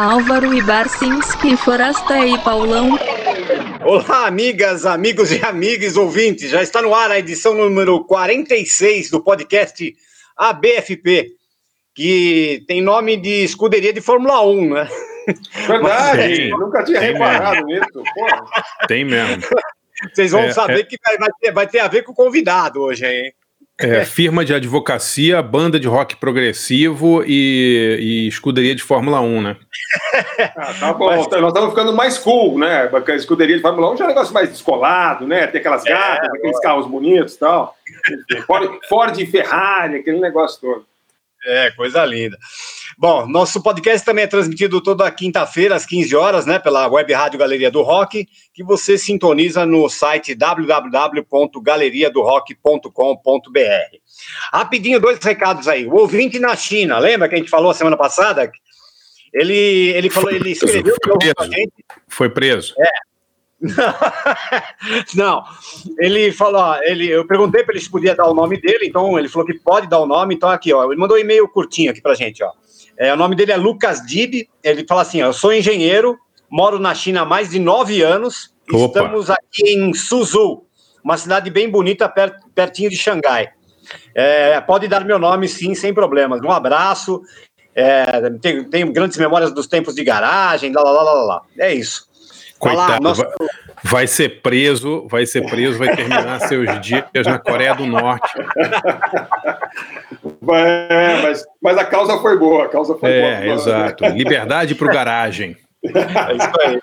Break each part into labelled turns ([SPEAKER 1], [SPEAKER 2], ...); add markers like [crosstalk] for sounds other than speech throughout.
[SPEAKER 1] Álvaro e Barcinski, Forasta e Paulão.
[SPEAKER 2] Olá, amigas, amigos e amigas ouvintes. Já está no ar a edição número 46 do podcast ABFP, que tem nome de escuderia de Fórmula 1, né?
[SPEAKER 3] Verdade, Mas, nunca tinha reparado nisso.
[SPEAKER 4] Tem mesmo.
[SPEAKER 2] Vocês vão é, saber é... que vai, vai, ter, vai ter a ver com o convidado hoje, hein?
[SPEAKER 4] É, firma de advocacia, banda de rock progressivo e, e escuderia de Fórmula 1, né?
[SPEAKER 3] Ah, tá bom, Mas... nós estamos ficando mais cool, né? A escuderia de Fórmula 1 já é um negócio mais descolado, né? Tem aquelas é, gatas, é, aqueles carros bonitos e tal. Ford, Ford e Ferrari, aquele negócio todo.
[SPEAKER 2] É, coisa linda. Bom, nosso podcast também é transmitido toda quinta-feira, às 15 horas, né, pela Web Rádio Galeria do Rock, que você sintoniza no site www.galeriadorock.com.br. Rapidinho, dois recados aí. O ouvinte na China, lembra que a gente falou semana passada? Ele, ele falou, ele escreveu
[SPEAKER 4] foi preso. gente. Foi preso.
[SPEAKER 2] É. [laughs] Não, ele falou, ele, eu perguntei para ele se podia dar o nome dele, então ele falou que pode dar o nome, então aqui, ó, ele mandou um e-mail curtinho aqui pra gente, ó. É, o nome dele é Lucas Dib. Ele fala assim: Eu sou engenheiro, moro na China há mais de nove anos. Opa. Estamos aqui em Suzhou, uma cidade bem bonita, pertinho de Xangai. É, pode dar meu nome, sim, sem problemas. Um abraço. É, tenho, tenho, grandes memórias dos tempos de garagem, lá, lá, lá, lá, lá. É isso.
[SPEAKER 4] Coitado, nossa... vai, vai, ser preso, vai ser preso, vai terminar seus dias na Coreia do Norte. [laughs]
[SPEAKER 3] É, mas, mas a causa foi boa, a causa foi
[SPEAKER 4] é,
[SPEAKER 3] boa.
[SPEAKER 4] É, exato. Liberdade para o garagem. É isso aí.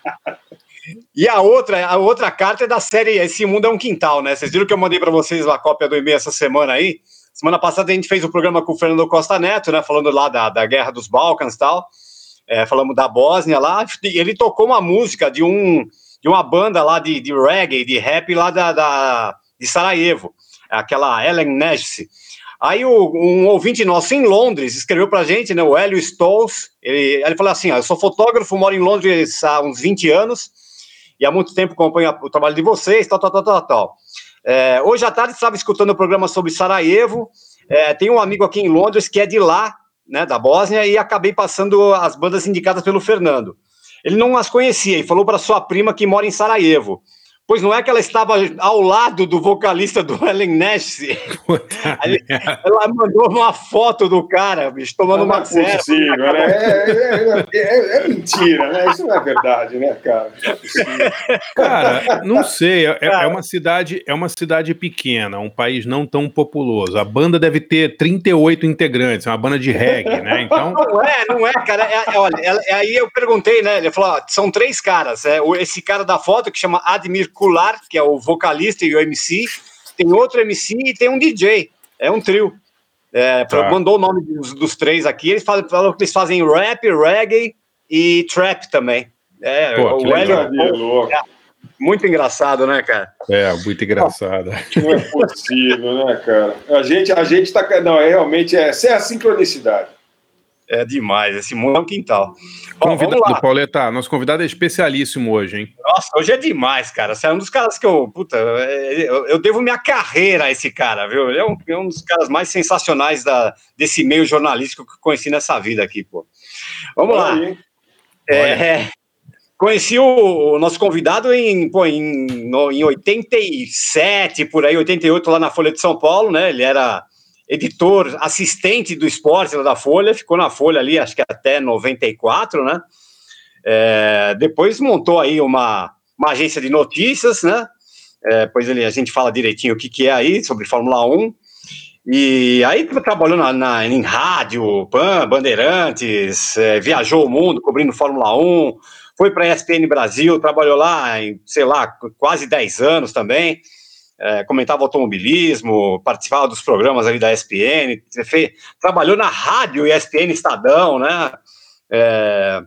[SPEAKER 2] E a outra, a outra carta é da série Esse Mundo é um Quintal, né? Vocês viram que eu mandei para vocês a cópia do e-mail essa semana aí? Semana passada a gente fez o um programa com o Fernando Costa Neto, né? Falando lá da, da Guerra dos Balcãs e tal. É, falamos da Bósnia lá. Ele tocou uma música de, um, de uma banda lá de, de reggae, de rap lá da, da, de Sarajevo. Aquela Ellen Nash. Aí o, um ouvinte nosso em Londres escreveu pra gente, né, o Hélio Stolz, ele, ele falou assim, ó, eu sou fotógrafo, moro em Londres há uns 20 anos, e há muito tempo acompanho o trabalho de vocês, tal, tal, tal, tal, tal. É, hoje à tarde estava escutando o programa sobre Sarajevo, é, tem um amigo aqui em Londres que é de lá, né, da Bósnia, e acabei passando as bandas indicadas pelo Fernando. Ele não as conhecia e falou para sua prima que mora em Sarajevo. Pois não é que ela estava ao lado do vocalista do [laughs] Ellen Nash? ela mandou uma foto do cara, bicho, tomando não uma é
[SPEAKER 3] né? É, é, é, é, mentira, né? Isso não é verdade, né, cara?
[SPEAKER 4] cara, não sei. É, uma cidade, é uma cidade pequena, um país não tão populoso. A banda deve ter 38 integrantes, é uma banda de reggae, né? Então...
[SPEAKER 2] Não é, não é, cara. olha, aí eu perguntei, né? Ele falou: ó, são três caras. É, esse cara da foto que chama Admir Kular, que é o vocalista e o MC, tem outro MC e tem um DJ. É um trio. É, tá. Mandou o nome dos, dos três aqui. Eles falam, falam, que eles fazem rap, reggae e trap também. É, Pô, o Hélio, é, muito engraçado, né, cara?
[SPEAKER 4] É, muito engraçado. [laughs]
[SPEAKER 3] Não é possível, né, cara? A gente, a gente tá. Não, é realmente. É, essa é a sincronicidade.
[SPEAKER 2] É demais, esse mundo é um quintal.
[SPEAKER 4] Convidado, Pauleta, nosso convidado é especialíssimo hoje, hein?
[SPEAKER 2] Nossa, hoje é demais, cara. Você é um dos caras que eu, puta, eu, eu devo minha carreira a esse cara, viu? Ele é um, é um dos caras mais sensacionais da, desse meio jornalístico que eu conheci nessa vida aqui, pô. Vamos lá. É, conheci o, o, nosso convidado em, pô, em, no, em 87, por aí, 88, lá na Folha de São Paulo, né? Ele era editor assistente do esporte da Folha, ficou na Folha ali, acho que até 94, né? É, depois montou aí uma, uma agência de notícias, né? É, depois ele, a gente fala direitinho o que, que é aí sobre Fórmula 1. E aí trabalhou na, na, em rádio, PAN, Bandeirantes, é, viajou o mundo cobrindo Fórmula 1, foi para a ESPN Brasil, trabalhou lá em, sei lá, quase 10 anos também é, comentava automobilismo, participava dos programas ali da ESPN, fez, trabalhou na rádio ESPN Estadão, né? É,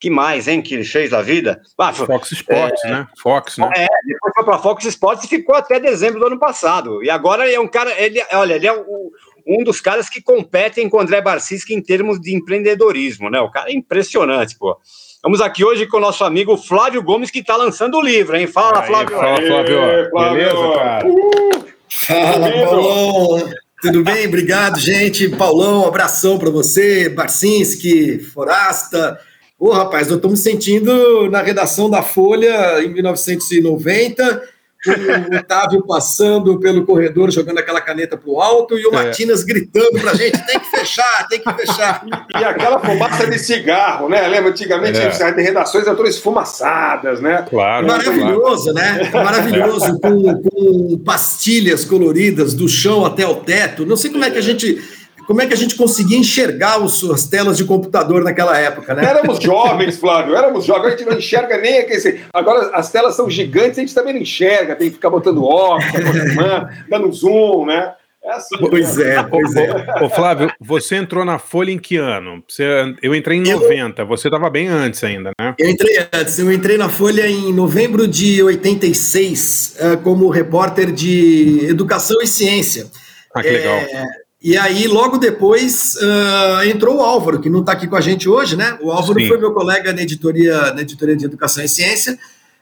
[SPEAKER 2] que mais, hein, que ele fez da vida?
[SPEAKER 4] Ah, Fox Sports, é, né? Fox, né?
[SPEAKER 2] É, depois foi para Fox Sports e ficou até dezembro do ano passado. E agora ele é um cara, ele, olha, ele é o, um dos caras que competem com o André Barcinski em termos de empreendedorismo, né? O cara é impressionante, pô. Estamos aqui hoje com o nosso amigo Flávio Gomes, que está lançando o livro, hein? Fala, Aí, Flávio.
[SPEAKER 4] Fala, Flávio. Aê, Flávio. Beleza, cara? Uh,
[SPEAKER 5] fala, Paulão. Tudo bem? Obrigado, gente. Paulão, abração para você, Barcinski, Forasta. Ô, rapaz, eu estou me sentindo na redação da Folha em 1990, com [laughs] o Otávio passando pelo corredor, jogando aquela caneta pro alto, e o
[SPEAKER 4] É.
[SPEAKER 5] Matinas gritando pra gente: tem que fechar, tem que fechar.
[SPEAKER 3] E aquela fumaça de cigarro, né? Lembra? Antigamente
[SPEAKER 4] É.
[SPEAKER 3] as redações eram todas esfumaçadas, né?
[SPEAKER 4] Claro. claro.
[SPEAKER 5] Maravilhoso, né? Maravilhoso, com, com pastilhas coloridas do chão até o teto. Não sei como é que a gente. Como é que a gente conseguia enxergar os, as telas de computador naquela época, né?
[SPEAKER 3] Éramos [laughs] jovens, Flávio, éramos jovens, a gente não enxerga nem aquele. Agora as telas são gigantes, a gente também não enxerga, tem que ficar botando óculos, [laughs] dando zoom, né? É assim.
[SPEAKER 5] Pois é, pois é.
[SPEAKER 4] Ô, Flávio, você entrou na Folha em que ano? Você, eu entrei em
[SPEAKER 5] Eu-
[SPEAKER 4] 90, você estava bem antes ainda, né?
[SPEAKER 5] Eu entrei antes, eu entrei na Folha em novembro de 86, eh, como repórter de educação e ciência.
[SPEAKER 4] Ah, que legal.
[SPEAKER 5] É, e aí, logo depois, ah, entrou o Álvaro, que não está aqui com a gente hoje, né? O Álvaro
[SPEAKER 4] Sim.
[SPEAKER 5] foi meu colega na editoria, na editoria de Educação e Ciência.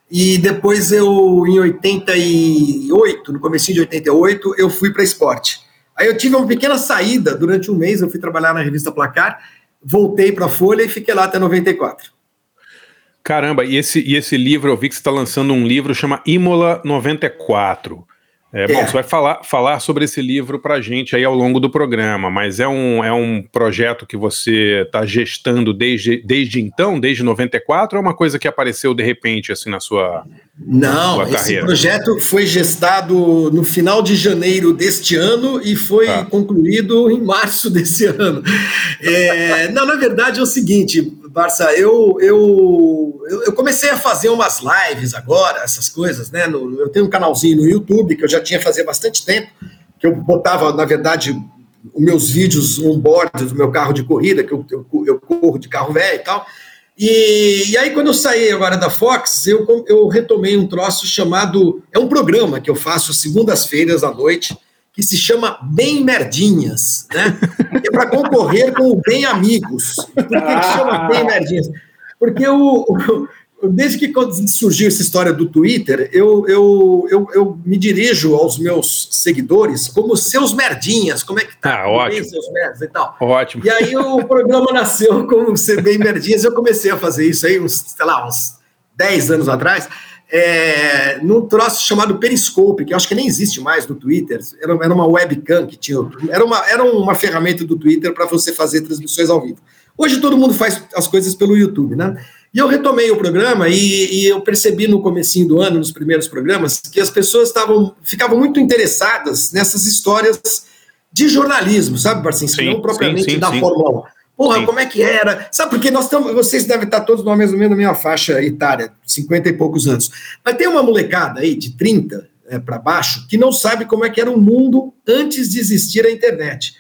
[SPEAKER 5] E depois eu, em 88, no comecinho de 88, eu fui para esporte. Aí eu tive uma pequena saída durante um mês, eu fui trabalhar na revista Placar, voltei para a Folha e fiquei lá até 94.
[SPEAKER 4] Caramba, e esse, e esse livro, eu vi que você está lançando um livro, chama Imola 94. É, bom,
[SPEAKER 5] É.
[SPEAKER 4] você vai falar, falar sobre esse livro para a gente aí ao longo do programa, mas é um, é um projeto que você está gestando desde, desde então, desde 94, ou é uma coisa que apareceu de repente, assim, na sua...
[SPEAKER 5] Não,
[SPEAKER 4] Sua
[SPEAKER 5] esse
[SPEAKER 4] carreira.
[SPEAKER 5] projeto foi gestado no final de janeiro deste ano e foi
[SPEAKER 4] Tá.
[SPEAKER 5] concluído em março [laughs] desse ano. É, não, na verdade é o seguinte, Barça, eu, eu, eu comecei a fazer umas lives agora, essas coisas, né? no- eu tenho um canalzinho no YouTube que eu já tinha fazia bastante tempo, que eu botava, na verdade, os meus vídeos on-board do meu carro de corrida, que eu, eu, eu corro de carro velho e tal. E, e aí, quando eu saí agora da Fox, eu, eu retomei um troço chamado. É um programa que eu faço segundas-feiras à noite, que se chama Bem Merdinhas, né? É para concorrer com o Bem Amigos. Por que, que chama Bem Merdinhas? Porque o, o- desde que surgiu essa história do Twitter, eu, eu, eu, eu me dirijo aos meus seguidores como seus merdinhas. Como é que tá?
[SPEAKER 4] Ah,
[SPEAKER 5] bem,
[SPEAKER 4] ótimo.
[SPEAKER 5] seus merdas e tal.
[SPEAKER 4] Ótimo.
[SPEAKER 5] E aí o programa nasceu como ser bem merdinhas. Eu comecei a fazer isso aí uns, sei lá, uns 10 anos atrás, é, num troço chamado Periscope, que eu acho que nem existe mais no Twitter. Era, era uma webcam que tinha. Era uma, era uma ferramenta do Twitter para você fazer transmissões ao vivo. Hoje todo mundo faz as coisas pelo YouTube, né? E eu retomei o programa e, e eu percebi no comecinho do ano, nos primeiros programas, que as pessoas estavam ficavam muito interessadas nessas histórias de jornalismo, sabe, Barcinski? Não propriamente
[SPEAKER 4] sim, sim,
[SPEAKER 5] da
[SPEAKER 4] sim.
[SPEAKER 5] Fórmula 1. Porra,
[SPEAKER 4] Sim.
[SPEAKER 5] como é que era? Sabe, porque nós estamos. Vocês devem estar todos na mesma, na mesma faixa etária, 50 e poucos anos. Mas tem uma molecada aí de 30 para baixo que não sabe como é que era o mundo antes de existir a internet.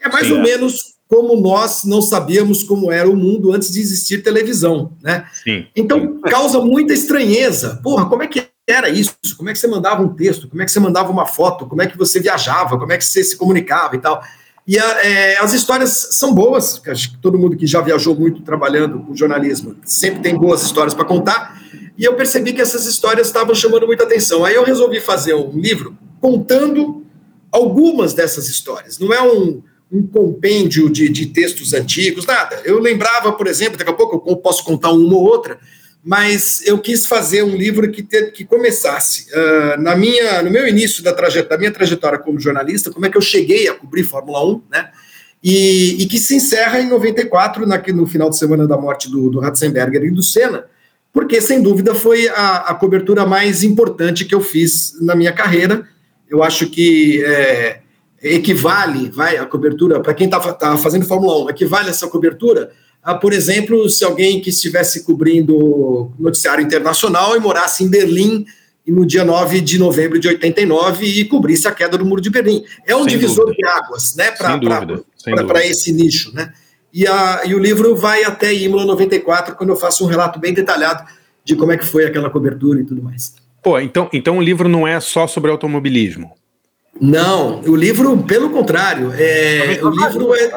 [SPEAKER 5] É mais
[SPEAKER 4] Sim,
[SPEAKER 5] ou
[SPEAKER 4] é.
[SPEAKER 5] menos como nós não sabíamos como era o mundo antes de existir televisão, né?
[SPEAKER 4] Sim.
[SPEAKER 5] Então causa muita estranheza. Porra, como é que era isso? Como é que você mandava um texto? Como é que você mandava uma foto? Como é que você viajava? Como é que você se comunicava e tal? E a- é, as histórias são boas. Acho que todo mundo que já viajou muito trabalhando com jornalismo sempre tem boas histórias para contar. E eu percebi que essas histórias estavam chamando muita atenção. Aí eu resolvi fazer um livro contando algumas dessas histórias. Não é um, um compêndio de, de textos antigos, nada. Eu lembrava, por exemplo, daqui a pouco eu posso contar uma ou outra, mas eu quis fazer um livro que, que começasse ah, na minha, no meu início da, trajetória, da minha trajetória como jornalista, como é que eu cheguei a cobrir Fórmula 1, né? E, e que se encerra em 94, na, no final de semana da morte do, do Ratzenberger e do Senna, porque, sem dúvida, foi a, a cobertura mais importante que eu fiz na minha carreira. Eu acho que é, equivale, vai, a cobertura, para quem está fazendo Fórmula 1, equivale essa cobertura por exemplo, se alguém que estivesse cobrindo noticiário internacional e morasse em Berlim e no dia 9 de novembro de 89 e cobrisse a queda do Muro de Berlim. É um
[SPEAKER 4] Sem
[SPEAKER 5] divisor
[SPEAKER 4] dúvida.
[SPEAKER 5] de águas, né, para esse nicho, né? E, a, e o livro vai até Imola 94, quando eu faço um relato bem detalhado de como é que foi aquela cobertura e tudo mais.
[SPEAKER 4] Pô, então, então o livro não é só sobre automobilismo.
[SPEAKER 5] Não, o livro, pelo contrário, é, o livro é,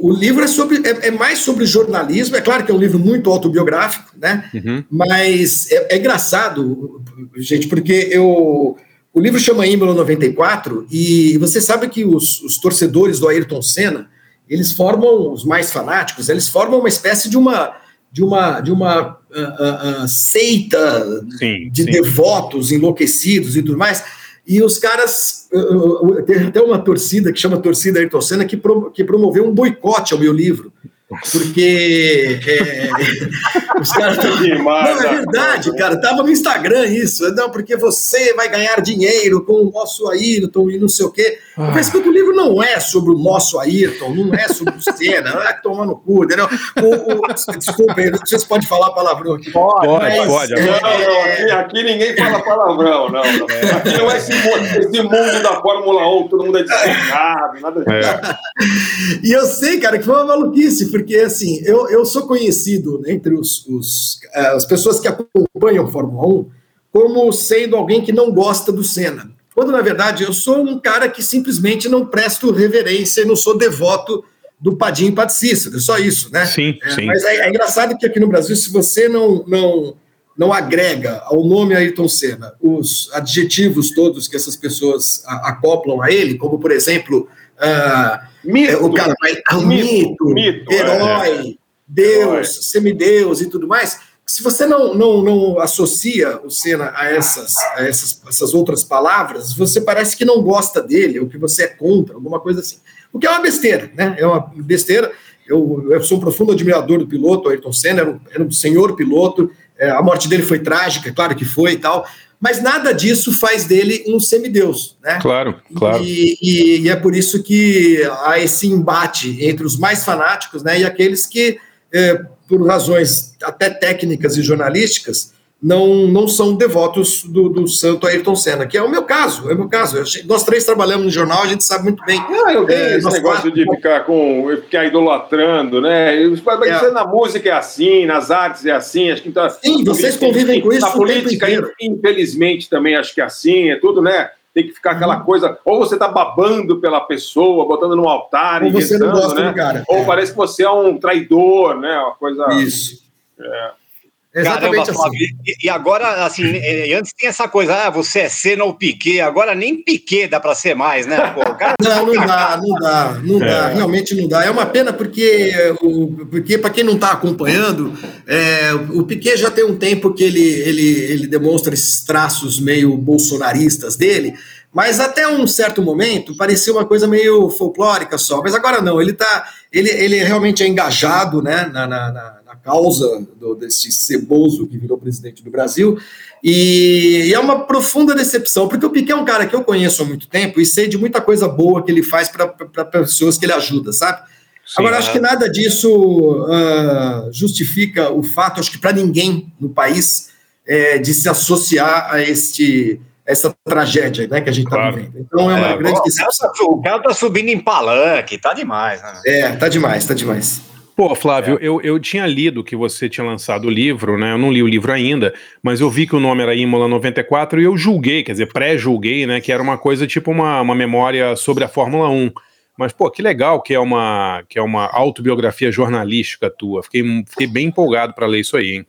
[SPEAKER 5] o livro é sobre é, é mais sobre jornalismo. É claro que é um livro muito autobiográfico, né?
[SPEAKER 4] Uhum.
[SPEAKER 5] Mas é, é engraçado, gente, porque eu o livro chama Imola 94 e você sabe que os, os torcedores do Ayrton Senna eles formam os mais fanáticos, eles formam uma espécie de uma de uma, de uma uh, uh, seita
[SPEAKER 4] Sim,
[SPEAKER 5] de
[SPEAKER 4] sim.
[SPEAKER 5] devotos enlouquecidos e tudo mais. E os caras. tem até uma torcida que chama Torcida Ayrton Senna que, pro- que promoveu um boicote ao meu livro. Porque é, [laughs] os caras tão- Não, é verdade, cara. Tava no Instagram isso. Não, porque você vai ganhar dinheiro com o nosso Ayrton e não sei o quê. Eu falei, escuta, o livro não é sobre o nosso Ayrton, não é sobre o Senna, vai tomar no cu, entendeu? O, o, desculpa, aí, não sei se pode falar palavrão aqui.
[SPEAKER 4] Pode,
[SPEAKER 5] Mas,
[SPEAKER 4] pode.
[SPEAKER 5] é,
[SPEAKER 3] Não, não, aqui, aqui ninguém fala palavrão, não. não. Aqui não é esse mundo, esse mundo da Fórmula 1, todo mundo é desligado, nada disso.
[SPEAKER 4] É.
[SPEAKER 5] E eu sei, cara, que foi uma maluquice, porque assim, eu, eu sou conhecido entre os, os, eh, as pessoas que acompanham Fórmula 1 como sendo alguém que não gosta do Senna. Quando, na verdade, eu sou um cara que simplesmente não presto reverência e não sou devoto do Padim Padre Cícero, só isso, né?
[SPEAKER 4] Sim,
[SPEAKER 5] É,
[SPEAKER 4] sim.
[SPEAKER 5] Mas é, é engraçado que aqui no Brasil, se você não, não, não agrega ao nome Ayrton Senna os adjetivos todos que essas pessoas a- acoplam a ele, como, por exemplo, ah,
[SPEAKER 3] Mito.
[SPEAKER 5] é, o cara vai ah, um
[SPEAKER 3] Mito,
[SPEAKER 5] mito, herói, Deus, semideus e tudo mais. Se você não, não, não associa o Senna a, essas, a essas, essas outras palavras, você parece que não gosta dele, ou que você é contra, alguma coisa assim. O que é uma besteira, né? É uma besteira. Eu, eu sou um profundo admirador do piloto, Ayrton Senna, era um, era um senhor piloto, é, a morte dele foi trágica, claro que foi e tal, mas nada disso faz dele um semideus, né?
[SPEAKER 4] Claro, claro.
[SPEAKER 5] E, e- e é por isso que há esse embate entre os mais fanáticos né, e aqueles que, eh, por razões até técnicas e jornalísticas, não, não são devotos do, do santo Ayrton Senna, que é o meu caso, é o meu caso. Eu Nós três trabalhamos no jornal, a gente sabe muito bem.
[SPEAKER 3] Ah, eu tenho
[SPEAKER 5] É,
[SPEAKER 3] esse negócio
[SPEAKER 5] quatro-
[SPEAKER 3] de ficar com. ficar idolatrando, né? Mas
[SPEAKER 5] É.
[SPEAKER 3] isso na música é assim, nas artes é assim, acho que tá.
[SPEAKER 5] Sim, vocês convivem com isso
[SPEAKER 3] Na política, infelizmente, também acho que é assim, é tudo, né? Tem que ficar
[SPEAKER 5] Uhum.
[SPEAKER 3] aquela coisa, ou você tá babando pela pessoa, botando num altar
[SPEAKER 5] Ou
[SPEAKER 3] e
[SPEAKER 5] você não
[SPEAKER 3] rezando,
[SPEAKER 5] gosta
[SPEAKER 3] né?
[SPEAKER 5] do cara.
[SPEAKER 3] Ou
[SPEAKER 5] É.
[SPEAKER 3] parece que você é um traidor, né? Uma coisa.
[SPEAKER 5] Isso. É exatamente
[SPEAKER 2] Caramba,
[SPEAKER 5] assim.
[SPEAKER 2] E, e agora, assim, [laughs] antes tem essa coisa, ah, você é Senna ou Piquet, agora nem Piquet dá pra ser mais, né? Pô, cara [laughs]
[SPEAKER 5] Não, [laughs] não dá, não dá, não dá, realmente não dá. É uma pena porque, o, porque para quem não está acompanhando, é, o Piquet já tem um tempo que ele, ele, ele demonstra esses traços meio bolsonaristas dele, mas até um certo momento parecia uma coisa meio folclórica só. Mas agora não, ele tá, ele, ele realmente é engajado né, na, na- na causa do- desse ceboso que virou presidente do Brasil. E, e é uma profunda decepção, porque o Piquet é um cara que eu conheço há muito tempo e sei de muita coisa boa que ele faz para pessoas que ele ajuda, sabe? Agora, acho que nada disso ah, justifica o fato, acho que para ninguém no país, é, de se associar a este, essa tragédia né, que a gente está
[SPEAKER 4] Claro.
[SPEAKER 5] vivendo. Então é uma
[SPEAKER 2] É,
[SPEAKER 5] grande decepção.
[SPEAKER 2] tá, o cara tá subindo em palanque, tá demais, né?
[SPEAKER 5] É, tá demais, tá demais.
[SPEAKER 4] Pô, Flávio, eu, eu tinha lido que você tinha lançado o livro, né? Eu não li o livro ainda, mas eu vi que o nome era Imola 94 e eu julguei, quer dizer, pré-julguei, né? Que era uma coisa tipo uma, uma memória sobre a Fórmula 1. Mas, pô, que legal que é uma, que é uma autobiografia jornalística tua. Fiquei, fiquei bem empolgado para ler isso aí, hein?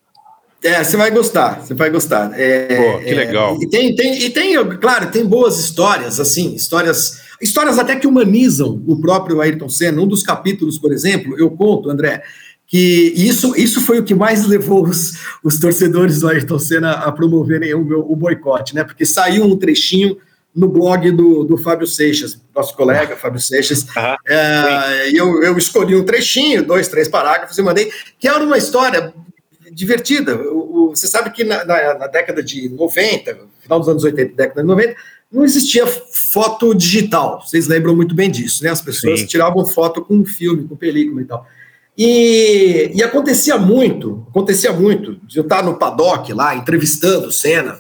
[SPEAKER 5] É, você vai gostar, você vai gostar. É,
[SPEAKER 4] Pô, que
[SPEAKER 5] é,
[SPEAKER 4] legal.
[SPEAKER 5] E tem, tem, e tem, claro, tem boas histórias, assim, histórias, histórias até que humanizam o próprio Ayrton Senna. Um dos capítulos, por exemplo, eu conto, André, que isso, isso foi o que mais levou os, os torcedores do Ayrton Senna a promoverem o, meu, o boicote, né? Porque saiu um trechinho no blog do, do Fábio Seixas, nosso colega Fábio Seixas,
[SPEAKER 2] Aham.
[SPEAKER 5] é, e eu, eu escolhi um trechinho, dois, três parágrafos e mandei, que era uma história divertida. O- o- você sabe que na, na- na década de 90, final dos anos 80, década de 90, não existia foto digital. Vocês lembram muito bem disso, né? As pessoas
[SPEAKER 4] Sim.
[SPEAKER 5] tiravam foto com filme, com película e tal. E, e acontecia muito, acontecia muito, de eu estar no paddock lá, entrevistando o Senna,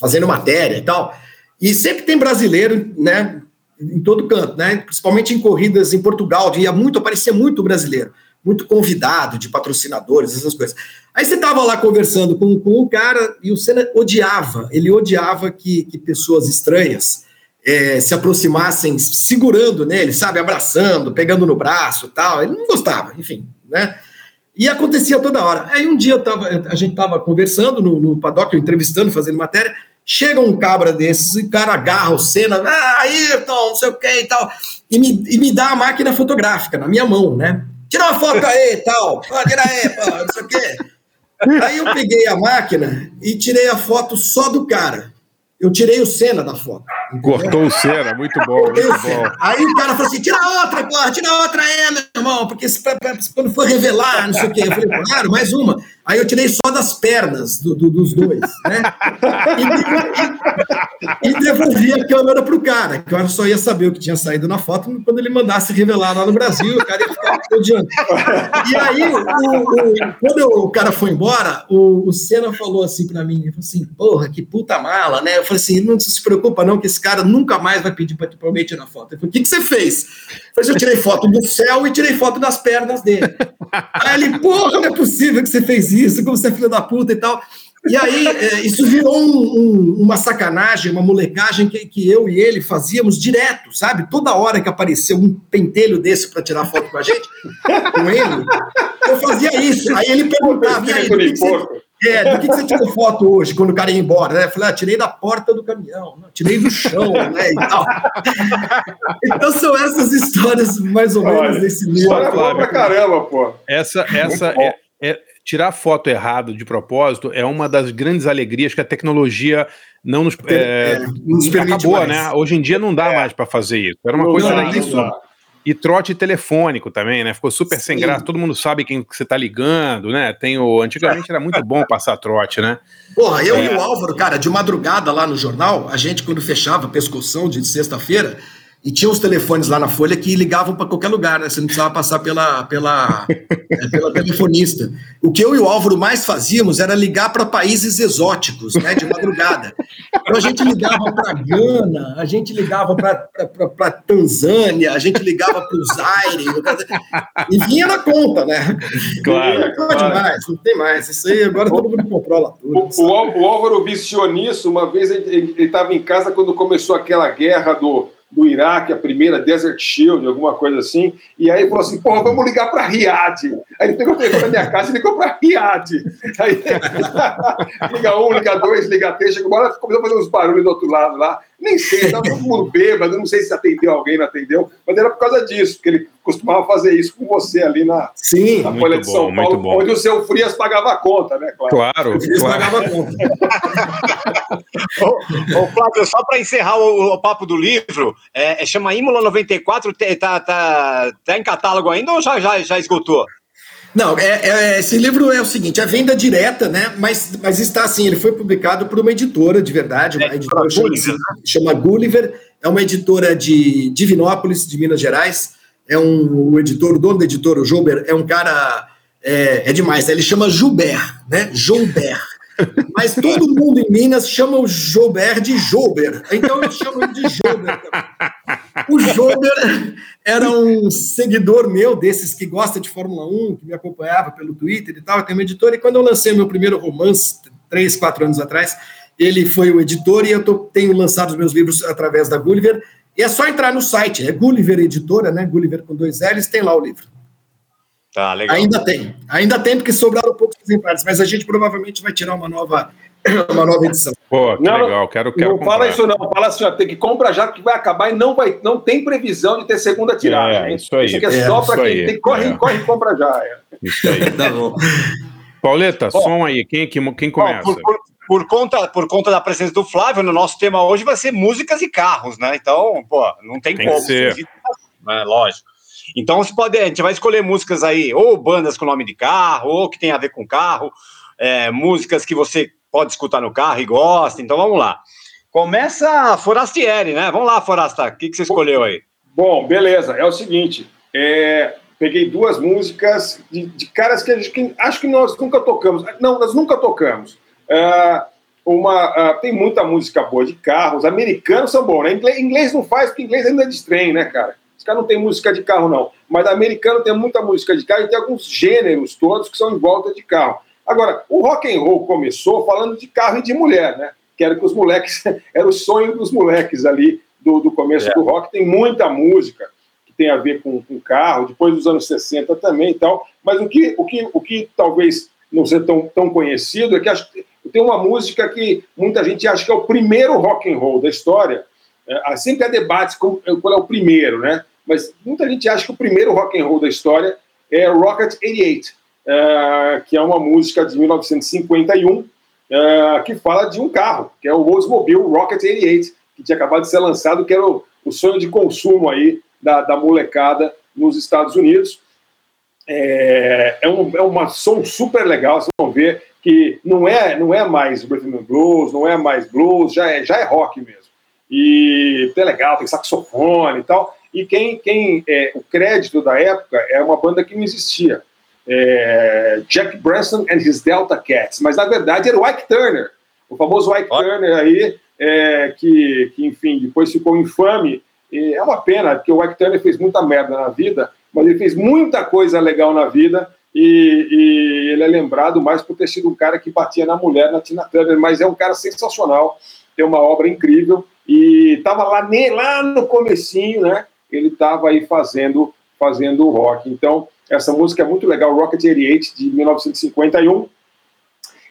[SPEAKER 5] fazendo matéria e tal. E sempre tem brasileiro, né? Em todo canto, né? Principalmente em corridas em Portugal, ia muito, aparecia muito brasileiro, muito convidado de patrocinadores, essas coisas. Aí você estava lá conversando com, com o cara e o Senna odiava, ele odiava que, que pessoas estranhas eh, se aproximassem segurando nele, sabe, abraçando, pegando no braço tal. Ele não gostava, enfim, né? E acontecia toda hora. Aí um dia tava, a gente estava conversando no, no paddock, entrevistando, fazendo matéria. Chega um cabra desses e o cara agarra o Senna, ah, Ayrton, não sei o que e tal, e me, e me dá a máquina fotográfica na minha mão, né? Tira uma foto aí e tal, pô, tira aí, pô, não sei o quê. Aí eu peguei a máquina e tirei a foto só do cara. Eu tirei o Senna da foto.
[SPEAKER 4] Cortou o cera, muito bom, muito bom.
[SPEAKER 5] Aí o cara falou assim: tira outra, porra, tira outra aí, meu irmão, porque se- pra- pra- quando for revelar, não sei o quê. Eu falei, claro, mais uma. Aí eu tirei só das pernas do- do- dos dois, né? E, e devolvi a câmera pro cara, que eu só ia saber o que tinha saído na foto quando ele mandasse revelar lá no Brasil, o cara ia ficar odiando. E aí, o- o- quando o cara foi embora, o, o Senna falou assim pra mim, ele falou assim, porra, que puta mala, né? Eu falei assim, não se preocupa não, que esse cara nunca mais vai pedir pra alguém tirar foto. Ele falou, o que, que você fez? Eu falei eu tirei foto do céu e tirei foto das pernas dele. [laughs] Aí ele, porra, não é possível que você fez isso, como você é filho da puta e tal. E aí, é, isso virou um- um- uma sacanagem, uma molecagem que, que eu e ele fazíamos direto, sabe? Toda hora que aparecia um pentelho desse para tirar foto com a gente, com ele, eu fazia isso. Aí ele perguntava, e aí, do que, que você, é, do que, que você tirou foto hoje, quando o cara ia embora? Né? Eu falei, ah, tirei da porta do caminhão, não, tirei do chão, né, e tal. [laughs] Então são essas histórias, mais ou menos,
[SPEAKER 3] Olha,
[SPEAKER 5] desse livro.
[SPEAKER 3] História boa pra caramba, pô.
[SPEAKER 4] Essa, essa é, é- tirar foto errado de propósito é uma das grandes alegrias que a tecnologia não nos, é,
[SPEAKER 5] É, nos permite
[SPEAKER 4] acabou,
[SPEAKER 5] mais.
[SPEAKER 4] né? Hoje em dia não dá mais para fazer isso. Era uma
[SPEAKER 3] Não
[SPEAKER 4] coisa
[SPEAKER 3] dá,
[SPEAKER 4] era
[SPEAKER 3] não
[SPEAKER 4] isso.
[SPEAKER 3] dá.
[SPEAKER 4] E trote telefônico também, né? Ficou super sem
[SPEAKER 5] Sim.
[SPEAKER 4] graça. Todo mundo sabe quem que você tá ligando, né? Tem o antigamente era muito bom passar trote, né?
[SPEAKER 5] Porra, eu
[SPEAKER 4] É.
[SPEAKER 5] e o Álvaro, cara, de madrugada lá no jornal, a gente, quando fechava pescoção de sexta-feira, e tinha os telefones lá na Folha que ligavam para qualquer lugar, né? Você não precisava passar pela, pela, [laughs] é, pela telefonista. O que eu e o Álvaro mais fazíamos era ligar para países exóticos, né? De madrugada. Então a gente ligava para Gana, a gente ligava para Tanzânia, a gente ligava para o Zaire, e vinha na conta, né?
[SPEAKER 4] Claro,
[SPEAKER 5] Não
[SPEAKER 3] claro.
[SPEAKER 5] mais, não tem mais. Isso aí agora todo mundo controla tudo.
[SPEAKER 3] O, o Álvaro viciou nisso. Uma vez ele estava em casa quando começou aquela guerra do, do Iraque, a primeira Desert Shield, alguma coisa assim. E aí falou assim: porra, vamos ligar para Riad. Aí ele pegou o telefone da minha casa e ligou para Riad. Aí [laughs] liga um, liga dois, liga três. Chegou começou a fazer uns barulhos do outro lado lá. Nem sei, estava todo mundo bêbado. Não sei se atendeu alguém, não atendeu. Mas era por causa disso, porque ele costumava fazer isso com você ali na,
[SPEAKER 5] Sim,
[SPEAKER 3] na Folha de
[SPEAKER 4] bom,
[SPEAKER 3] São
[SPEAKER 4] muito
[SPEAKER 3] Paulo,
[SPEAKER 4] bom.
[SPEAKER 3] onde o seu Frias pagava a conta, né, claro.
[SPEAKER 4] Claro,
[SPEAKER 5] eles
[SPEAKER 4] claro.
[SPEAKER 5] pagavam a conta. [laughs]
[SPEAKER 2] Ô, ô, Flávio, só para encerrar o, o papo do livro, é, é, chama Imola 94, te- tá, tá, tá em catálogo ainda ou já, já, já esgotou?
[SPEAKER 5] Não, é, é- esse livro é o seguinte, é venda direta, né? Mas, mas está assim, ele foi publicado por uma editora de verdade, uma
[SPEAKER 2] É,
[SPEAKER 5] editora chama,
[SPEAKER 2] Gulliver,
[SPEAKER 5] chama Gulliver, é uma editora de Divinópolis, de Minas Gerais. É um o editor, o dono da editora, o Joubert, é um cara é, é demais. né? Ele chama Joubert, né? Joubert. Mas todo mundo em Minas chama o Joubert de Joubert. Então eu chamo ele de Joubert. O Jober era um seguidor meu, desses que gosta de Fórmula 1, que me acompanhava pelo Twitter e tal. Tenho uma editora, e quando eu lancei meu primeiro romance, três, quatro anos atrás, ele foi o editor e eu tô- tenho lançado os meus livros através da Gulliver. E é só entrar no site, é Gulliver Editora, né? Gulliver com dois L's, tem lá o livro.
[SPEAKER 2] Tá, legal.
[SPEAKER 5] Ainda tem, ainda tem, porque sobraram poucos exemplares, mas a gente provavelmente vai tirar uma nova, [coughs] uma nova edição.
[SPEAKER 4] Pô, que
[SPEAKER 3] Não,
[SPEAKER 4] legal, quero, quero
[SPEAKER 3] não
[SPEAKER 4] comprar.
[SPEAKER 3] fala isso não, fala assim, ó, tem que comprar já que vai acabar e não vai, não tem previsão de ter segunda tiragem.
[SPEAKER 4] É, isso aí.
[SPEAKER 3] Isso aqui é,
[SPEAKER 5] É,
[SPEAKER 3] só para quem
[SPEAKER 4] aí.
[SPEAKER 3] tem, corre,
[SPEAKER 4] É.
[SPEAKER 3] corre e compra já. é.
[SPEAKER 4] Isso aí. [laughs]
[SPEAKER 5] Tá bom.
[SPEAKER 4] Pauleta, som aí, quem, quem, quem
[SPEAKER 2] Ó,
[SPEAKER 4] começa?
[SPEAKER 2] por, por- por conta, por conta da presença do Flávio, no nosso tema hoje vai ser músicas e carros, né? Então, pô, não tem,
[SPEAKER 4] Tem
[SPEAKER 2] como.
[SPEAKER 4] que ser.
[SPEAKER 2] É, lógico. Então, você pode, a gente vai escolher músicas aí, ou bandas com nome de carro, ou que tem a ver com carro, é, músicas que você pode escutar no carro e gosta. Então, vamos lá. Começa Forastieri, né? Vamos lá, Forasta. O que, que você escolheu aí?
[SPEAKER 3] Bom, beleza. É o seguinte, é, peguei duas músicas de, de caras que, gente- que acho que nós nunca tocamos. Não, nós nunca tocamos. Ah, uma, ah, tem muita música boa de carro. Os americanos são bons, né? Inglês, inglês não faz, porque inglês ainda é de trem, né, cara? Os caras não tem música de carro, não. Mas americano tem muita música de carro e tem alguns gêneros todos que são em volta de carro. Agora, o rock and roll começou falando de carro e de mulher, né? Que era que os moleques, [laughs] era o sonho dos moleques ali do, do começo
[SPEAKER 2] É.
[SPEAKER 3] do rock. Tem muita música que tem a ver com, com carro, depois dos anos 60 também e tal. Mas o que, o que, o que talvez não seja tão, tão conhecido é que acho, tem uma música que muita gente acha que é o primeiro rock and roll da história. É, sempre há debates com qual é o primeiro, né? Mas muita gente acha que o primeiro rock and roll da história é Rocket 88, é, que é uma música de 1951 é, que fala de um carro, que é o Oldsmobile Rocket 88, que tinha acabado de ser lançado, que era o, o sonho de consumo aí da, da molecada nos Estados Unidos. É, é, um, é uma som super legal, vocês vão ver que não é, não é mais rhythm and blues, não é mais blues, já é, já é rock mesmo. E é legal, tem saxofone e tal. E quem, quem é, o crédito da época é uma banda que não existia. É, Jack Branson and his Delta Cats, mas na verdade era o Ike Turner, o famoso Ike Turner aí, é, que, que enfim, depois ficou infame. E é uma pena, porque o Ike Turner fez muita merda na vida, mas ele fez muita coisa legal na vida e, e, ele é lembrado mais por ter sido um cara que batia na mulher, na Tina Turner, mas é um cara sensacional, tem uma obra incrível e estava lá, lá no comecinho, né? Ele estava aí fazendo fazendo rock. Então, essa música é muito legal, Rocket 88, de 1951.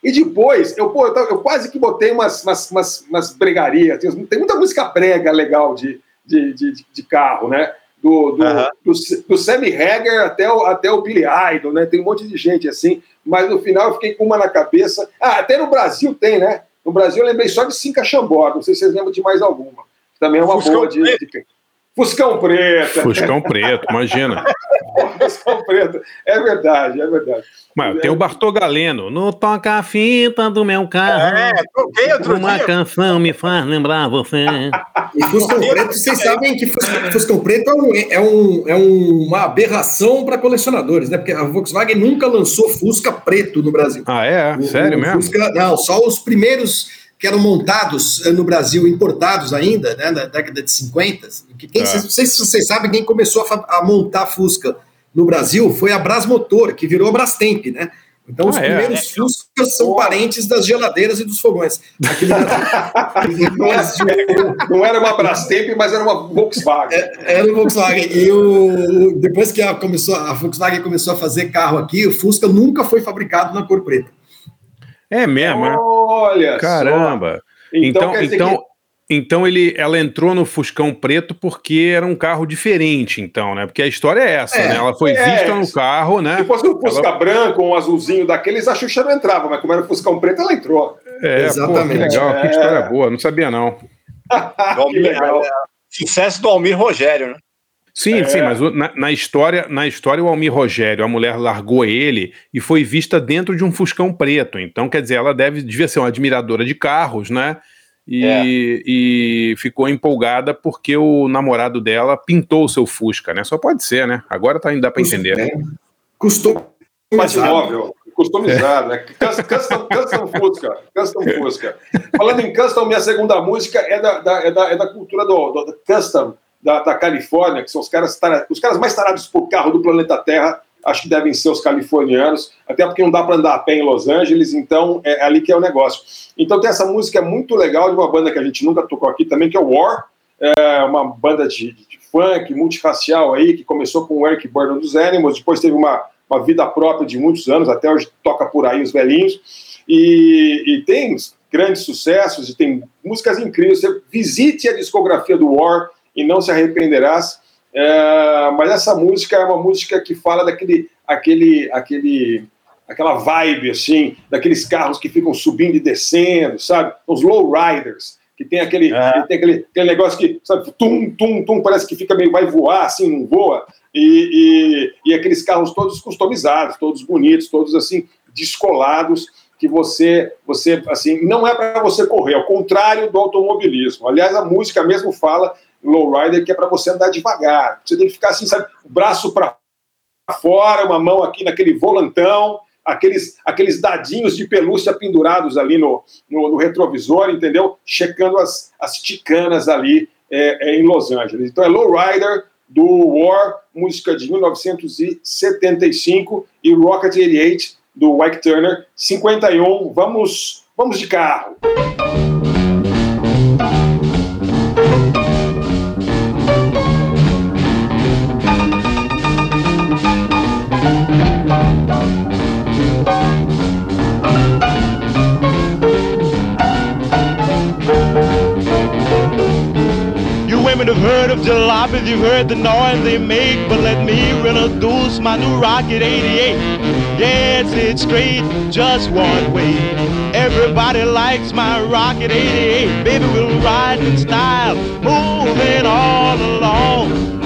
[SPEAKER 3] E depois, eu, pô, eu, quase que botei umas, umas, umas, umas bregarias. Tem muita música brega legal de, de, de, de carro, né? do, do, do, do Sammy Hagar até o, até o Billy Idol, né? Tem um monte de gente assim, mas no final eu fiquei com uma na cabeça. Ah, até no Brasil tem, né? No Brasil eu lembrei só de Cinca Chambó, não sei se vocês lembram de mais alguma. Também é uma Fuscão boa de, de, Fuscão Preto.
[SPEAKER 4] Fuscão Preto, imagina. [laughs]
[SPEAKER 3] Fuscão Preto, é verdade, é verdade.
[SPEAKER 4] Mas tem o Bartô Galeno. No toca a fita do meu carro. É,
[SPEAKER 2] toquei outro
[SPEAKER 4] Uma dia. canção me faz lembrar você.
[SPEAKER 5] E Fuscão Preto, vocês sabem que Fuscão Preto é, um, é, um, é uma aberração para colecionadores, né? Porque a Volkswagen nunca lançou Fusca preto no Brasil.
[SPEAKER 4] Ah, é? O, Sério o mesmo?
[SPEAKER 5] Fusca, não, só os primeiros que eram montados eh, no Brasil, importados ainda, né, na década de 50. Quem, é. Não sei se vocês sabem, quem começou a, a montar Fusca no Brasil foi a Brasmotor, que virou a Brastemp, né? Então, ah, os é, primeiros é, Fuscas são parentes das geladeiras e dos fogões.
[SPEAKER 3] Aquele... [laughs] não era uma Brastemp, mas era uma Volkswagen. É,
[SPEAKER 5] era uma Volkswagen. E o... depois que a, começou, a Volkswagen começou a fazer carro aqui, o Fusca nunca foi fabricado na cor preta.
[SPEAKER 4] É mesmo? É?
[SPEAKER 3] Olha
[SPEAKER 4] Caramba! Só. Então, então, então, que... então ele, ela entrou no Fuscão Preto porque era um carro diferente, então, né? Porque a história é essa, é, né? Ela foi é, vista no carro, né?
[SPEAKER 3] Se fosse um Fusca ela... branco, um azulzinho daqueles, a Xuxa não entrava, mas como era o Fuscão Preto, ela entrou.
[SPEAKER 4] É, Exatamente. Pô, que legal, que história boa, não sabia não. [laughs]
[SPEAKER 2] que legal. Sucesso do Almir Rogério, né?
[SPEAKER 4] Sim, é. sim, mas na, na, história, na história, o Almir Rogério, a mulher largou ele e foi vista dentro de um Fuscão preto. Então, quer dizer, ela deve, devia ser uma admiradora de carros, né? E, é. e ficou empolgada porque o namorado dela pintou o seu Fusca, né? Só pode ser, né? Agora tá, ainda para entender. É.
[SPEAKER 3] Custou mais móvel, customizado, né? Custom, custom Fusca, custom Fusca. Falando em custom, minha segunda música é da, da é da, é da cultura do, do, do custom da, da Califórnia, que são os caras, os caras mais tarados por carro do planeta Terra, acho que devem ser os californianos, até porque não dá para andar a pé em Los Angeles, então é ali que é o negócio. Então tem essa música muito legal de uma banda que a gente nunca tocou aqui também, que é o War, é uma banda de, de funk multirracial aí, que começou com o Eric Burdon dos Animals, depois teve uma, uma vida própria de muitos anos, até hoje toca por aí os velhinhos, e, e tem grandes sucessos, e tem músicas incríveis. Você visite a discografia do War, e não se arrependerás. É, mas essa música é uma música que fala daquele, aquele, aquele, aquela vibe assim, daqueles carros que ficam subindo e descendo, sabe? Os low riders que tem aquele, é. tem aquele, aquele negócio que, sabe, tum, tum, tum, parece que fica meio, vai voar, assim, não voa, e, e, e aqueles carros todos customizados, todos bonitos, todos, assim, descolados, que você, você assim, não é para você correr, ao contrário do automobilismo. Aliás, a música mesmo fala lowrider que é para você andar devagar. Você tem que ficar assim, sabe, braço para fora, uma mão aqui naquele volantão, aqueles, aqueles dadinhos de pelúcia pendurados ali no, no, no retrovisor, entendeu? Checando as, as ticanas ali é, é, em Los Angeles. Então é Lowrider do War, música de 1975, e Rocket 88 do Ike Turner, 51. Vamos, vamos de carro.
[SPEAKER 6] Women have heard of jalopies, you've heard the noise they make, but let me introduce my new Rocket 88. Yeah, it's it straight, just one way. Everybody likes my Rocket 88. Baby, we'll ride in style, moving all along.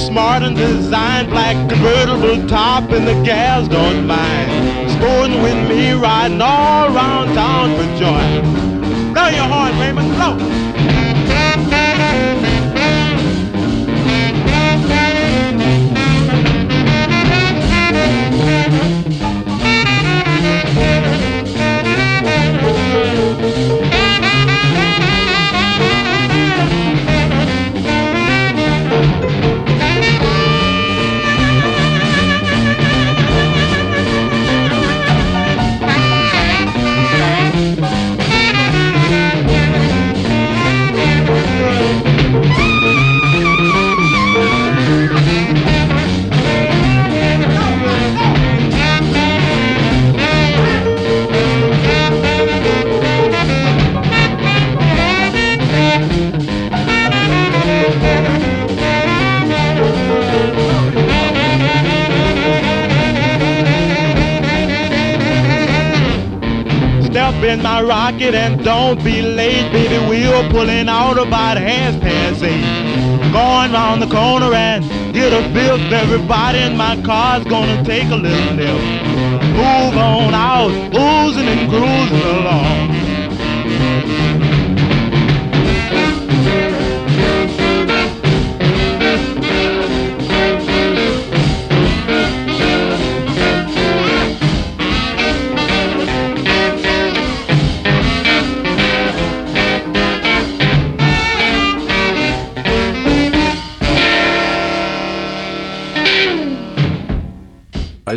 [SPEAKER 6] Smart and designed. Black convertible top and the gals don't mind. Sporting with me, riding all around town for joy. Blow your horn, Raymond, blow. In my rocket and don't be late, baby. We're pulling out about half past eight. Going round the corner and get a fifth. Everybody in my car's gonna take a little nip. Move on out, oozing and cruising along.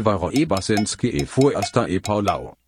[SPEAKER 7] Alvaro Ebersenske e Fuerster e Paulau.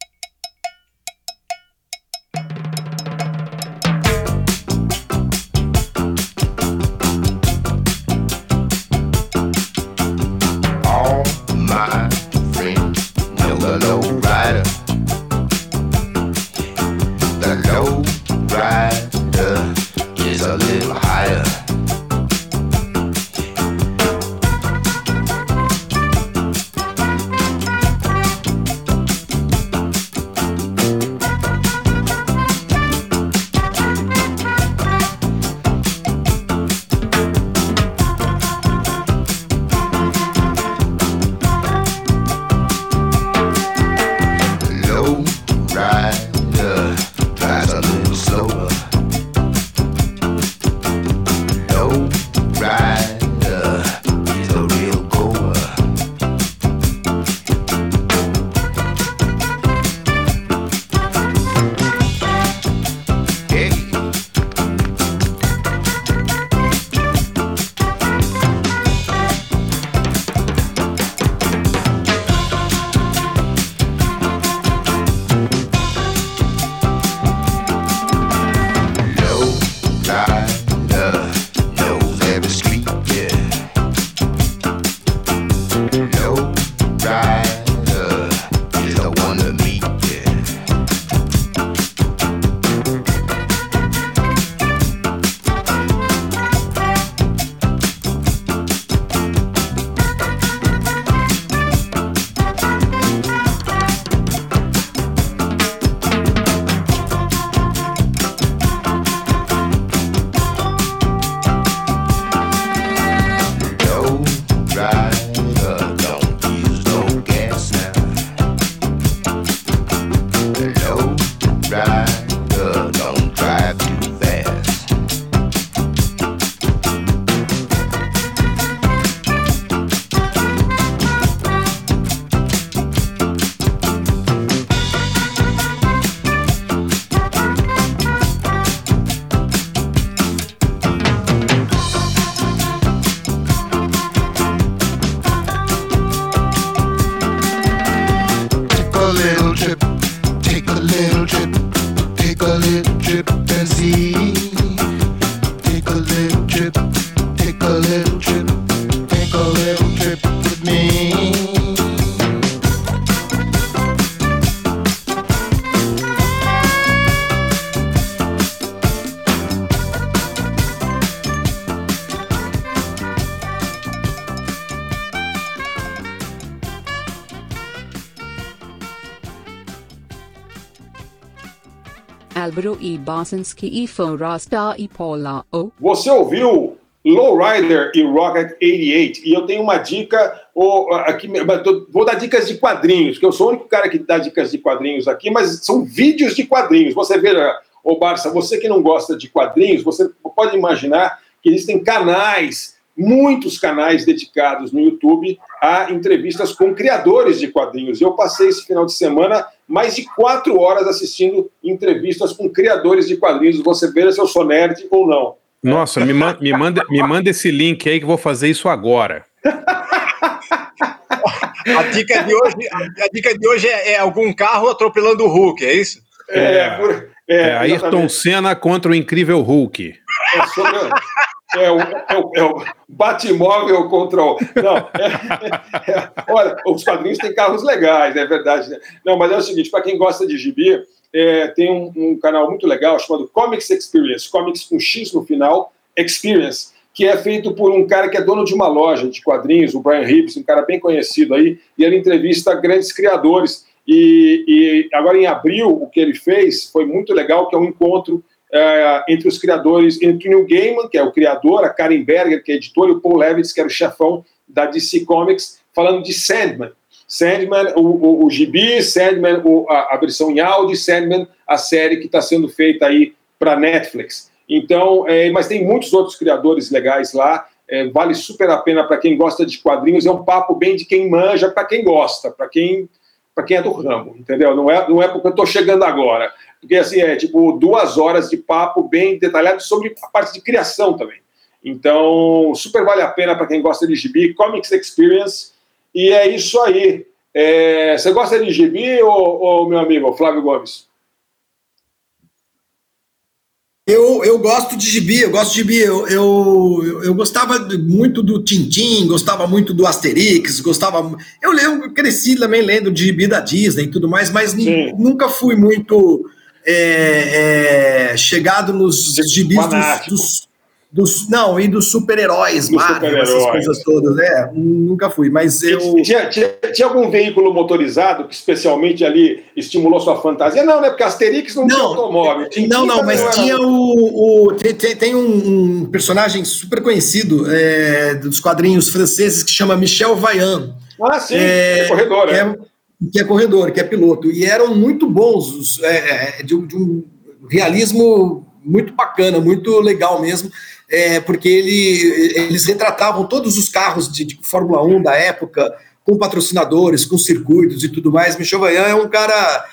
[SPEAKER 8] Álvaro e Basinski e Forasta e Paula O.
[SPEAKER 3] Você ouviu Lowrider e Rocket 88. E eu tenho uma dica, ou, aqui, vou dar dicas de quadrinhos, que eu sou o único cara que dá dicas de quadrinhos aqui, mas são vídeos de quadrinhos. Você vê, ô Barça, você que não gosta de quadrinhos, você pode imaginar que existem canais, muitos canais dedicados no YouTube a entrevistas com criadores de quadrinhos. Eu passei esse final de semana mais de quatro horas assistindo entrevistas com criadores de quadrinhos. Você vê se eu sou nerd ou não.
[SPEAKER 4] Nossa, me, man, me, manda, me manda esse link aí que eu vou fazer isso agora.
[SPEAKER 2] a, dica de hoje, a dica de hoje é, é algum carro atropelando o Hulk, é isso?
[SPEAKER 4] É, por, é, é Ayrton Senna contra o incrível Hulk.
[SPEAKER 3] É, sobre, é, o, é, o, é o Batmóvel contra o. Não, é, é, olha, os quadrinhos têm carros legais, é verdade. Né? Não, mas é o seguinte: para quem gosta de gibi, é, tem um, um, canal muito legal chamado Comics Experience, Comics com X no final, Experience, que é feito por um cara que é dono de uma loja de quadrinhos, o Brian Hibbs, um cara bem conhecido aí, e ele entrevista grandes criadores. E, e agora em abril, o que ele fez foi muito legal, que é um encontro é, entre os criadores, entre o Neil Gaiman, que é o criador, a Karen Berger, que é editor, e o Paul Levitz, que era o chefão da DC Comics, falando de Sandman. Sandman, o, o, o gibi, Sandman, o, a, a, versão em áudio, Sandman, a série que está sendo feita aí para Netflix. Então, é, mas tem muitos outros criadores legais lá. É, vale super a pena para quem gosta de quadrinhos. É um papo bem de quem manja, para quem gosta, para quem para quem é do ramo, entendeu? Não é, não é porque eu estou chegando agora, porque assim é tipo duas horas de papo bem detalhado sobre a parte de criação também. Então, super vale a pena para quem gosta de gibi, Comics Experience e é isso aí. É, você gosta de gibi ou, ou, meu amigo Flávio Gomes?
[SPEAKER 5] Eu, eu gosto de gibi, eu gosto de gibi. Eu, eu, eu gostava muito do Tintim, gostava muito do Asterix, gostava. Eu, eu cresci também lendo de gibi da Disney e tudo mais, mas nunca fui muito é, é, chegado nos gibis dos, dos, dos, não, e dos super-heróis, Marvel, super essas coisas todas, né? Nunca fui, mas eu.
[SPEAKER 3] Tinha, tinha, tinha, algum veículo motorizado que especialmente ali estimulou sua fantasia? Não, né? Porque Asterix não, não tinha automóvel.
[SPEAKER 5] Tinha, não, não, mas tinha o. o tem, tem um, um, personagem super conhecido é, dos quadrinhos franceses que chama Michel Vaillant.
[SPEAKER 3] Ah, sim, é, é corredor,
[SPEAKER 5] que é, que é corredor, que é piloto. E eram muito bons, é, é de, de um realismo muito bacana, muito legal mesmo é, porque ele, eles retratavam todos os carros de, de, Fórmula 1 da época, com patrocinadores, com circuitos e tudo mais. Michel Vaillant é um cara,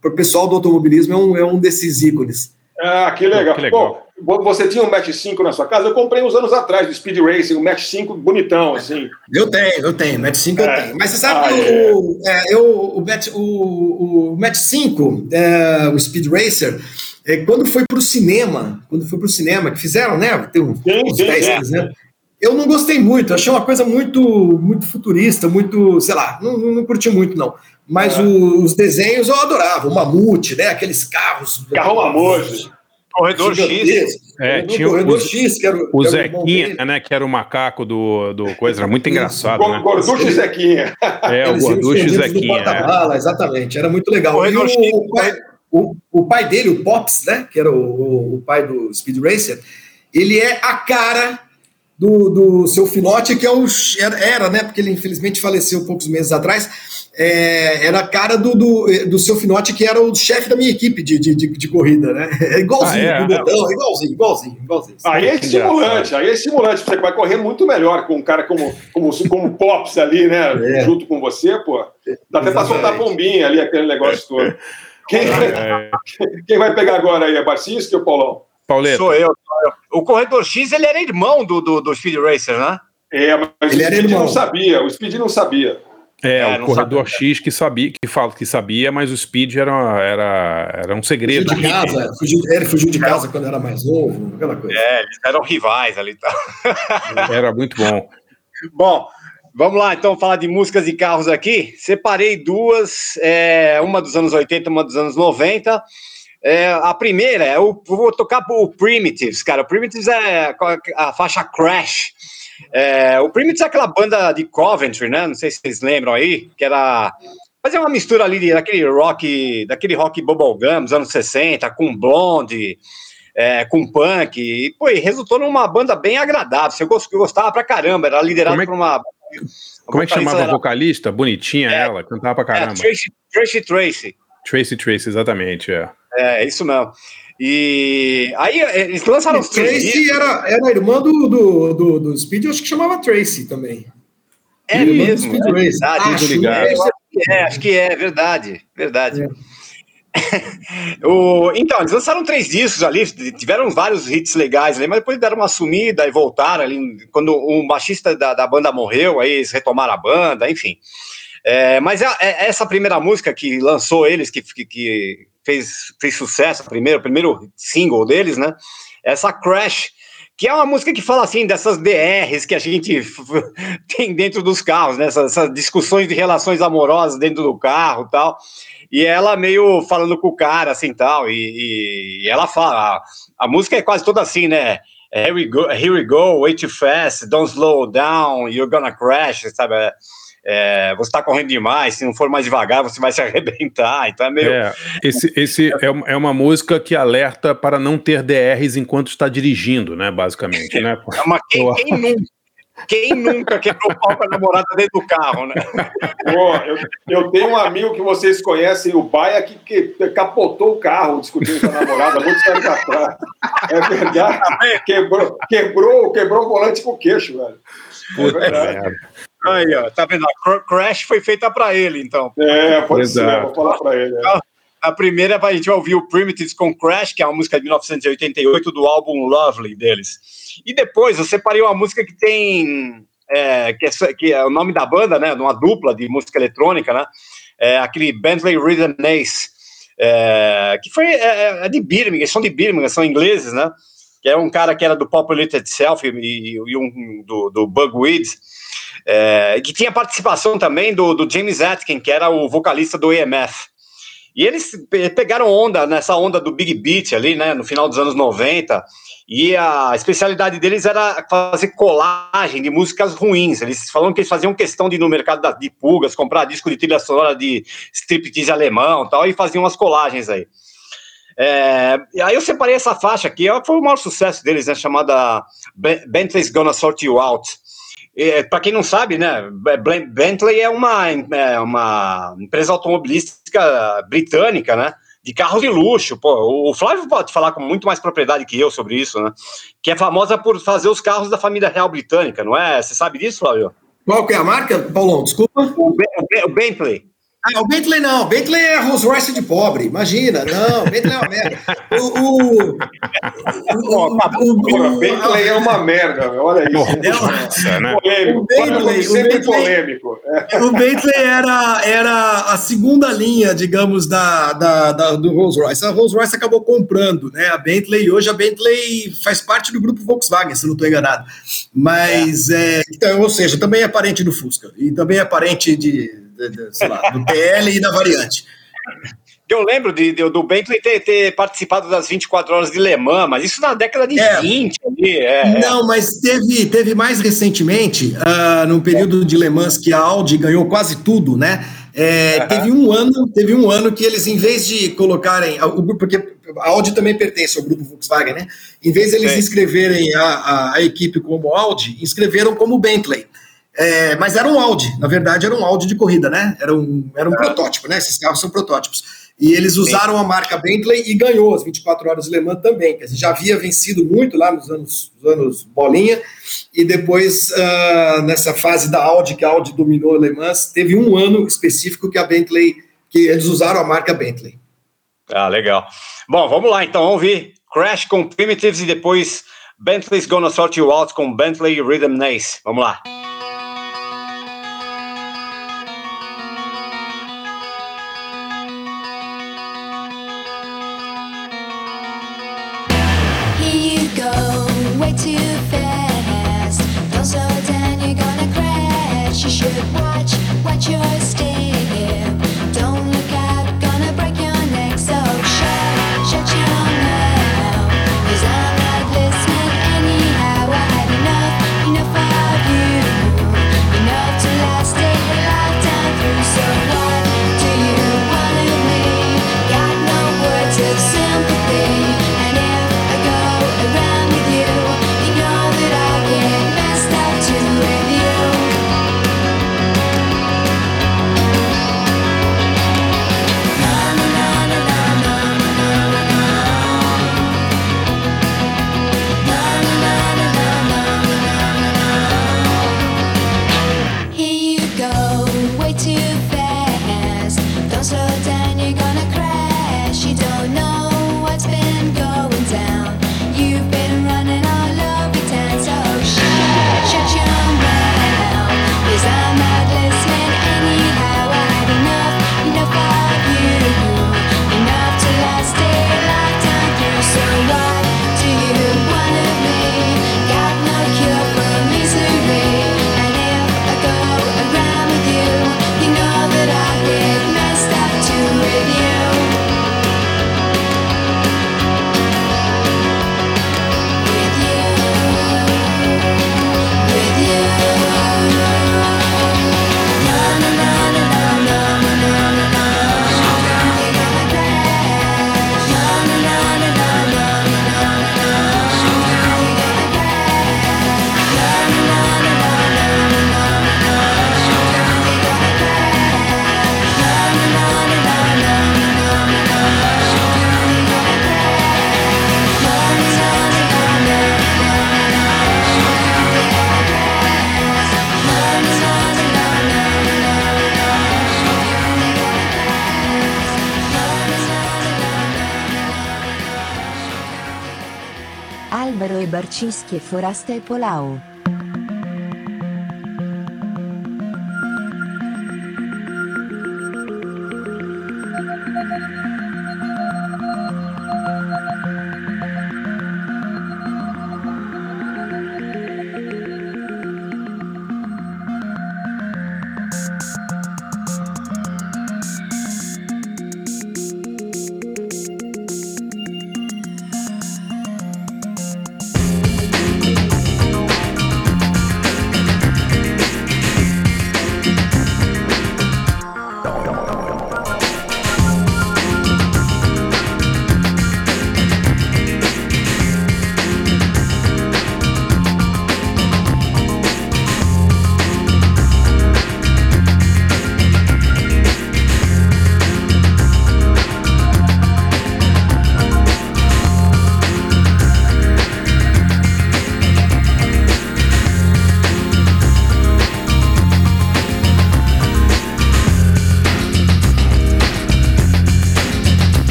[SPEAKER 5] para o pessoal do automobilismo, é um, é um desses ícones.
[SPEAKER 3] Ah, que legal. que legal. Pô, você tinha um Match 5 na sua casa? Eu comprei uns anos atrás do Speed Racing, um Match 5 bonitão, assim.
[SPEAKER 5] Eu tenho, eu tenho. Match 5 é. eu tenho. Mas você sabe ah, que é. o, é, eu, o, Match, o, o Match 5, é, o Speed Racer, é, quando foi para o cinema, quando foi para o cinema, que fizeram, né? Tem uns, sim, uns sim, 10, é. 15 anos. Eu não gostei muito, achei uma coisa muito, muito futurista, muito, sei lá, não, não, não curti muito, não. Mas é. o, os desenhos eu adorava, o Mamute, né? Aqueles carros.
[SPEAKER 3] Carro Mamute.
[SPEAKER 2] Corredor X.
[SPEAKER 4] É, tinha o Corredor X, que era o, o que Zequinha, o né? Que era o macaco do, do coisa, era muito engraçado. O,
[SPEAKER 3] né? Gorducho Zequinha.
[SPEAKER 4] É, o Gorducho Zequinha.
[SPEAKER 5] É. Exatamente, era muito legal. Corredor X. O, o pai dele, o Pops, né, que era o, o pai do Speed Racer, ele é a cara do, do seu Finote, que é o, era, né, porque ele infelizmente faleceu poucos meses atrás, é, era a cara do, do, do seu Finote, que era o chefe da minha equipe de, de, de, de corrida, né? [laughs] É igualzinho, ah, é, botão, igualzinho, igualzinho, igualzinho.
[SPEAKER 3] Aí é estimulante, aí é estimulante, você vai correr muito melhor com um cara como, como, como Pops ali, né, é. junto com você, pô. Dá até pra soltar bombinha ali, aquele negócio todo. [laughs] Quem, é. quem vai pegar agora aí? É Barcinski ou Paulão?
[SPEAKER 2] Pauleta. Sou eu. O Corredor X, ele era irmão do, do, do Speed Racer, né?
[SPEAKER 3] É, mas ele o Speed não sabia. O Speed não sabia.
[SPEAKER 4] É,
[SPEAKER 2] É,
[SPEAKER 4] o corredor
[SPEAKER 2] sabia.
[SPEAKER 4] X que sabia, que fala que sabia, mas o Speed era, era, era um
[SPEAKER 5] Fugiu
[SPEAKER 4] segredo.
[SPEAKER 5] de casa, fugiu, ele fugiu de casa quando era mais novo, aquela coisa.
[SPEAKER 2] É, eles eram rivais ali. Tá?
[SPEAKER 4] Era muito bom.
[SPEAKER 2] Bom, vamos lá então falar de músicas e carros aqui. Separei duas, é, uma dos anos 80, uma dos anos 90. É, a primeira é o. Vou tocar o Primitives, cara. O Primitives é a faixa Crash. É, o Primitives é aquela banda de Coventry, né? Não sei se vocês lembram aí, que era. Fazer uma mistura ali daquele rock, daquele rock bubblegum dos anos 60, com blonde, é, com punk, e pô, e resultou numa banda bem agradável. Gost- gostava pra caramba, era liderado
[SPEAKER 4] é
[SPEAKER 2] por uma.
[SPEAKER 4] Como é que chamava a vocalista? Bonitinha ela, cantava pra
[SPEAKER 2] É,
[SPEAKER 4] caramba.
[SPEAKER 2] Tracy, Tracy Tracy.
[SPEAKER 4] Tracy Tracy, exatamente, é.
[SPEAKER 2] É, isso mesmo. E aí é, eles lançaram os três
[SPEAKER 5] Tracy era, era irmã do, do, do, do Speed, eu acho que chamava Tracy também.
[SPEAKER 2] É
[SPEAKER 5] irmã do
[SPEAKER 2] mesmo,
[SPEAKER 5] Speed
[SPEAKER 2] é verdade.
[SPEAKER 5] Acho,
[SPEAKER 4] ligado.
[SPEAKER 2] É, eu acho que é, acho que é, verdade, verdade. [laughs] o, então, eles lançaram três discos ali, tiveram vários hits legais ali, mas depois deram uma sumida e voltaram ali. Quando o baixista da, da banda morreu, aí eles retomaram a banda, enfim. É, mas é- é essa primeira música que lançou eles, que, que, que fez, fez sucesso, a primeira, o primeiro single deles, né? Essa Crash, que é uma música que fala assim dessas DRs que a gente [laughs] tem dentro dos carros, né? Essas, essas discussões de relações amorosas dentro do carro tal. E ela meio falando com o cara, assim, tal, e, e ela fala, a, a música é quase toda assim, né, here we go, here we go, way too fast, don't slow down, you're gonna crash, sabe, é, é, você tá correndo demais, se não for mais devagar, você vai se [laughs] arrebentar, então é meio...
[SPEAKER 4] É, esse, esse é, uma- é uma música que alerta para não ter DRs enquanto está dirigindo, né? Basicamente, [laughs] né?
[SPEAKER 2] É uma, quem, quem [laughs] nunca, quem nunca quebrou o pau com a namorada dentro do carro, né?
[SPEAKER 3] Pô, eu, eu tenho um amigo que vocês conhecem, o Baia, que, que capotou o carro discutindo com a namorada muitos anos atrás. É verdade. Quebrou, quebrou, quebrou o volante com o queixo, velho. É verdade.
[SPEAKER 2] Aí, ó, tá vendo? A Cr- Crash foi feita pra ele, então.
[SPEAKER 3] É, pode ser, vou falar pra ele. é.
[SPEAKER 2] A primeira a gente vai ouvir o Primitives com Crash, que é uma música de 1988 do álbum Lovely deles. E depois eu separei uma música que tem. é, que, é, que é o nome da banda, né? De uma dupla de música eletrônica, né? É aquele Bentley Rhythm Ace, é, que foi é, é de Birmingham, são de Birmingham, são ingleses, né? Que é um cara que era do Populated Self e, e um do, do Bugweed, é, que tinha participação também do, do James Atkin, que era o vocalista do EMF. E eles pe- pegaram onda nessa onda do Big Beat ali, né, no final dos anos 90, e a especialidade deles era fazer colagem de músicas ruins. Eles falaram que eles faziam questão de ir no mercado de pulgas, comprar disco de trilha sonora de striptease alemão tal, e faziam umas colagens aí. É, aí eu separei essa faixa aqui, foi o maior sucesso deles, né, chamada Ben- Bentley's Gonna Sort You Out. Para quem não sabe, né, Blen- Bentley é uma, é uma empresa automobilística britânica, né, de carros de luxo. Pô, o Flávio pode falar com muito mais propriedade que eu sobre isso, né, que é famosa por fazer os carros da família real britânica, não é? Você sabe disso, Flávio?
[SPEAKER 5] Qual que é a marca, Paulão? Desculpa.
[SPEAKER 2] O, Ben- o Ben- o Bentley.
[SPEAKER 5] Ah, o Bentley não. O Bentley é Rolls Royce de pobre. Imagina. Não, o Bentley é uma merda. O, o, o, o,
[SPEAKER 3] Porra,
[SPEAKER 5] o-
[SPEAKER 3] Bentley é uma merda, olha isso.
[SPEAKER 4] Nossa, né?
[SPEAKER 3] Polêmico,
[SPEAKER 5] O Bentley-
[SPEAKER 3] sempre
[SPEAKER 5] o Bentley-
[SPEAKER 3] polêmico. É.
[SPEAKER 5] O Bentley era, era a segunda linha, digamos, da, da, da- do Rolls Royce. A Rolls Royce acabou comprando né, a Bentley e hoje a Bentley faz parte do grupo Volkswagen, se não estou enganado. Mas, é, então, ou seja, também é parente do Fusca e também é parente de, lá, do TL e da variante.
[SPEAKER 2] Eu lembro de, de- do Bentley ter, ter participado das 24 horas de Le Mans, mas isso na década de
[SPEAKER 5] É.
[SPEAKER 2] 20 ali, é, é.
[SPEAKER 5] Não, mas teve, teve mais recentemente, ah, no período de Le Mans, que a Audi ganhou quase tudo, né? É, Teve um ano, teve um ano que eles, em vez de colocarem o grupo, porque a Audi também pertence ao grupo Volkswagen, né? Em vez de eles
[SPEAKER 2] Sim.
[SPEAKER 5] inscreverem a, a, a equipe como Audi, inscreveram como Bentley. É, mas era um Audi, na verdade era um Audi de corrida, né? Era um, era um protótipo, né? Esses carros são protótipos. E eles usaram a marca Bentley e ganhou as 24 horas Le Mans também. Quer dizer, já havia vencido muito lá nos anos, nos anos bolinha, e depois, ah, nessa fase da Audi, que a Audi dominou Le Mans, teve um ano específico que a Bentley, que eles usaram a marca Bentley.
[SPEAKER 2] Ah, legal. Bom, vamos lá então, vamos ouvir Crash com Primitives e depois Bentley's Gonna Sort You Out com Bentley Rhythm Ace. Vamos lá.
[SPEAKER 8] Barcińskie Forasta e Polao.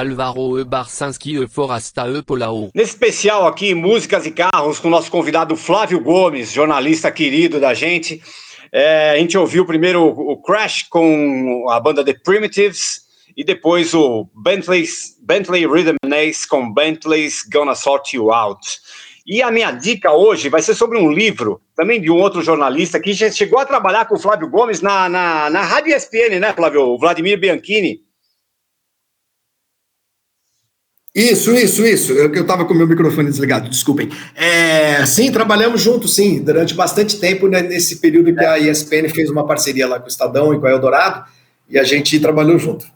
[SPEAKER 9] Alvaro E. Barcinski E. Forasta E. Polao.
[SPEAKER 2] Nesse especial aqui, músicas e carros, com o nosso convidado Flávio Gomes, jornalista querido da gente. É, a gente ouviu primeiro o Crash com a banda The Primitives e depois o Bentley's, Bentley Rhythm Ace com Bentley's Gonna Sort You Out. E a minha dica hoje vai ser sobre um livro, também de um outro jornalista que já chegou a trabalhar com o Flávio Gomes na, na, na Rádio ESPN, né, Flávio? O Vladimir Bianchini.
[SPEAKER 5] Isso, isso, isso. Eu estava com o meu microfone desligado, desculpem. É, sim, trabalhamos juntos, sim, durante bastante tempo, né, nesse período que a ESPN fez uma parceria lá com o Estadão e com a Eldorado, e a gente trabalhou junto.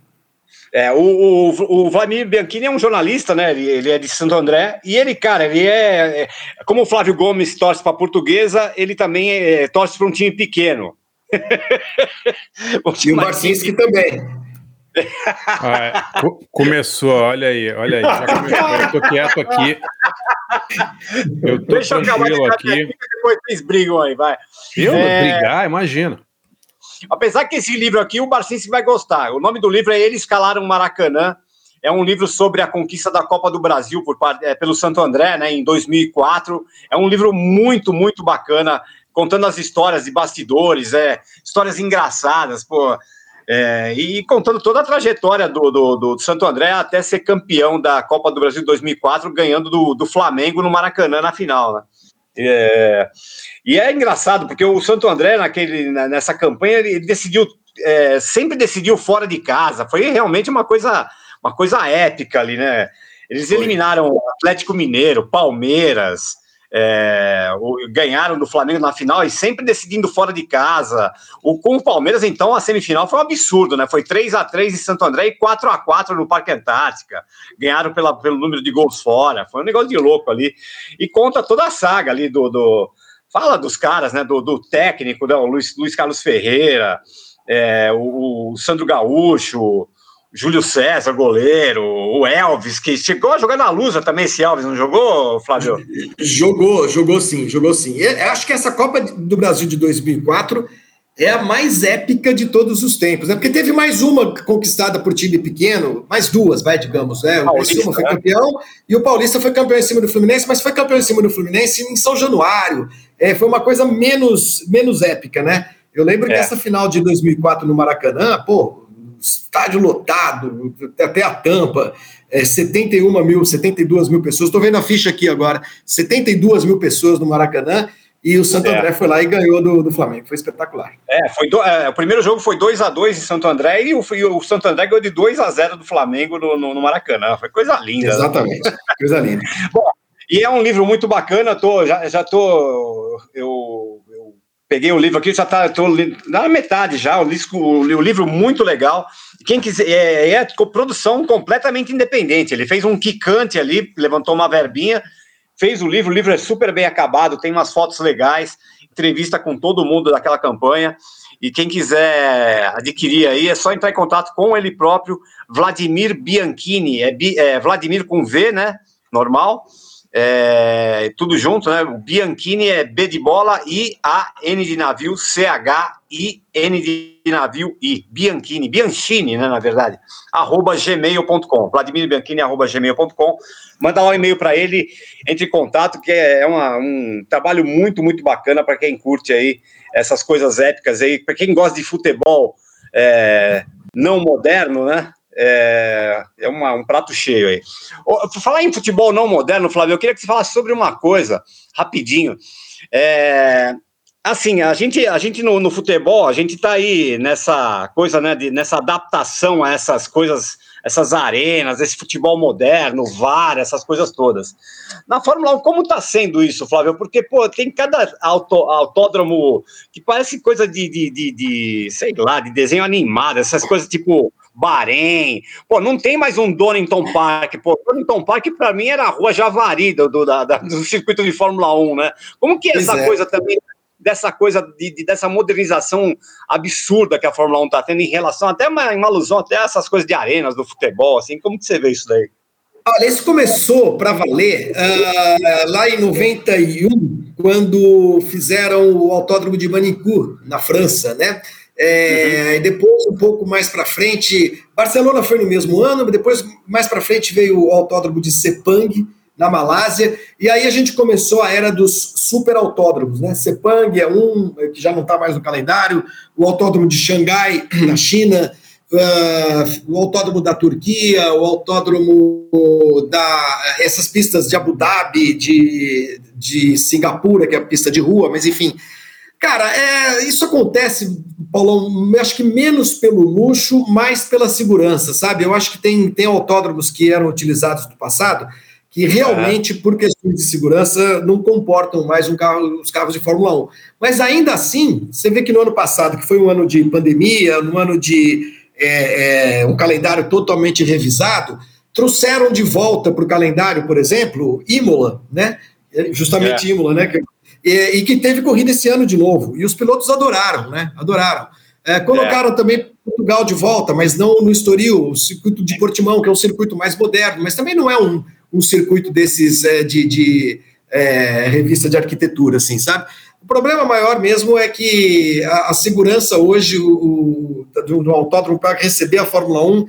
[SPEAKER 2] É, o, o, o Vladimir Bianchini é um jornalista, né? Ele, ele, é de Santo André, e ele, cara, ele é. é como o Flávio Gomes torce para a portuguesa, ele também é, torce para um time pequeno. [laughs]
[SPEAKER 5] e o Marcinski também.
[SPEAKER 4] Ah, começou, olha aí, olha aí. Já começou, eu tô quieto aqui. Eu tô Deixa tranquilo eu aqui.
[SPEAKER 2] Depois vocês brigam aí, vai.
[SPEAKER 4] Eu é... brigar, imagina.
[SPEAKER 2] Apesar que esse livro aqui o Barcinski vai gostar. O nome do livro é Eles Escalaram Maracanã. É um livro sobre a conquista da Copa do Brasil por, é, pelo Santo André, né, em 2004. É um livro muito, muito bacana, contando as histórias de bastidores, é, histórias engraçadas, pô. É, e contando toda a trajetória do, do, do, Santo André até ser campeão da Copa do Brasil 2004, ganhando do, do Flamengo no Maracanã na final. Né? É, e é engraçado, porque o Santo André, naquele, nessa campanha, ele decidiu, é, sempre decidiu fora de casa. Foi realmente uma coisa, uma coisa épica ali, né? Eles eliminaram o Atlético Mineiro, Palmeiras, é, ganharam do Flamengo na final e sempre decidindo fora de casa. O, com o Palmeiras, então, a semifinal foi um absurdo, né? Foi 3 a 3 em Santo André e 4 a 4 no Parque Antártica. Ganharam pela, pelo número de gols fora. Foi um negócio de louco ali. E conta toda a saga ali do. do fala dos caras, né? Do, do técnico, né, Luiz, Luiz Carlos Ferreira, é, o, o Sandro Gaúcho. Júlio César, goleiro, o Elvis, que chegou a jogar na Lusa também, esse Elvis, não jogou, Flávio?
[SPEAKER 5] Jogou, jogou sim, jogou sim. Eu acho que essa Copa do Brasil de 2004 é a mais épica de todos os tempos, né? Porque teve mais uma conquistada por time pequeno, mais duas, vai, digamos, né? O Criciúma foi né? campeão e o Paulista foi campeão em cima do Fluminense, mas foi campeão em cima do Fluminense em São Januário. É, foi uma coisa menos, menos épica, né? Eu lembro é. que essa final de 2004 no Maracanã, pô, estádio lotado, até a tampa, é, 71 mil, 72 mil pessoas. Estou vendo a ficha aqui agora: 72 mil pessoas no Maracanã. E o Santo é. André foi lá e ganhou do, do Flamengo. Foi espetacular.
[SPEAKER 2] É, foi do, é, o primeiro jogo foi 2 a 2 em Santo André e o, e o Santo André ganhou de 2 a 0 do Flamengo no, no, no Maracanã. Foi coisa linda.
[SPEAKER 5] Né? Exatamente. Né? Coisa linda. [laughs]
[SPEAKER 2] Bom, e é um livro muito bacana. Tô, já, já tô. Eu, eu peguei o livro aqui, já tá, tô na metade já. O, o, o livro muito legal. Quem quiser, é, é produção completamente independente. Ele fez um quicante ali, levantou uma verbinha, fez o livro. O livro é super bem acabado, tem umas fotos legais, entrevista com todo mundo daquela campanha. E quem quiser adquirir aí, é só entrar em contato com ele próprio, Vladimir Bianchini, é, é Vladimir com V, né? Normal é, tudo junto, né? O Bianchini é B de bola, I, A, N de navio, C, H, I, N de navio, I. Bianchini, Bianchini, né, na verdade, arroba gmail.com. Vladimir Bianchini, arroba gmail.com. Manda lá um e-mail para ele, entre em contato, que é uma, um trabalho muito, muito bacana para quem curte aí essas coisas épicas aí, para quem gosta de futebol é, não moderno, né? É, é uma, um prato cheio aí. Falar em futebol não moderno, Flávio, eu queria que você falasse sobre uma coisa, rapidinho. É, assim, a gente, a gente no, no futebol, a gente está aí nessa coisa, né, de, nessa adaptação a essas coisas, essas arenas, esse futebol moderno, VAR, essas coisas todas. Na Fórmula 1, como está sendo isso, Flávio? Porque, pô, tem cada auto, autódromo que parece coisa de, de, de, de, sei lá, de desenho animado, essas coisas tipo Bahrein. Pô, não tem mais um Donington Park. Pô, Donington Park para mim era a rua Javari do, do, da, do circuito de Fórmula 1, né? Como que é essa é. coisa também, dessa coisa, de, de, dessa modernização absurda que a Fórmula 1 está tendo em relação, até uma, uma alusão até essas coisas de arenas do futebol, assim, como que você vê isso daí?
[SPEAKER 5] Olha, isso começou para valer uh, lá em 91, quando fizeram o autódromo de Manicur, na França, né? É, Depois, um pouco mais para frente, Barcelona foi no mesmo ano, depois, mais para frente, veio o autódromo de Sepang, na Malásia, e aí a gente começou a era dos super autódromos, né? Sepang é um, que já não está mais no calendário, o autódromo de Xangai, [clears throat] na China, uh, o autódromo da Turquia, o autódromo da. essas pistas de Abu Dhabi, de, de Singapura, que é a pista de rua, mas enfim. Cara, é, isso acontece, Paulão, acho que menos pelo luxo, mais pela segurança, sabe? Eu acho que tem, tem autódromos que eram utilizados no passado que realmente, por questões de segurança, não comportam mais um carro, os carros de Fórmula 1. Mas ainda assim, você vê que no ano passado, que foi um ano de pandemia, no ano de é, é, um calendário totalmente revisado, trouxeram de volta para o calendário, por exemplo, Imola, né? Justamente é. Imola, né? E, e, que teve corrida esse ano de novo. E os pilotos adoraram, né? Adoraram. É, colocaram é. também Portugal de volta, mas não no Estoril, o circuito de Portimão, que é um circuito mais moderno, mas também não é um, um circuito desses é, de, de é, revista de arquitetura, assim, sabe? O problema maior mesmo é que a, a segurança hoje o, do, do autódromo para receber a Fórmula 1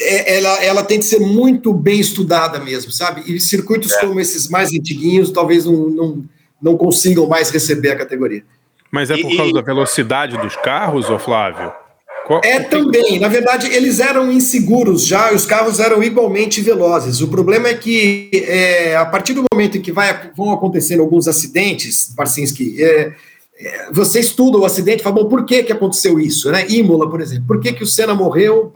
[SPEAKER 5] é, ela, ela tem que ser muito bem estudada mesmo, sabe? E circuitos é. como esses mais antiguinhos talvez não, não, não consigam mais receber a categoria.
[SPEAKER 4] Mas é por causa e, da velocidade dos carros, ô Flávio?
[SPEAKER 5] Qual, é também, na verdade, eles eram inseguros já, os carros eram igualmente velozes. O problema é que é, a partir do momento em que vai, vão acontecendo alguns acidentes, Barcinski, é, é, você estuda o acidente e fala, bom, por que, que aconteceu isso? Né? Imola, por exemplo, por que, que o Senna morreu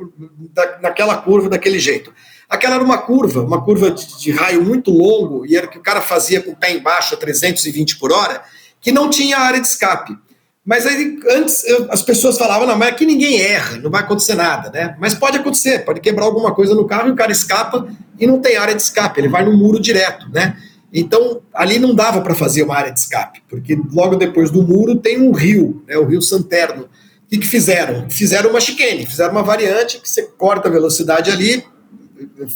[SPEAKER 5] da, naquela curva daquele jeito? Aquela era uma curva, uma curva de, de raio muito longo, e era que o cara fazia com o pé embaixo a 320 por hora, que não tinha área de escape. Mas aí, antes, eu, as pessoas falavam, não, mas aqui ninguém erra, não vai acontecer nada, né? Mas pode acontecer, pode quebrar alguma coisa no carro e o cara escapa e não tem área de escape, ele vai no muro direto, né? Então, ali não dava para fazer uma área de escape, porque logo depois do muro tem um rio, né, o Rio Santerno. O que, que fizeram? Fizeram uma chicane, fizeram uma variante que você corta a velocidade ali,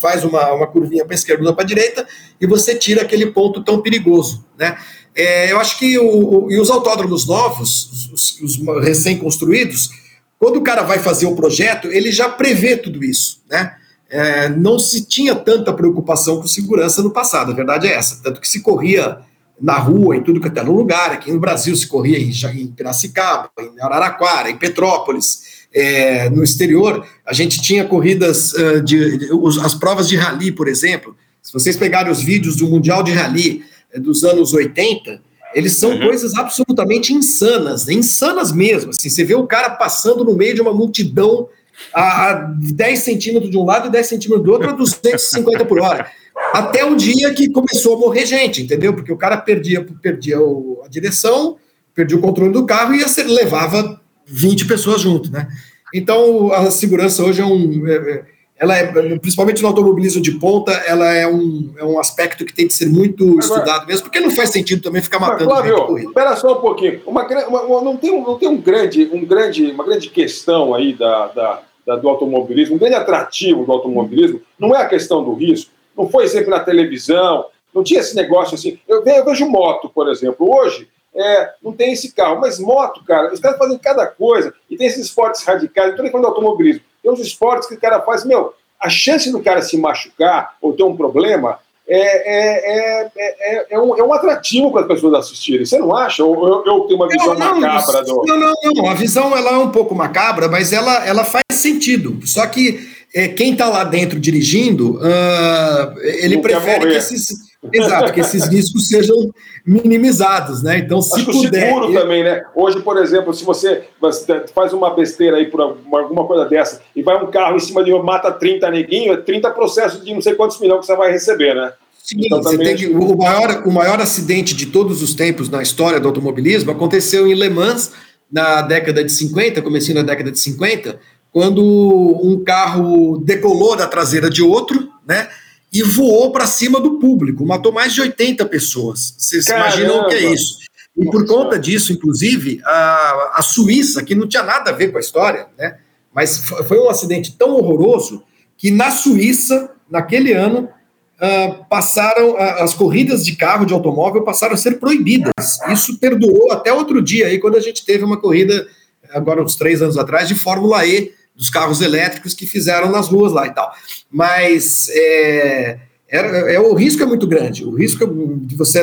[SPEAKER 5] faz uma, uma curvinha para a esquerda ou para a direita e você tira aquele ponto tão perigoso, né? É, eu acho que o, o, e os autódromos novos, os, os recém-construídos, quando o cara vai fazer o projeto, ele já prevê tudo isso, né? É, não se tinha tanta preocupação com segurança no passado, a verdade é essa. Tanto que se corria na rua, em tudo que até no lugar, aqui no Brasil se corria em, em Piracicaba, em Araraquara, em Petrópolis, é, no exterior, a gente tinha corridas, uh, de, de, as provas de rally, por exemplo. Se vocês pegarem os vídeos do Mundial de Rally, dos anos 80, eles são uhum. coisas absolutamente insanas, insanas mesmo. Assim, você vê o cara passando no meio de uma multidão a, a 10 centímetros de um lado e 10 centímetros do outro a 250 por hora. Até um dia que começou a morrer gente, entendeu? Porque o cara perdia, perdia o, a direção, perdia o controle do carro e levava 20 pessoas junto, né? Então a segurança hoje é um. É, é ela é, principalmente no automobilismo de ponta, ela é um, é um aspecto que tem que ser muito Agora, estudado mesmo, porque não faz sentido também ficar matando
[SPEAKER 3] Flávio, espera só um pouquinho. Uma, uma, não tem, não tem um grande, um grande, uma grande questão aí da, da, da, do automobilismo, um grande atrativo do automobilismo, não é a questão do risco, não foi sempre na televisão, não tinha esse negócio assim. Eu, eu vejo moto, por exemplo, hoje, é, não tem esse carro, mas moto, cara, os caras fazem cada coisa, e tem esses esportes radicais, não estou nem falando do automobilismo, tem uns esportes que o cara faz, meu, a chance do cara se machucar ou ter um problema é, é, é, é, um, é um atrativo para as pessoas assistirem. Você não acha? Ou eu, eu tenho uma visão não, não, macabra do.
[SPEAKER 5] Não, não, não. A visão ela é um pouco macabra, mas ela, ela faz sentido. Só que é, quem está lá dentro dirigindo, uh, ele não prefere que esses Exato, que esses riscos sejam minimizados, né? Então, se Acho puder.
[SPEAKER 3] Seguro também, né? Hoje, por exemplo, se você faz uma besteira aí por alguma coisa dessa e vai um carro em cima de uma mata 30 neguinho, é 30 processos de não sei quantos milhões que você vai receber, né?
[SPEAKER 5] Sim, então, tem que, o, maior, o maior acidente de todos os tempos na história do automobilismo aconteceu em Le Mans, na década de 50, comecinho da década de 50, quando um carro decolou da traseira de outro, né? E voou para cima do público, matou mais de 80 pessoas. Vocês Caramba. imaginam o que é isso? E por conta disso, inclusive, a, a Suíça, que não tinha nada a ver com a história, né? mas foi um acidente tão horroroso que na Suíça, naquele ano, uh, passaram uh, as corridas de carro, de automóvel, passaram a ser proibidas. Isso perdoou até outro dia, aí, quando a gente teve uma corrida agora uns três anos atrás, de Fórmula E, dos carros elétricos que fizeram nas ruas lá e tal. Mas é, é, é, o risco é muito grande, o risco de você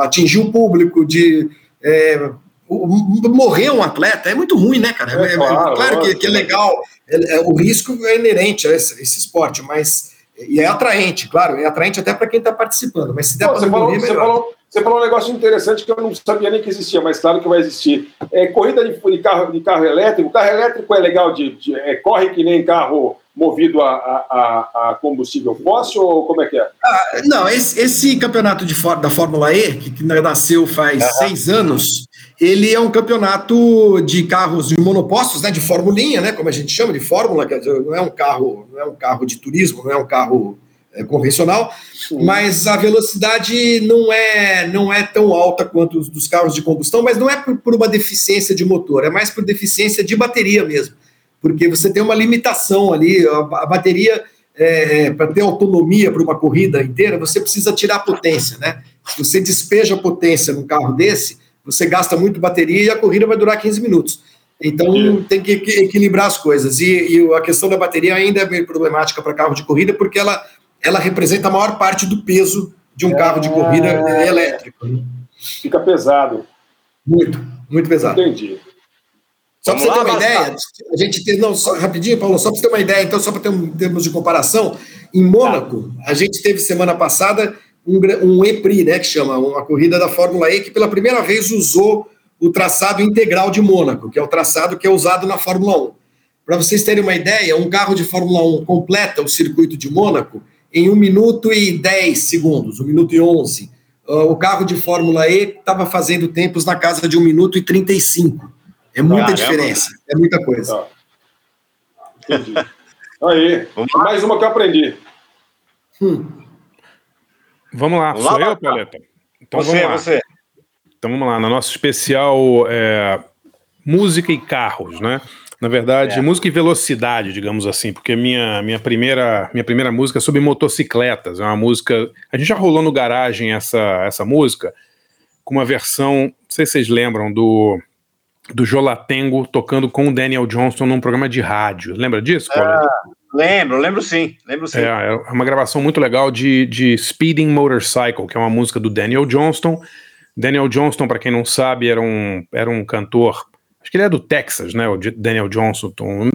[SPEAKER 5] atingir o público, de é, morrer um atleta é muito ruim, né, cara? É, é claro, claro que, que, é legal, é, o risco é inerente a esse, esse esporte, mas e é atraente, claro, é atraente até para quem está participando. Mas se der para
[SPEAKER 3] você, falou, você, falou, você falou um negócio interessante que eu não sabia nem que existia, mas claro que vai existir. É, corrida de, de carro, de carro elétrico. O carro elétrico é legal de. de é, corre que nem carro movido a, a, a, combustível fóssil ou como é que é?
[SPEAKER 5] Ah, não, esse, esse campeonato de, da Fórmula E, que, que nasceu faz uhum. seis anos, ele é um campeonato de carros de monopostos, né, de formulinha, né, como a gente chama de fórmula, que não é um carro, não é um carro de turismo, não é um carro convencional, Sim. mas a velocidade não é não é tão alta quanto os dos carros de combustão, mas não é por, por uma deficiência de motor, é mais por deficiência de bateria mesmo porque você tem uma limitação ali, a, a bateria, é, para ter autonomia para uma corrida inteira, você precisa tirar potência, né? Se você despeja potência num carro desse, você gasta muito bateria e a corrida vai durar 15 minutos. Então tem que equilibrar as coisas. E, e, a questão da bateria ainda é meio problemática para carro de corrida, porque ela, ela representa a maior parte do peso de um é... carro de corrida elétrico.
[SPEAKER 3] Fica pesado.
[SPEAKER 5] Muito, muito pesado.
[SPEAKER 3] Entendi.
[SPEAKER 5] Só para você ter uma ideia, a gente tem, não, só, rapidinho, Paulo, só para você ter uma ideia, então, só para ter um termos de comparação, em Mônaco, a gente teve semana passada um, um EPRI, né, que chama, uma corrida da Fórmula E, que pela primeira vez usou o traçado integral de Mônaco, que é o traçado que é usado na Fórmula 1. Para vocês terem uma ideia, um carro de Fórmula 1 completa o circuito de Mônaco em 1 minuto e 10 segundos, 1 minuto e 11. Uh, o carro de Fórmula E estava fazendo tempos na casa de 1 minuto e 35. É muita Caramba. diferença, é muita coisa. Tá.
[SPEAKER 3] Entendi. Aí, mais uma que eu aprendi.
[SPEAKER 4] Hum. Vamos lá, vamos sou lá, eu, Paleta? Então você, vamos lá. Você. Então vamos lá, no nosso especial é, música e carros, né? Na verdade, é. música e velocidade, digamos assim, porque minha, minha, primeira, minha primeira música é sobre motocicletas. É uma música. A gente já rolou no garagem essa, essa música com uma versão, não sei se vocês lembram, do do Jolatengo tocando com o Daniel Johnston num programa de rádio. Lembra disso,
[SPEAKER 2] ah, Lembro, lembro sim, lembro sim.
[SPEAKER 4] É, é uma gravação muito legal de, de Speeding Motorcycle, que é uma música do Daniel Johnston. Daniel Johnston, para quem não sabe, era um, era um cantor, acho que ele é do Texas, né, o Daniel Johnston,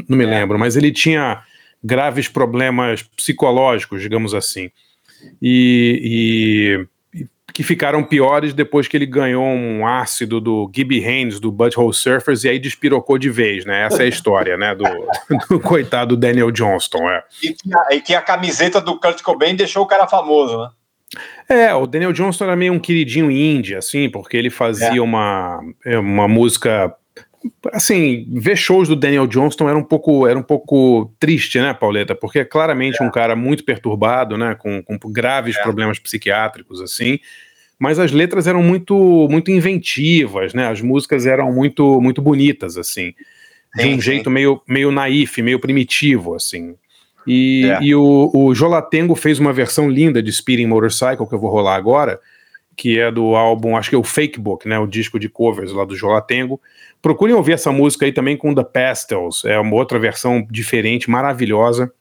[SPEAKER 4] não me é. lembro, mas ele tinha graves problemas psicológicos, digamos assim. E, que ficaram piores depois que ele ganhou um ácido do Gibby Haynes, do Butthole Surfers, e aí despirocou de vez, né? Essa é a história, né? Do, [laughs] do coitado Daniel Johnston, é.
[SPEAKER 2] E que, a, e que a camiseta do Kurt Cobain deixou o cara famoso, né?
[SPEAKER 4] É, o Daniel Johnston era meio um queridinho indie, assim, porque ele fazia é. uma, é, uma música assim, ver shows do Daniel Johnston era um pouco, era um pouco triste, né, Pauleta? Porque é claramente é. um cara muito perturbado, né, com, com graves é. problemas psiquiátricos, assim mas as letras eram muito muito inventivas, né? As músicas eram muito muito bonitas assim, de sim, um sim. jeito meio meio naif, meio primitivo assim. E, é. e o, o Jolatengo fez uma versão linda de Speeding Motorcycle que eu vou rolar agora, que é do álbum, acho que é o Fake Book, né? O disco de covers lá do Jolatengo. Procurem ouvir essa música aí também com The Pastels, é uma outra versão diferente, maravilhosa.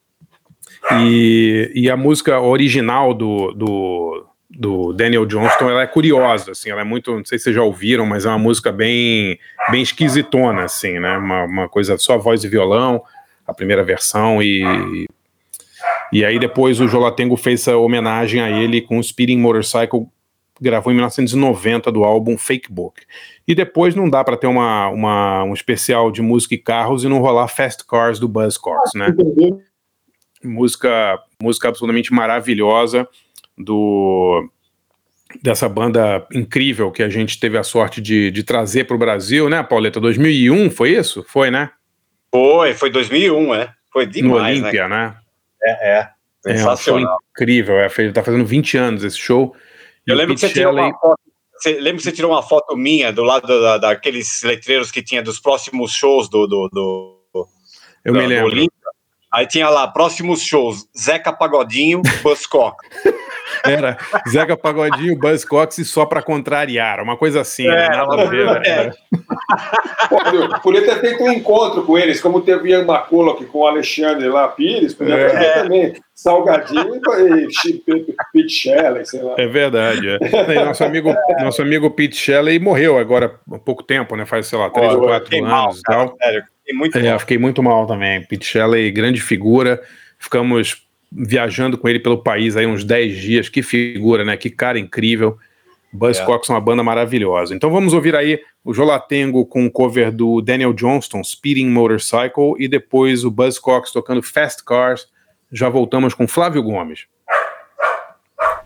[SPEAKER 4] E, e a música original do, do, do Daniel Johnston, ela é curiosa, assim, ela é muito, não sei se vocês já ouviram, mas é uma música bem, bem esquisitona, assim, né, uma, uma coisa só voz e violão, a primeira versão, e, e aí depois o Jolatengo fez essa homenagem a ele com o Speeding Motorcycle, gravou em 1990 do álbum Fake Book. E depois não dá para ter uma, uma, um especial de música e carros e não rolar Fast Cars do Buzzcocks, né? Música, música absolutamente maravilhosa do dessa banda incrível que a gente teve a sorte de, de trazer para o Brasil, né, Pauleta? 2001, foi isso? Foi, né?
[SPEAKER 2] Foi, foi 2001, é. Foi demais,
[SPEAKER 4] no Olímpia, né?
[SPEAKER 2] né? É, é.
[SPEAKER 4] Sensacional. É, incrível, é, tá fazendo 20 anos esse show.
[SPEAKER 2] Eu lembro que você tirou uma foto você lembra que você tirou uma foto minha do lado da, daqueles letreiros que tinha dos próximos shows do. do, do
[SPEAKER 4] eu
[SPEAKER 2] do,
[SPEAKER 4] me lembro.
[SPEAKER 2] Aí tinha lá, próximos shows, Zeca Pagodinho, Buzzcock. [laughs]
[SPEAKER 4] Era Zeca Pagodinho, Buzzcocks e só pra contrariar, uma coisa assim, né?
[SPEAKER 2] É,
[SPEAKER 4] nada a ver.
[SPEAKER 2] é.
[SPEAKER 4] né? [laughs]
[SPEAKER 3] Pô, podia ter feito um encontro com eles, como teve Ian McCulloch com o Alexandre lá, Pires, podia
[SPEAKER 4] É.
[SPEAKER 3] fazer também Salgadinho e Pete Shelley, sei lá.
[SPEAKER 4] É verdade. é. Nosso, amigo, nosso amigo Pete Shelley morreu agora há pouco tempo, né? Faz, sei lá, três ou quatro anos
[SPEAKER 2] mal,
[SPEAKER 4] e
[SPEAKER 2] cara,
[SPEAKER 4] tal.
[SPEAKER 2] Sério, fiquei muito
[SPEAKER 4] É, fiquei muito mal também. Pete Shelley, grande figura. Ficamos viajando com ele pelo país aí uns 10 dias. Que figura, né? Que cara incrível. Buzzcocks é uma banda maravilhosa. Então vamos ouvir aí o Jolatengo com o cover do Daniel Johnston, Speeding Motorcycle, e depois o Buzzcocks tocando Fast Cars. Já voltamos com Flávio Gomes.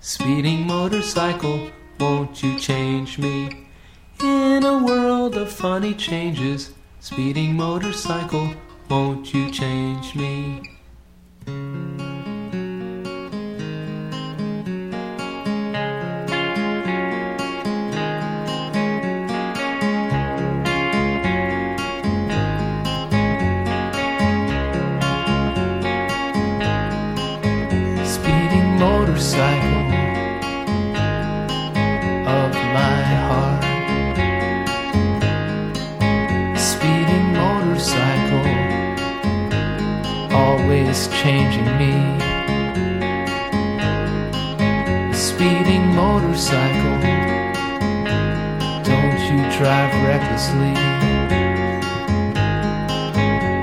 [SPEAKER 10] Speeding motorcycle, won't you change me? In a world of funny changes, speeding motorcycle, won't you change me? Speeding motorcycle of my always changing me. A Speeding motorcycle, don't you drive recklessly.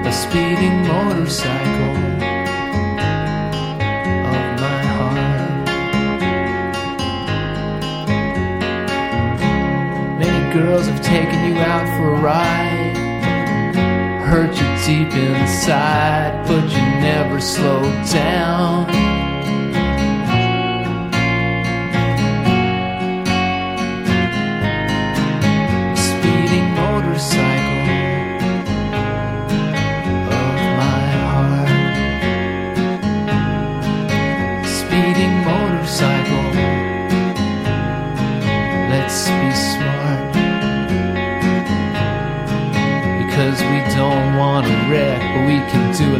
[SPEAKER 10] A speeding motorcycle of my heart. Many girls have taken you out for a ride, deep inside, but you never slowed down.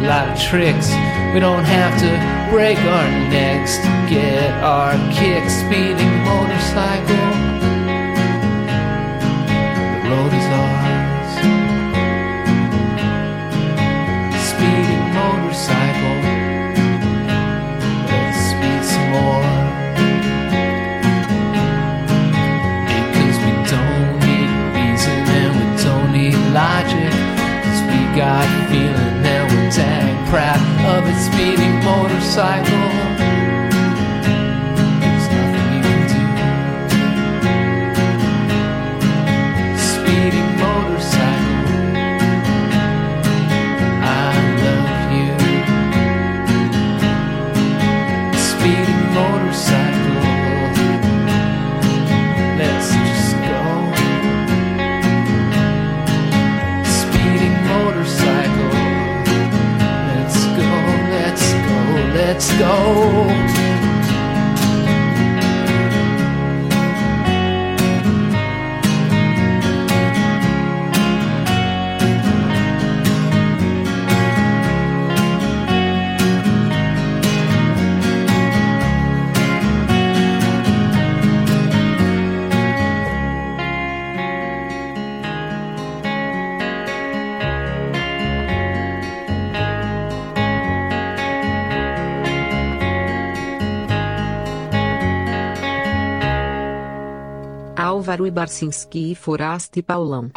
[SPEAKER 10] Lot of tricks. We don't have to break our necks to get our kicks. Speeding motorcycle. The road is ours. Speeding motorcycle. Let's speed some more. Because we don't need reason and we don't need logic. Cause we got proud of it. Speeding motorcycle. There's nothing you can do. Speeding motorcycle. Let's go.
[SPEAKER 8] Álvaro e Barcinski e Foraste Paulão.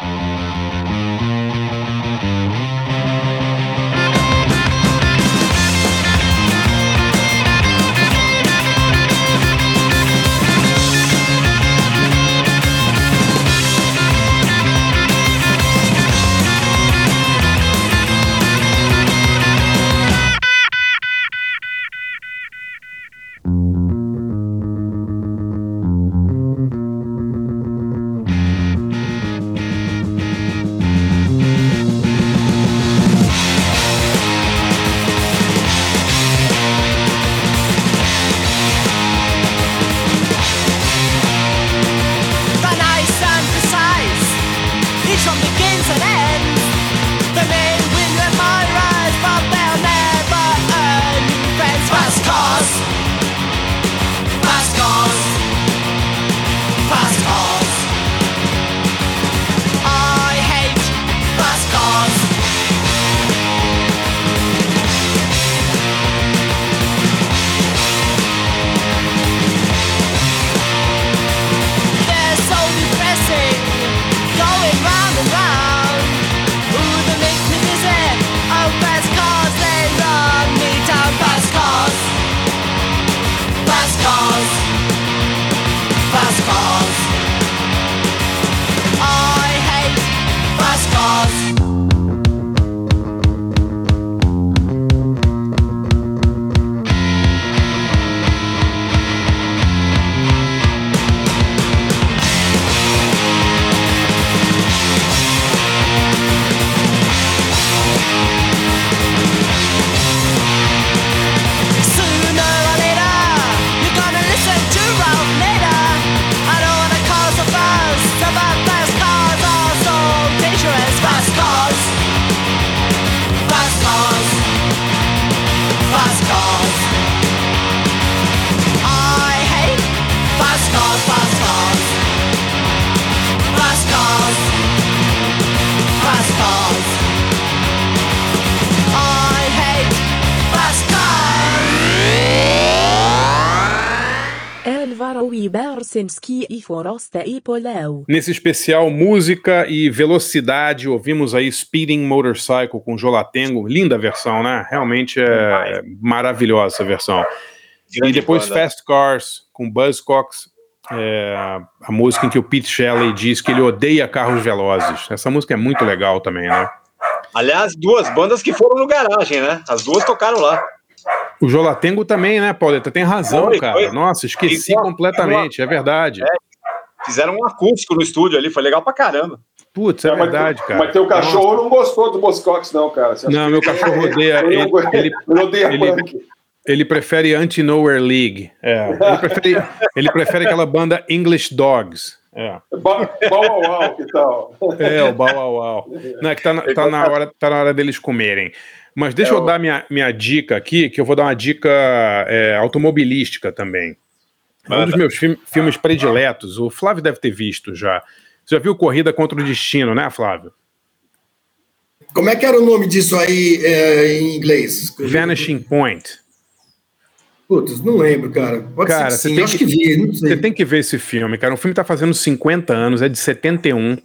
[SPEAKER 11] E e.
[SPEAKER 4] Nesse especial Música e Velocidade, ouvimos aí Speeding Motorcycle com Jolatengo. Linda versão, né? Realmente é maravilhosa essa versão.
[SPEAKER 2] Grande
[SPEAKER 4] e depois
[SPEAKER 2] banda.
[SPEAKER 4] Fast Cars com Buzzcocks, é, a música em que o Pete Shelley diz que ele odeia carros velozes. Essa música é muito legal também, né?
[SPEAKER 2] Aliás, duas bandas que foram no garagem, né? As duas tocaram lá.
[SPEAKER 4] O Jolatengo também, né, Pauleta? Tem razão,
[SPEAKER 2] Foi,
[SPEAKER 4] cara.
[SPEAKER 2] foi.
[SPEAKER 4] Nossa, esqueci
[SPEAKER 2] Igual-
[SPEAKER 4] completamente, é verdade.
[SPEAKER 2] Fizeram um acústico no estúdio ali, foi legal pra caramba.
[SPEAKER 4] Putz, é,
[SPEAKER 3] É, mas-
[SPEAKER 4] verdade, cara.
[SPEAKER 3] Mas teu cachorro não gostou do Boscox, não, cara. Você
[SPEAKER 4] Não, meu cachorro odeia.
[SPEAKER 3] Ele
[SPEAKER 4] Ele, ele,
[SPEAKER 3] odeia
[SPEAKER 4] ele-
[SPEAKER 3] punk.
[SPEAKER 4] ele prefere Anti-Nowhere League. É. Ele, prefere, ele prefere aquela banda English Dogs. É,
[SPEAKER 3] Ba- Bau, au, au, que tal?
[SPEAKER 4] é o Bau Au Au. Não, é que tá, na- tá na hora, tá na hora deles comerem. Mas deixa
[SPEAKER 3] É,
[SPEAKER 4] eu
[SPEAKER 3] o-
[SPEAKER 4] dar minha, minha dica aqui, que eu vou dar uma dica é, automobilística também. É um dos meus fil- filmes prediletos. O Flávio deve ter visto já. Você já viu Corrida contra o Destino, né, Flávio?
[SPEAKER 5] Como é que era o nome disso aí é, em inglês?
[SPEAKER 4] Vanishing Point.
[SPEAKER 5] Putz, não lembro, cara. Pode
[SPEAKER 4] Cara,
[SPEAKER 5] ser
[SPEAKER 4] você
[SPEAKER 5] que sim.
[SPEAKER 4] tem
[SPEAKER 5] Acho
[SPEAKER 4] que-
[SPEAKER 5] que vi.
[SPEAKER 4] Você tem que ver esse filme, cara. O filme tá fazendo 50 anos, é de 71.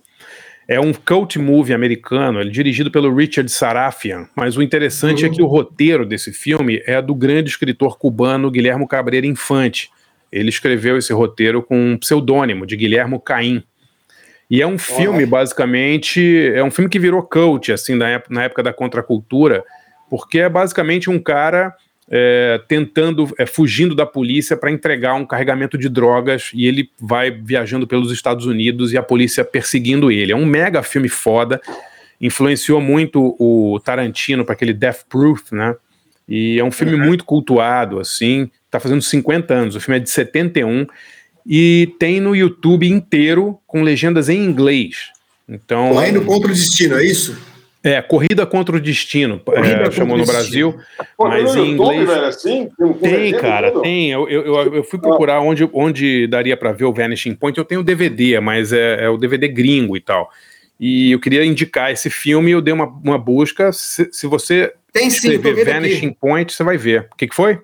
[SPEAKER 4] É um cult movie americano, ele é dirigido pelo Richard Sarafian. Mas o interessante é que o roteiro desse filme é do grande escritor cubano Guilhermo Cabreira Infante. Ele escreveu esse roteiro com um pseudônimo de Guilhermo Caim. E é um filme, basicamente, é um filme que virou cult, assim, na época, na época da contracultura, porque é basicamente um cara é, tentando, é, fugindo da polícia para entregar um carregamento de drogas e ele vai viajando pelos Estados Unidos e a polícia perseguindo ele. É um mega filme foda, influenciou muito o Tarantino para aquele Death Proof, né? E é um filme muito cultuado, assim, tá fazendo 50 anos, o filme é de 71 e tem no YouTube inteiro com legendas em inglês. Então,
[SPEAKER 5] Correndo contra o destino, é isso?
[SPEAKER 4] É Corrida contra o Destino, é, chamou no. Brasil,
[SPEAKER 3] Pô,
[SPEAKER 4] mas
[SPEAKER 3] no
[SPEAKER 4] em
[SPEAKER 3] YouTube,
[SPEAKER 4] inglês
[SPEAKER 3] velho, assim? Tem, um
[SPEAKER 4] tem, cara, tem. Eu, eu, eu- fui procurar onde, onde daria pra ver o Vanishing Point. Eu tenho o DVD, mas é, é o DVD gringo e tal. E eu queria indicar esse filme. Eu dei uma, uma busca. Se, se você
[SPEAKER 5] Tem sim,
[SPEAKER 4] escrever Vanishing
[SPEAKER 5] aqui.
[SPEAKER 4] Point, você vai ver. O que, que foi?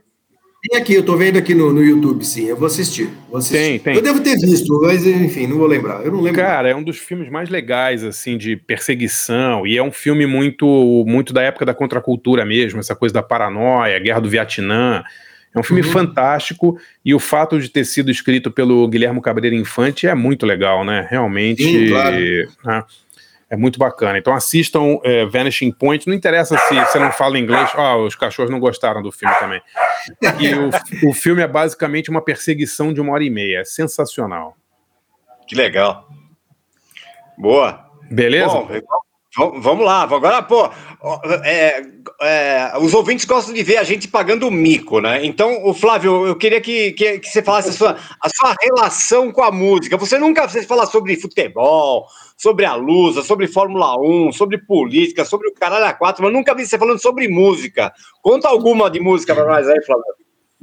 [SPEAKER 5] Tem aqui, eu tô vendo aqui no, no YouTube, sim. Eu vou assistir. Vou assistir.
[SPEAKER 4] Tem, tem.
[SPEAKER 5] Eu devo ter visto, mas enfim, não vou lembrar. Eu não lembro.
[SPEAKER 4] Cara, é um dos filmes mais legais, assim, de perseguição. E é um filme muito, muito da época da contracultura mesmo, essa coisa da paranoia, guerra do Vietnã. É um filme
[SPEAKER 5] Uhum.
[SPEAKER 4] fantástico. E o fato de ter sido escrito pelo Guilhermo Cabreira Infante é muito legal, né? Realmente.
[SPEAKER 5] Sim, claro.
[SPEAKER 4] né? É muito bacana. Então assistam é, Vanishing Point. Não interessa se você não fala inglês. Ah, os cachorros não gostaram do filme também. E o, o filme é basicamente uma perseguição de uma hora e meia. É sensacional.
[SPEAKER 2] Que legal. Boa.
[SPEAKER 4] Beleza?
[SPEAKER 2] Bom, vamos lá. Agora, pô, é, é, os ouvintes gostam de ver a gente pagando mico, né? Então, o Flávio, eu queria que, que, que você falasse a sua, a sua relação com a música. Você nunca você fala sobre futebol, sobre a Lusa, sobre Fórmula 1, sobre política, sobre o caralho a quatro, mas nunca vi você falando sobre música. Conta alguma de música pra nós aí, Flávio.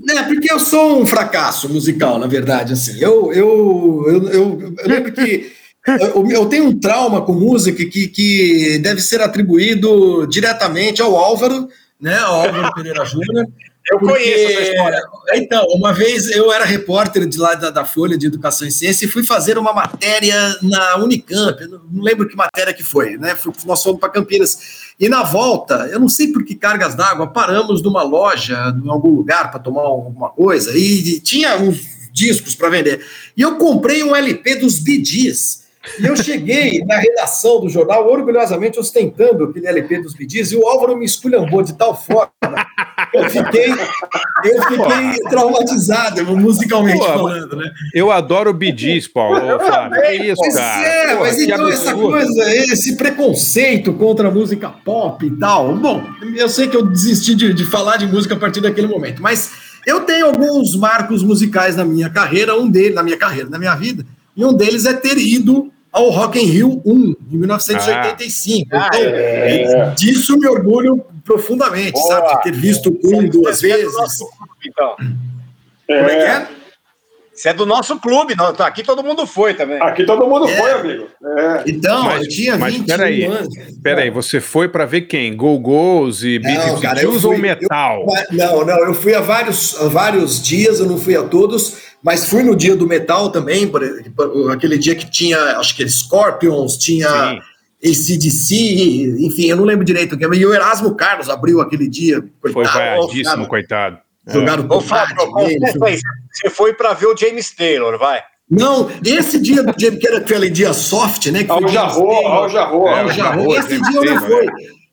[SPEAKER 5] É, porque eu sou um fracasso musical, na verdade, assim. Eu, eu, eu, eu, eu lembro que eu, eu tenho um trauma com música que, que deve ser atribuído diretamente ao Álvaro, né? Ao Álvaro Pereira Júnior.
[SPEAKER 2] Eu
[SPEAKER 5] Porque-
[SPEAKER 2] conheço essa história.
[SPEAKER 5] Então, uma vez eu era repórter de lá da, da Folha de Educação e Ciência e fui fazer uma matéria na Unicamp, não- lembro que matéria que foi, né? Nós fomos para Campinas. E na volta, eu não sei por que cargas d'água, paramos numa loja, em algum lugar para tomar alguma coisa, e, e tinha uns discos para vender. E eu comprei um LP dos Gees. E eu cheguei na redação do jornal, orgulhosamente ostentando aquele LP dos Gees, e o Álvaro me esculhambou de tal forma eu fiquei, eu fiquei traumatizado, musicalmente
[SPEAKER 4] Pô,
[SPEAKER 5] falando, né?
[SPEAKER 4] Eu adoro Gees, Paulo. Flávio, que isso,
[SPEAKER 5] Pois
[SPEAKER 4] cara?
[SPEAKER 5] é,
[SPEAKER 4] Pô,
[SPEAKER 5] mas então essa
[SPEAKER 4] absurdo.
[SPEAKER 5] coisa, esse preconceito contra a música pop e tal. Bom, eu sei que eu desisti de, de falar de música a partir daquele momento, mas eu tenho alguns marcos musicais na minha carreira, um deles, na minha carreira, na minha vida, e um deles é ter ido ao Rock in Rio 1, em 1985.
[SPEAKER 2] Ah,
[SPEAKER 5] então,
[SPEAKER 2] é.
[SPEAKER 5] disso me orgulho profundamente,
[SPEAKER 2] Boa.
[SPEAKER 5] sabe? De ter visto duas
[SPEAKER 2] Você é do
[SPEAKER 5] vezes.
[SPEAKER 2] então.
[SPEAKER 5] Como é que é?
[SPEAKER 2] Você é do nosso clube, não, tá, aqui todo mundo foi também.
[SPEAKER 3] Aqui todo mundo
[SPEAKER 5] É.
[SPEAKER 3] foi, amigo. É.
[SPEAKER 5] Então,
[SPEAKER 4] Mas,
[SPEAKER 5] eu tinha
[SPEAKER 4] mas
[SPEAKER 5] 21
[SPEAKER 4] peraí,
[SPEAKER 5] anos.
[SPEAKER 4] peraí, você foi pra ver quem? Go-Go's e
[SPEAKER 5] Não,
[SPEAKER 4] Beat
[SPEAKER 5] cara, eu
[SPEAKER 4] ou Metal?
[SPEAKER 5] eu- não, não, eu fui a vários, a vários dias, eu não fui a todos, mas fui no dia do metal também, por- por- aquele dia que tinha, acho que Scorpions, tinha ACDC, enfim, eu não lembro direito o que, e o Erasmo Carlos abriu aquele dia.
[SPEAKER 4] Foi
[SPEAKER 5] coitado,
[SPEAKER 4] vaiadíssimo,
[SPEAKER 5] jogaram-
[SPEAKER 4] coitado.
[SPEAKER 5] Jogaram
[SPEAKER 2] Ô, Fábio, você foi pra ver o James Taylor, vai.
[SPEAKER 5] Não, esse dia do dia que era aquele dia soft, né? Que
[SPEAKER 3] Ao
[SPEAKER 5] foi
[SPEAKER 3] Jarro,
[SPEAKER 5] James Taylor.
[SPEAKER 3] ao Jarro.
[SPEAKER 5] Ao
[SPEAKER 4] É,
[SPEAKER 5] Jarro.
[SPEAKER 4] Jarro,
[SPEAKER 5] Esse
[SPEAKER 4] James
[SPEAKER 5] dia eu não fui.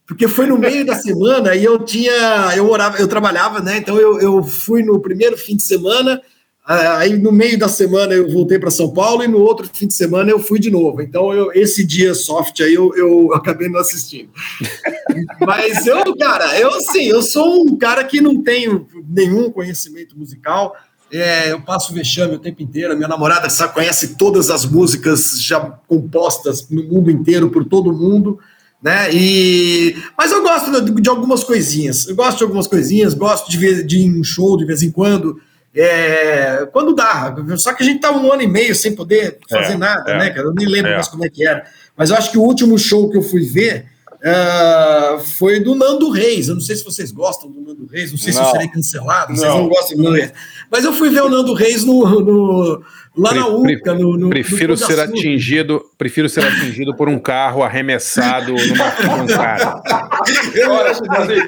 [SPEAKER 5] Porque foi no meio da semana e eu tinha. Eu morava, eu trabalhava, né? Então eu, eu fui no primeiro fim de semana. Aí no meio da semana eu voltei para São Paulo e no outro fim de semana eu fui de novo. Então eu- esse dia soft aí eu, eu acabei não assistindo. [laughs] Mas eu, cara, eu assim, eu sou um cara que não tenho nenhum conhecimento musical. É, eu passo vexame o tempo inteiro. Minha namorada sabe, conhece todas as músicas já compostas no mundo inteiro por todo mundo, né? E mas eu gosto de, de algumas coisinhas. Eu gosto de algumas coisinhas. Gosto de, ver, de um show de vez em quando. É, quando dá. Só que a gente tá um ano e meio sem poder fazer
[SPEAKER 4] É,
[SPEAKER 5] nada,
[SPEAKER 4] é,
[SPEAKER 5] né, cara? Eu nem lembro
[SPEAKER 4] é.
[SPEAKER 5] mais como é que era. Mas eu acho que o último show que eu fui ver ah, foi do Nando Reis. Eu não sei se vocês gostam do Nando Reis, não sei se eu
[SPEAKER 2] Não.
[SPEAKER 5] serei cancelado, vocês
[SPEAKER 3] Não.
[SPEAKER 5] não gostam do Nando Reis. Mas eu fui ver o Nando Reis no, no- lá na UCA. No, no,
[SPEAKER 4] Prefiro
[SPEAKER 5] no
[SPEAKER 4] ser atingido, prefiro ser atingido por um carro arremessado numa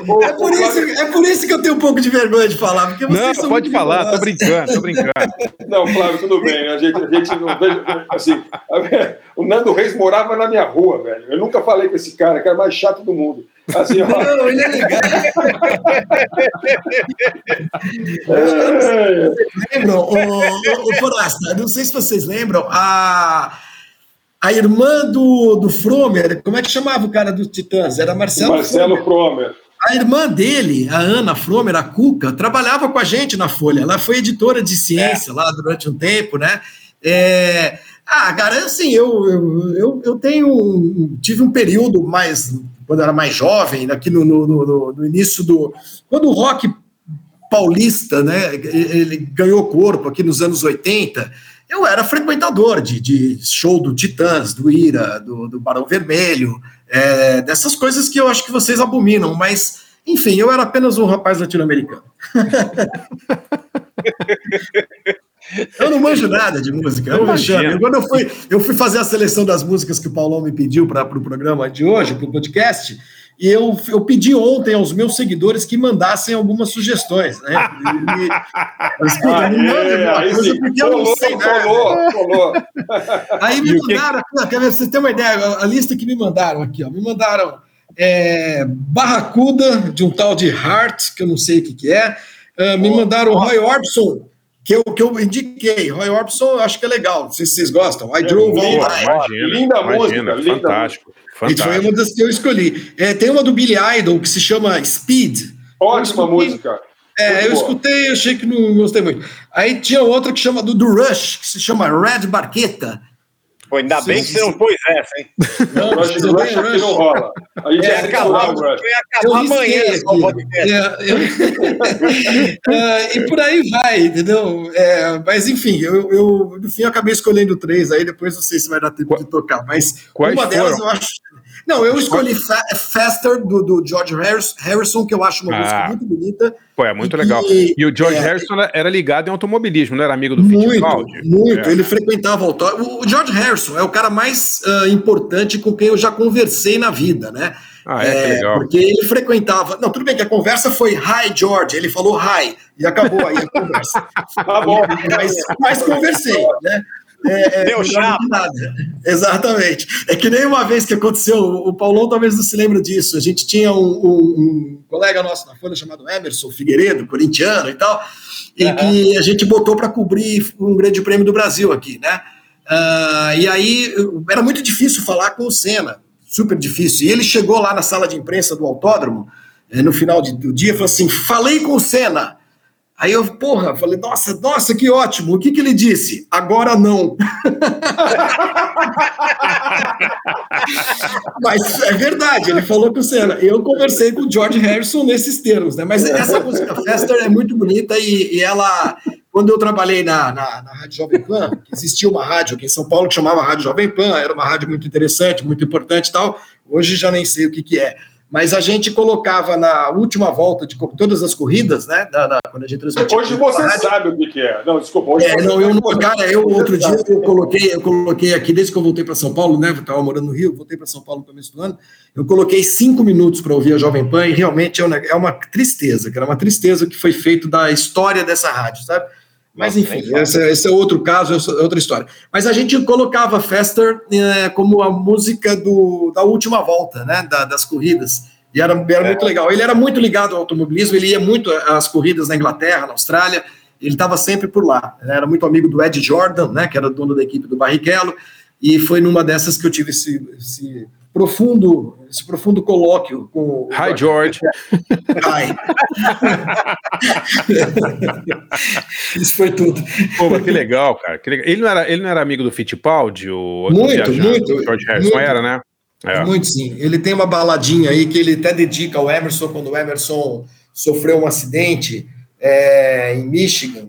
[SPEAKER 3] ô, [laughs]
[SPEAKER 5] é, por isso, é por isso que eu tenho um pouco de vergonha de falar. Porque vocês
[SPEAKER 4] Não,
[SPEAKER 5] são
[SPEAKER 4] pode falar, tô brincando, tô brincando. [laughs]
[SPEAKER 3] Não, Flávio, tudo bem. A gente, a gente não vejo. Assim, [laughs] o Nando Reis morava na minha rua, velho. Eu nunca falei com esse cara, que era o mais chato do mundo. Assim, ó,
[SPEAKER 5] Não, ele é legal. [laughs]
[SPEAKER 3] é,
[SPEAKER 5] lembram, o, o, o Forasta, não sei se vocês lembram, a, a irmã do, do Fromer, como é que chamava o cara dos Titãs? Era Marcelo,
[SPEAKER 3] Marcelo
[SPEAKER 5] Fromer.
[SPEAKER 3] Promer.
[SPEAKER 5] A irmã dele, a Ana Fromer, a Cuca, trabalhava com a gente na Folha. Ela foi editora de ciência lá durante um tempo, né? É, Ah, cara, assim, eu, eu, eu, eu tenho. Tive um período mais. Quando era mais jovem, aqui no, no, no, no início do. Quando o rock paulista, né, ele ganhou corpo aqui nos anos 80, eu era frequentador de, de show do Titãs, do Ira, do, do Barão Vermelho, é, dessas coisas que eu acho que vocês abominam, mas, enfim, eu era apenas um rapaz latino-americano. [laughs] Eu não manjo nada de música, eu,
[SPEAKER 4] Imagina.
[SPEAKER 5] Quando eu fui, eu fui fazer a seleção das músicas que o Paulão me pediu para o pro programa de hoje, para o podcast, e eu, eu pedi ontem aos meus seguidores que mandassem algumas sugestões, né? E- e- escuta, me manda
[SPEAKER 3] Aê,
[SPEAKER 5] alguma
[SPEAKER 3] aí
[SPEAKER 5] coisa,
[SPEAKER 3] sim,
[SPEAKER 5] porque eu não
[SPEAKER 3] colou,
[SPEAKER 5] sei nada.
[SPEAKER 3] colou, colou.
[SPEAKER 5] Aí me
[SPEAKER 4] que-
[SPEAKER 5] mandaram, ver, pra vocês terem uma ideia, a, lista que me mandaram aqui, ó, me mandaram é, Barracuda, de um tal de Hart, que eu não sei o que, que é, ah, me mandaram Roy Orbison, que eu, que eu indiquei. Roy Orbison, acho que é legal, não sei se vocês gostam. I Drove All. Night.
[SPEAKER 4] Imagina,
[SPEAKER 3] Linda
[SPEAKER 4] imagina,
[SPEAKER 3] música, linda
[SPEAKER 4] fantástico,
[SPEAKER 5] E foi uma das que eu escolhi. É, tem uma do Billy Idol que se chama Speed.
[SPEAKER 3] Ótima
[SPEAKER 5] escutei-
[SPEAKER 3] música.
[SPEAKER 5] É,
[SPEAKER 3] Muito
[SPEAKER 5] eu
[SPEAKER 3] boa.
[SPEAKER 5] escutei, achei que não gostei muito. Aí tinha outra que chama do, do Rush, que se chama Red Barqueta.
[SPEAKER 2] Pô, ainda bem que você não pôs essa, hein?
[SPEAKER 5] Não, bem,
[SPEAKER 3] aqui não rola. A gente
[SPEAKER 2] Ia acabar,
[SPEAKER 3] o Rush.
[SPEAKER 2] ia acabar amanhã.
[SPEAKER 5] É, eu- [laughs] É, e por aí vai, entendeu? É, mas enfim, eu, eu, no fim eu acabei escolhendo três aí, depois não sei se vai dar tempo de tocar, mas
[SPEAKER 4] Quais
[SPEAKER 5] uma delas
[SPEAKER 4] foram?
[SPEAKER 5] eu acho. Não, eu escolhi Fa- Faster do, do George Harris- Harrison, que eu acho uma
[SPEAKER 4] Ah.
[SPEAKER 5] música muito bonita.
[SPEAKER 4] Pô, é muito
[SPEAKER 5] E-
[SPEAKER 4] legal. E o George
[SPEAKER 5] é.
[SPEAKER 4] Harrison era- ligado em automobilismo, não era amigo do
[SPEAKER 5] Muito,
[SPEAKER 4] Fittipaldi?
[SPEAKER 5] muito.
[SPEAKER 4] É.
[SPEAKER 5] Ele frequentava o autódromo. O George Harrison é o cara mais ah, importante com quem eu já conversei na vida, né?
[SPEAKER 4] Ah, é, que legal.
[SPEAKER 5] Porque ele frequentava. Não, tudo bem que a conversa foi Hi, George. Ele falou hi e acabou aí a conversa. [laughs]
[SPEAKER 3] Tá bom.
[SPEAKER 5] mas, mas conversei, né? É, é,
[SPEAKER 2] Deu
[SPEAKER 5] melhor
[SPEAKER 2] chato.
[SPEAKER 5] Exatamente. É que nem uma vez que aconteceu, o Paulão talvez não se lembre disso. A gente tinha um, um- um colega nosso na Folha chamado Emerson Figueiredo, corintiano e tal, e que a gente botou para cobrir um grande prêmio do Brasil aqui, né? Ah, e aí era muito difícil falar com o Senna, super difícil. E ele chegou lá na sala de imprensa do autódromo, eh, no final de- do dia, e falou assim: falei com o Senna. Aí eu, porra, falei, nossa, nossa, que ótimo. O que, que ele disse? Agora não. [laughs] Mas é verdade, ele falou com o Senna. Eu conversei com o George Harrison nesses termos, né? Mas essa música Fester é muito bonita e, e ela, quando eu trabalhei na, na, na Rádio Jovem Pan, existia uma rádio aqui em São Paulo que chamava Rádio Jovem Pan, era uma rádio muito interessante, muito importante e tal. Hoje já nem sei o que, que é mas a gente colocava na última volta de todas as corridas, né? Da, da, quando a gente transmitia.
[SPEAKER 3] Hoje você rádio, sabe o que, que, é. Não, desculpa. Hoje
[SPEAKER 5] é, não, eu não, cara, eu outro dia eu coloquei, eu coloquei aqui, desde que eu voltei para São Paulo, né? Eu estava morando no Rio, voltei para São Paulo no começo do ano. Eu coloquei cinco minutos para ouvir a Jovem Pan e realmente é uma, é uma tristeza, que era uma tristeza que foi feito da história dessa rádio, sabe? Mas enfim, esse, esse, é outro caso, é outra história. Mas a gente colocava Fester é, como a música do, da última volta, né, da, das corridas. E era, era é. muito legal. Ele era muito ligado ao automobilismo, ele ia muito às corridas na Inglaterra, na Austrália, ele estava sempre por lá. Ele era muito amigo do Ed Jordan, né, que era dono da equipe do Barrichello, e foi numa dessas que eu tive esse, esse profundo, esse profundo colóquio com
[SPEAKER 4] Hi George.
[SPEAKER 5] Hi. Isso foi tudo.
[SPEAKER 4] Pô, mas que legal, cara. Que legal. Ele, não era, ele não era amigo do Fittipaldi? O
[SPEAKER 5] muito, muito.
[SPEAKER 4] George Harrison
[SPEAKER 5] muito.
[SPEAKER 4] era, né?
[SPEAKER 5] É. Muito sim. Ele tem uma baladinha aí que ele até dedica ao Emerson quando o Emerson sofreu um acidente é, em Michigan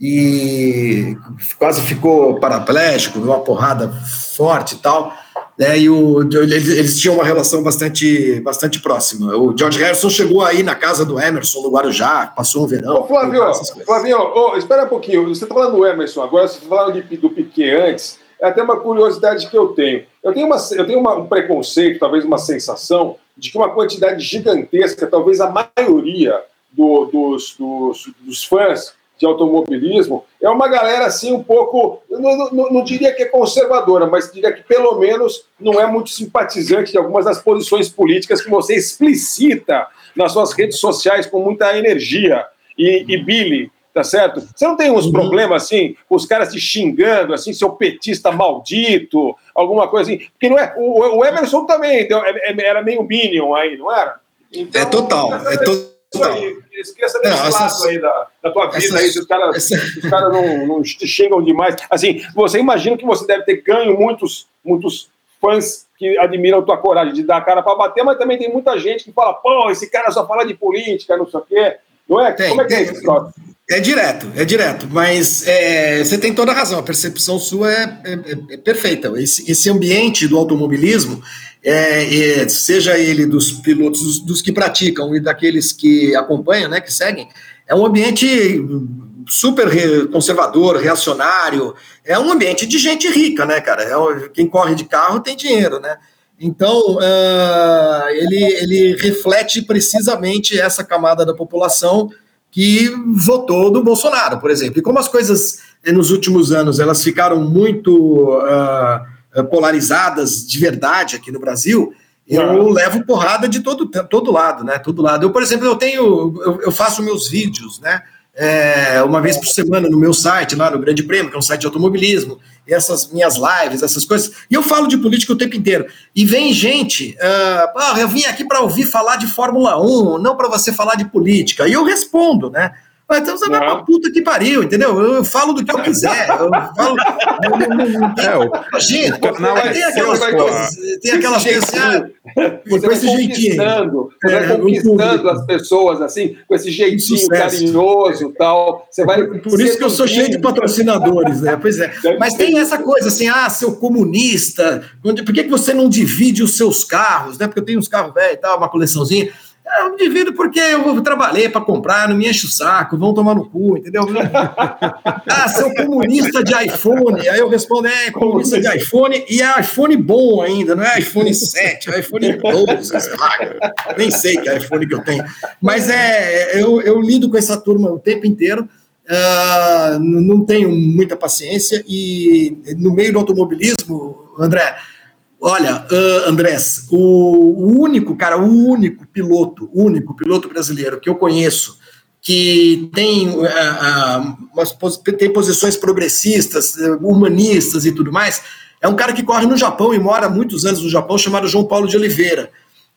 [SPEAKER 5] e quase ficou paraplégico, uma porrada forte e tal. Né, e o, eles, eles, tinham uma relação bastante, bastante próxima. O George Harrison chegou aí na casa do Emerson, no Guarujá, passou um verão.
[SPEAKER 3] Ô, Flavio, oh, espera um pouquinho. Você está falando do Emerson agora, você está falando de, do Piquet antes. É até uma curiosidade que eu tenho. Eu tenho, uma, eu tenho uma, um preconceito, talvez uma sensação, de que uma quantidade gigantesca, talvez a maioria do, dos, dos, dos fãs de automobilismo, é uma galera assim um pouco, não, não, não, diria que é conservadora, mas diria que pelo menos não é muito simpatizante de algumas das posições políticas que você explicita nas suas redes sociais com muita energia. E, e Billy, tá certo? Você não tem uns uhum. problemas assim, os caras te xingando, assim, seu petista maldito, alguma coisa assim? Porque não é. O, o Emerson também então, era meio Minion aí, não era?
[SPEAKER 5] Então, é total, é total.
[SPEAKER 3] Esqueça desse não, lado aí da, da tua vida aí, se os caras essa... cara não, não te xingam demais. Assim, você imagina que você deve ter ganho muitos, muitos fãs que admiram tua coragem de dar a cara para bater, mas também tem muita gente que fala, pô, esse cara só fala de política, não sei o quê. Não é? Tem, Como é que é isso,
[SPEAKER 5] é direto, é direto, mas é, você tem toda a razão, a percepção sua é, é, é perfeita. Esse, esse, ambiente do automobilismo, é, é, seja ele dos pilotos, dos, dos, que praticam e daqueles que acompanham, né, que seguem, é um ambiente super conservador, reacionário, é um ambiente de gente rica, né, cara? É, quem corre de carro tem dinheiro, né? Então, uh, ele, ele reflete precisamente essa camada da população que votou do Bolsonaro, por exemplo. E como as coisas nos últimos anos elas ficaram muito uh, polarizadas de verdade aqui no Brasil, eu levo porrada de todo, todo lado, né? Todo lado. Eu, por exemplo, eu tenho, eu, eu faço meus vídeos, né? é, uma vez por semana no meu site, lá no Grande Prêmio, que é um site de automobilismo, e essas minhas lives, essas coisas, e eu falo de política o tempo inteiro. E vem gente, uh, eu vim aqui para ouvir falar de Fórmula 1, não para você falar de política. E eu respondo, né? Então você vai pra puta que pariu, entendeu? Eu, eu falo do que eu quiser. Eu falo. é, o, imagina, não, é, tem aquelas coisas. Tem aquelas coisas assim,
[SPEAKER 3] ah, com esse jeitinho. Você é, vai conquistando as pessoas assim, com esse jeitinho Sucesso. carinhoso e tal. Você vai.
[SPEAKER 5] Por isso que eu sou cheio de patrocinadores, né? Pois é. Mas tem essa coisa assim, ah, seu comunista, por que, que você não divide os seus carros, né? Porque eu tenho uns carros velhos e tal, uma coleçãozinha. Eu me divido porque eu trabalhei para comprar, não me enche o saco, vão tomar no cu, entendeu? [laughs] ah, sou comunista de iPhone. Aí eu respondo, é, comunista de iPhone, e é iPhone bom ainda, não é iPhone 7, é iPhone 12, nem sei que iPhone que eu tenho. Mas é, eu, eu lido com essa turma o tempo inteiro, uh, não tenho muita paciência, e no meio do automobilismo, André, Olha, uh, Andrés, o, único, cara, o único piloto, único piloto brasileiro que eu conheço que tem, uh, uh, umas, tem posições progressistas, humanistas e tudo mais, é um cara que corre no Japão e mora há muitos anos no Japão, chamado João Paulo de Oliveira.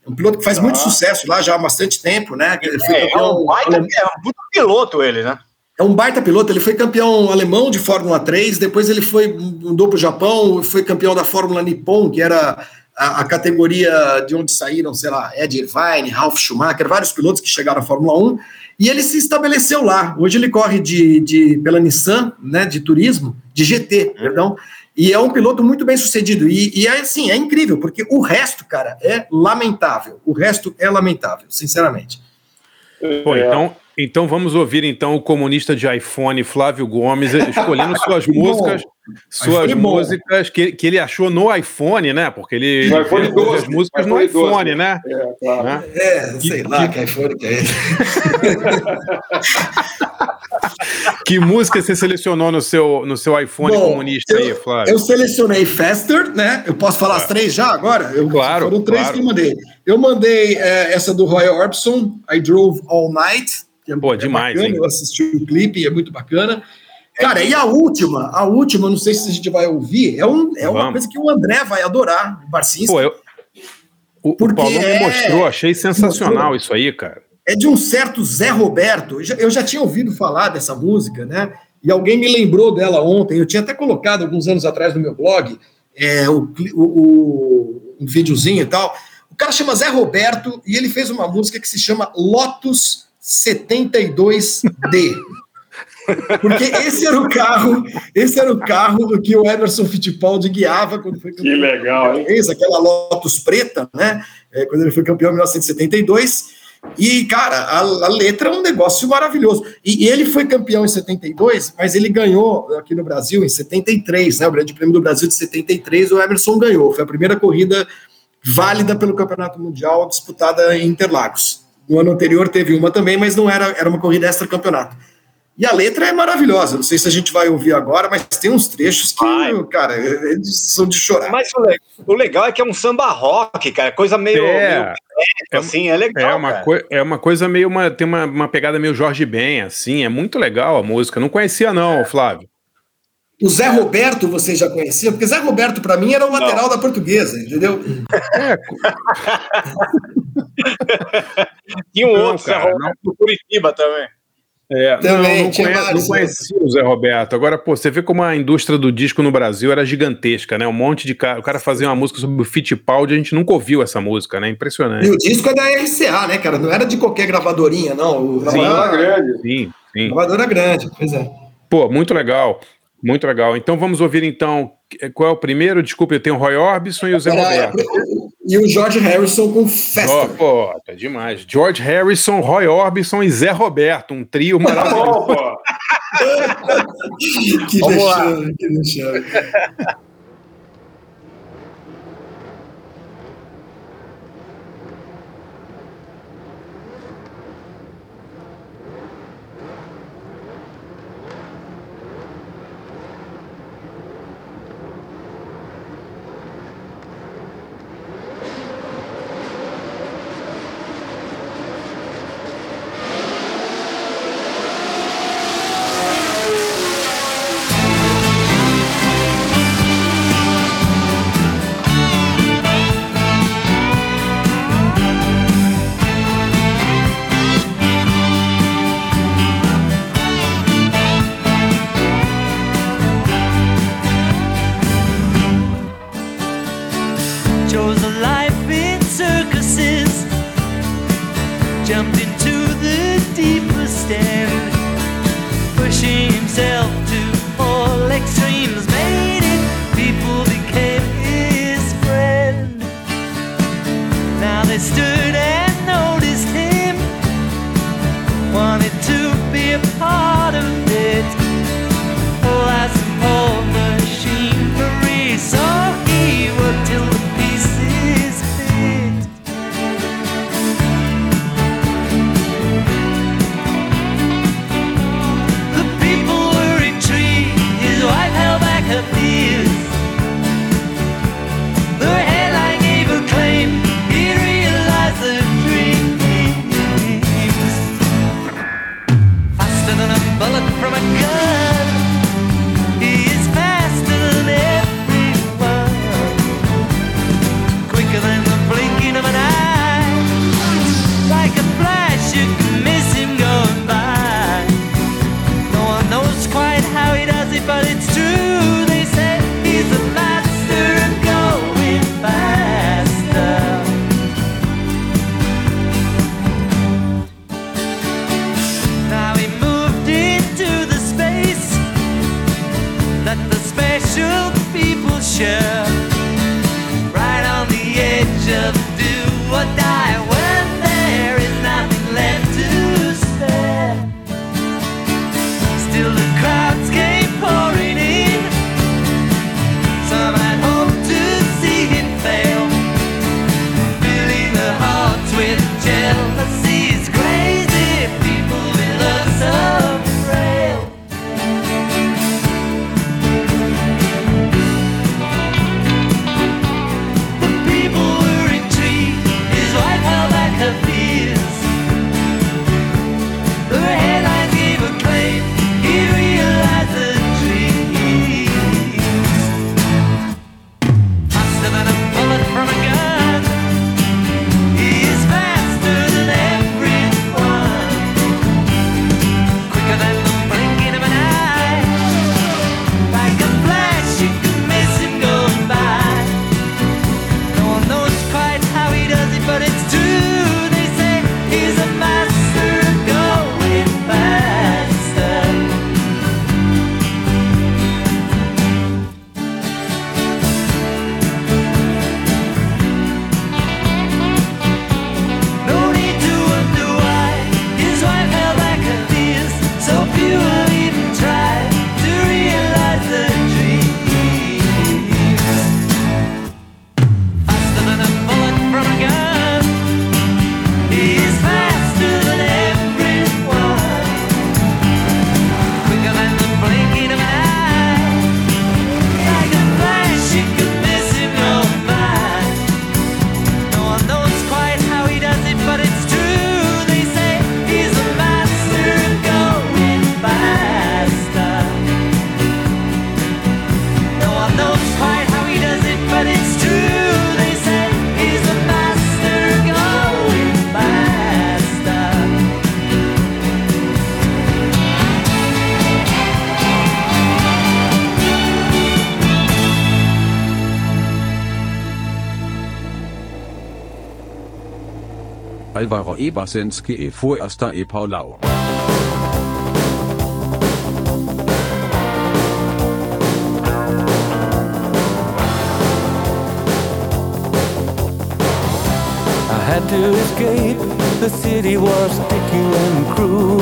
[SPEAKER 5] É um piloto que faz muito sucesso lá já há bastante tempo, né?
[SPEAKER 2] Ele foi é, campeão, é um baita, é um piloto ele, né?
[SPEAKER 5] É um baita piloto, ele foi campeão alemão de Fórmula 3, depois ele foi mudou para o Japão, foi campeão da Fórmula Nippon, que era a, a, categoria de onde saíram, sei lá, Ed Irvine, Ralf Schumacher, vários pilotos que chegaram à Fórmula 1, E ele se estabeleceu lá. Hoje ele corre de, de, pela Nissan, né, de turismo, de GT, perdão. E é um piloto muito bem sucedido. E, e é assim, é incrível, porque o resto, cara, é lamentável. O resto é lamentável, sinceramente.
[SPEAKER 4] Pô, então, então vamos ouvir então o comunista de iPhone, Flávio Gomes, escolhendo [laughs] suas músicas, suas músicas que, que ele achou no iPhone, né? Porque ele
[SPEAKER 3] No iPhone
[SPEAKER 4] ele usa
[SPEAKER 3] 12,
[SPEAKER 4] as músicas no
[SPEAKER 3] iPhone 12,
[SPEAKER 4] iPhone, né?
[SPEAKER 3] É, claro.
[SPEAKER 4] Né?
[SPEAKER 5] É, sei lá, que iPhone que é esse. [laughs]
[SPEAKER 4] Que música você selecionou no seu, no seu iPhone
[SPEAKER 5] Bom,
[SPEAKER 4] comunista aí, Flávio?
[SPEAKER 5] Eu selecionei Faster, né? Eu posso falar as três já agora? Eu,
[SPEAKER 4] Claro,
[SPEAKER 5] Foram três
[SPEAKER 4] claro.
[SPEAKER 5] que eu mandei. Eu mandei é, essa do Roy Orbison, I Drove All Night. Que é,
[SPEAKER 4] Pô,
[SPEAKER 5] é
[SPEAKER 4] demais,
[SPEAKER 5] bacana,
[SPEAKER 4] hein?
[SPEAKER 5] Eu assisti o clipe, é muito bacana. Cara, e a última, a última, não sei se a gente vai ouvir, é, um, é uma coisa que o André vai adorar, o Barcinski.
[SPEAKER 4] Pô, eu, o, o me
[SPEAKER 5] é-
[SPEAKER 4] mostrou, achei sensacional
[SPEAKER 5] mostrou.
[SPEAKER 4] isso aí, cara.
[SPEAKER 5] é de um certo Zé Roberto. Eu já, eu já tinha ouvido falar dessa música, né? E alguém me lembrou dela ontem. Eu tinha até colocado alguns anos atrás no meu blog é, o- o- um videozinho e tal. O cara chama Zé Roberto e ele fez uma música que se chama Lotus 72D. Porque esse era o carro, esse era o carro que o Emerson Fittipaldi guiava quando foi
[SPEAKER 3] Que legal, hein?
[SPEAKER 5] aquela Lotus preta, né? é, quando ele foi campeão em 1972. E, cara, a, a letra é um negócio maravilhoso. E, e ele foi campeão em 72, mas ele ganhou aqui no Brasil em 73, né? O Grande Prêmio do Brasil de 73, o Emerson ganhou. Foi a primeira corrida válida pelo Campeonato Mundial disputada em Interlagos. No ano anterior teve uma também, mas não era, era uma corrida extra-campeonato. E a letra é maravilhosa. Não sei se a gente vai ouvir agora, mas tem uns trechos que, cara, eles são de chorar.
[SPEAKER 2] Mas o, le- o legal é que é um samba rock, cara. Coisa meio.
[SPEAKER 4] É.
[SPEAKER 2] meio assim, é legal.
[SPEAKER 4] É uma, é uma coisa meio. Uma, tem uma, uma pegada meio Jorge Ben, assim. É muito legal a música. Não conhecia, não, Flávio.
[SPEAKER 5] O Zé Roberto vocês já conheciam? Porque Zé Roberto, para mim, era o lateral da portuguesa, entendeu? [laughs] [laughs]
[SPEAKER 2] Tinha um
[SPEAKER 4] Não,
[SPEAKER 2] outro, Zé
[SPEAKER 4] cara,
[SPEAKER 2] Roberto, do Curitiba também.
[SPEAKER 4] É,
[SPEAKER 5] Também,
[SPEAKER 4] não, não,
[SPEAKER 5] tinha
[SPEAKER 4] conhe-
[SPEAKER 5] vários,
[SPEAKER 4] não conhecia o Zé Roberto. Agora, pô, você vê como a indústria do disco no Brasil era gigantesca, né? Um monte de cara. O cara fazia uma música sobre o Fittipaldi, a gente nunca ouviu essa música, né? Impressionante.
[SPEAKER 5] E o disco é da RCA, né, cara? Não era de qualquer gravadorinha, não. O
[SPEAKER 4] Sim,
[SPEAKER 3] grande.
[SPEAKER 4] sim, sim.
[SPEAKER 5] gravadora grande, pois é.
[SPEAKER 4] Pô, muito legal. Muito legal. Então vamos ouvir então. Qual é o primeiro? Desculpa, eu tenho o Roy Orbison e o Zé
[SPEAKER 5] Era-
[SPEAKER 4] Roberto.
[SPEAKER 5] E o George Harrison com Festa.
[SPEAKER 4] Ó, pô, tá demais. George Harrison, Roy Orbison e Zé Roberto, um trio maravilhoso. [laughs]
[SPEAKER 5] Que
[SPEAKER 2] Vamos lá.
[SPEAKER 5] vexame, que vexame.
[SPEAKER 7] Alvaro Ebersenske fue hasta Epaulau.
[SPEAKER 12] I had to escape, the city was sticky and cruel.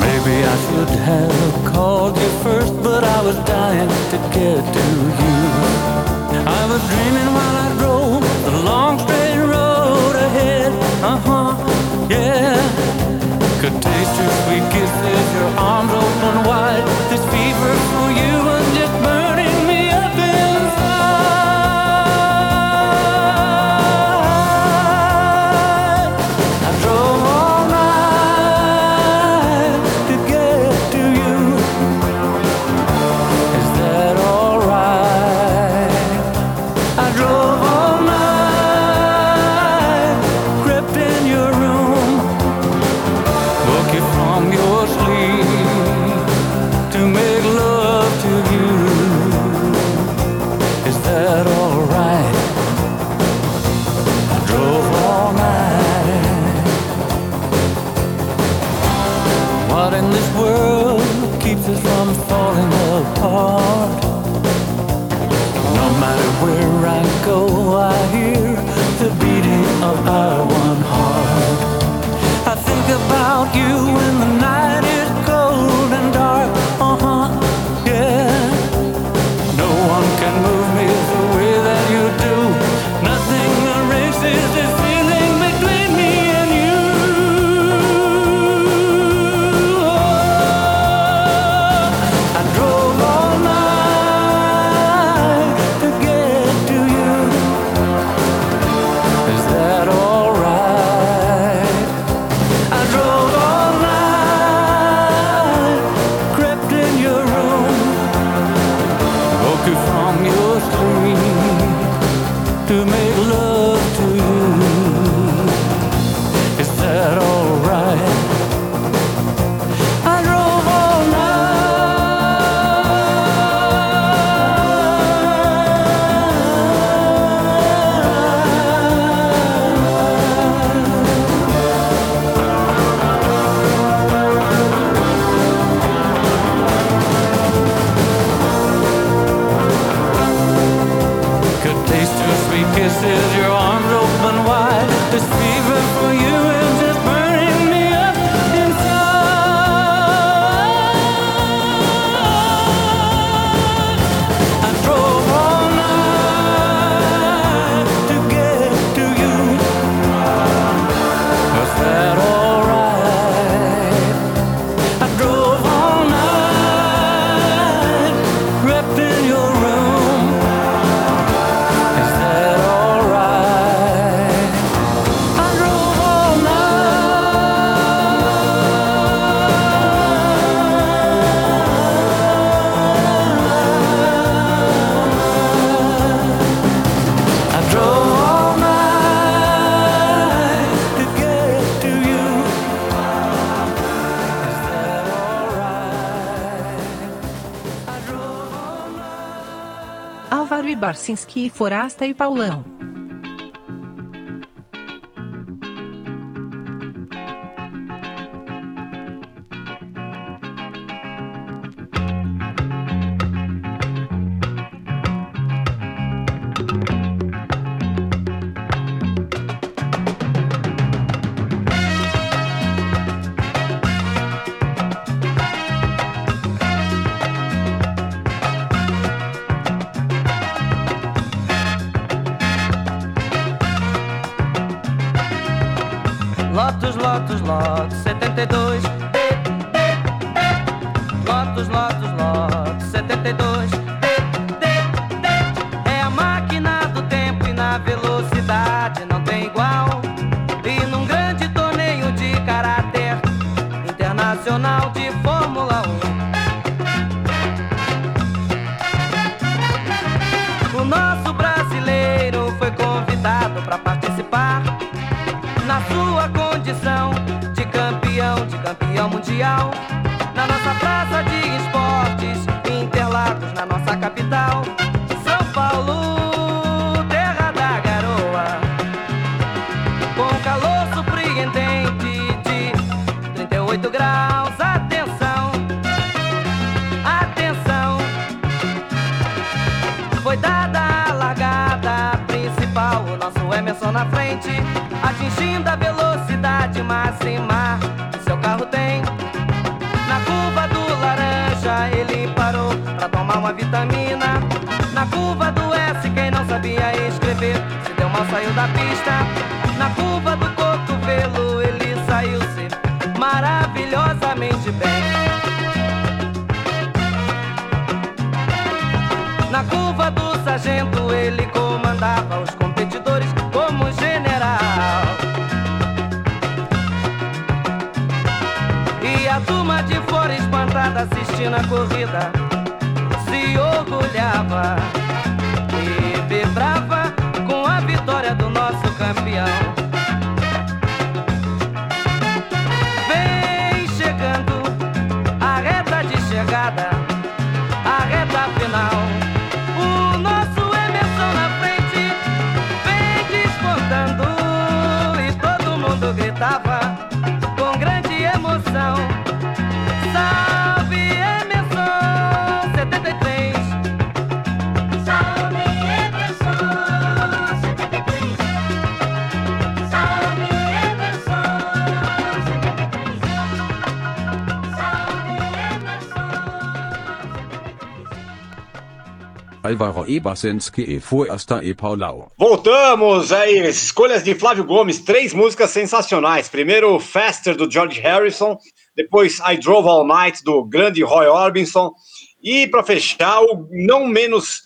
[SPEAKER 12] Maybe I should have called you first, but I was dying to get to you. I was dreaming while I drove the long stretch uh huh, yeah. Could taste your sweet kisses, your arms open wide. This fever for you.
[SPEAKER 13] Korsinski, Forasta e Paulão.
[SPEAKER 7] Alvaro Ebersenski e Fuersta e Paulau.
[SPEAKER 2] Voltamos aí, escolhas de Flávio Gomes, três músicas sensacionais. Primeiro, Faster, do George Harrison. Depois, I Drove All Night, do grande Roy Orbison. E, para fechar, o não menos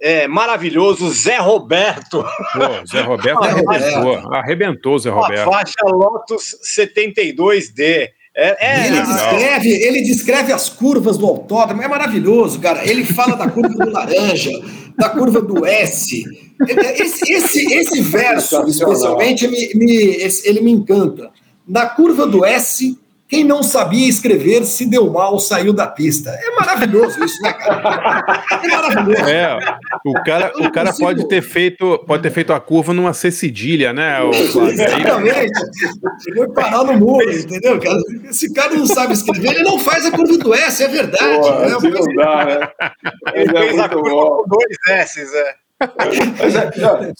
[SPEAKER 2] é, maravilhoso Zé Roberto.
[SPEAKER 4] Pô, Zé Roberto [laughs] arrebentou, arrebentou o Zé
[SPEAKER 2] Com a
[SPEAKER 4] Roberto.
[SPEAKER 2] faixa Lotus 72D. É, é,
[SPEAKER 5] ele, descreve, ele descreve as curvas do autódromo, é maravilhoso, cara. Ele fala da curva do laranja, da curva do S. Esse, esse, esse verso, especialmente, me, me- ele me encanta. Na curva do S, quem não sabia escrever se deu mal, saiu da pista. É maravilhoso isso, né, cara? É maravilhoso.
[SPEAKER 4] É, o cara, o cara pode ter feito, pode ter feito a curva numa C cedilha, né? o
[SPEAKER 5] Exatamente. Foi parar no muro, entendeu? cara? Esse cara não sabe escrever, ele não faz a curva do S, é verdade.
[SPEAKER 3] Pô,
[SPEAKER 5] né?
[SPEAKER 3] não dá, né?
[SPEAKER 2] Ele
[SPEAKER 3] Mas é
[SPEAKER 2] fez a
[SPEAKER 3] muito
[SPEAKER 2] curva
[SPEAKER 3] bom.
[SPEAKER 2] com dois S's, é.
[SPEAKER 3] Mas é, sabe,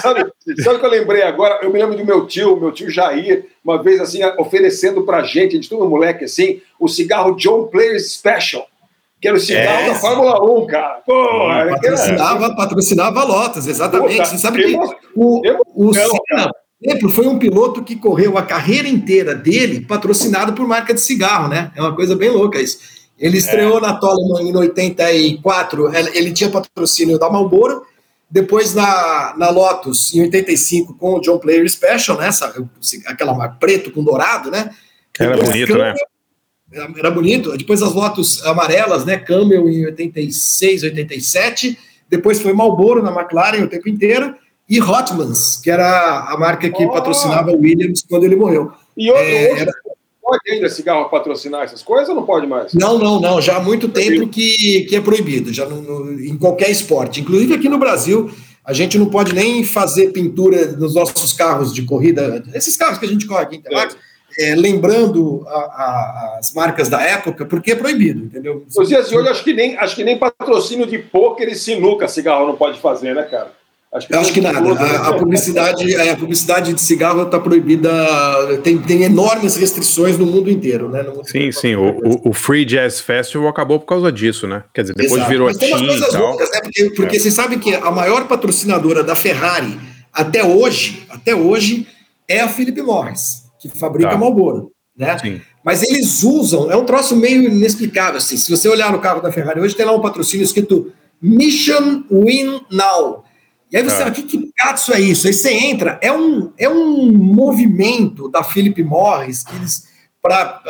[SPEAKER 3] sabe, sabe o que eu lembrei agora? Eu me lembro do meu tio, meu tio Jair, uma vez assim, oferecendo pra gente, de todo moleque assim, o cigarro John Player Special, que era o cigarro
[SPEAKER 5] É.
[SPEAKER 3] da Fórmula 1, cara. Pô, era-
[SPEAKER 5] patrocinava, patrocinava a Lotas, exatamente.
[SPEAKER 3] Puta,
[SPEAKER 5] Você sabe que o, o
[SPEAKER 3] emoção,
[SPEAKER 5] Senna,
[SPEAKER 3] cara.
[SPEAKER 5] por exemplo, foi um piloto que correu a carreira inteira dele patrocinado por marca de cigarro, né? É uma coisa bem louca isso. Ele estreou na Toleman em 84, ele ele tinha patrocínio da Marlboro, depois na, na Lotus em 85 com o John Player Special, né? Essa, aquela marca preto com dourado, né?
[SPEAKER 4] Era
[SPEAKER 5] Depois
[SPEAKER 4] bonito, né?
[SPEAKER 5] era era bonito. Depois as Lotus amarelas, né? Camel em 86, 87. Depois foi Marlboro na McLaren o tempo inteiro. E Hotmans, que era a marca que
[SPEAKER 3] Oh!
[SPEAKER 5] patrocinava o Williams quando ele morreu.
[SPEAKER 3] E hoje,
[SPEAKER 5] É, era-
[SPEAKER 3] pode ainda cigarro patrocinar essas coisas ou não pode mais?
[SPEAKER 5] Não, não, não. Já há muito tempo que, que é proibido, já no- no- em qualquer esporte. Inclusive aqui no Brasil, a gente não pode nem fazer pintura nos nossos carros de corrida, esses carros que a gente corre aqui em Interlagos, é, lembrando a- a- as marcas da época, porque é proibido, entendeu?
[SPEAKER 3] Nos dias de hoje, acho que nem, acho que nem patrocínio de pôquer e sinuca cigarro não pode fazer, né, cara? Acho
[SPEAKER 5] Eu acho que nada. A, a publicidade, é, a publicidade de cigarro está proibida, tem, tem enormes restrições no mundo inteiro, né? No mundo
[SPEAKER 4] Sim, sim. O, o- o Free Jazz Festival acabou por causa disso, né? Quer dizer, depois
[SPEAKER 5] Exato.
[SPEAKER 4] virou
[SPEAKER 5] Mas tem umas
[SPEAKER 4] e
[SPEAKER 5] coisas
[SPEAKER 4] tal.
[SPEAKER 5] loucas, né? Porque, porque
[SPEAKER 4] É.
[SPEAKER 5] você sabe que a maior patrocinadora da Ferrari até hoje, até hoje, é a Philip Morris, que fabrica
[SPEAKER 4] Tá.
[SPEAKER 5] Marlboro, né? Mas eles usam, é um troço meio inexplicável, assim. Se você olhar no carro da Ferrari hoje, tem lá um patrocínio escrito Mission Win Now. E aí você
[SPEAKER 4] Tá.
[SPEAKER 5] fala, que, que cazzo é isso? Aí você entra, é um, é um movimento da Philip Morris que eles para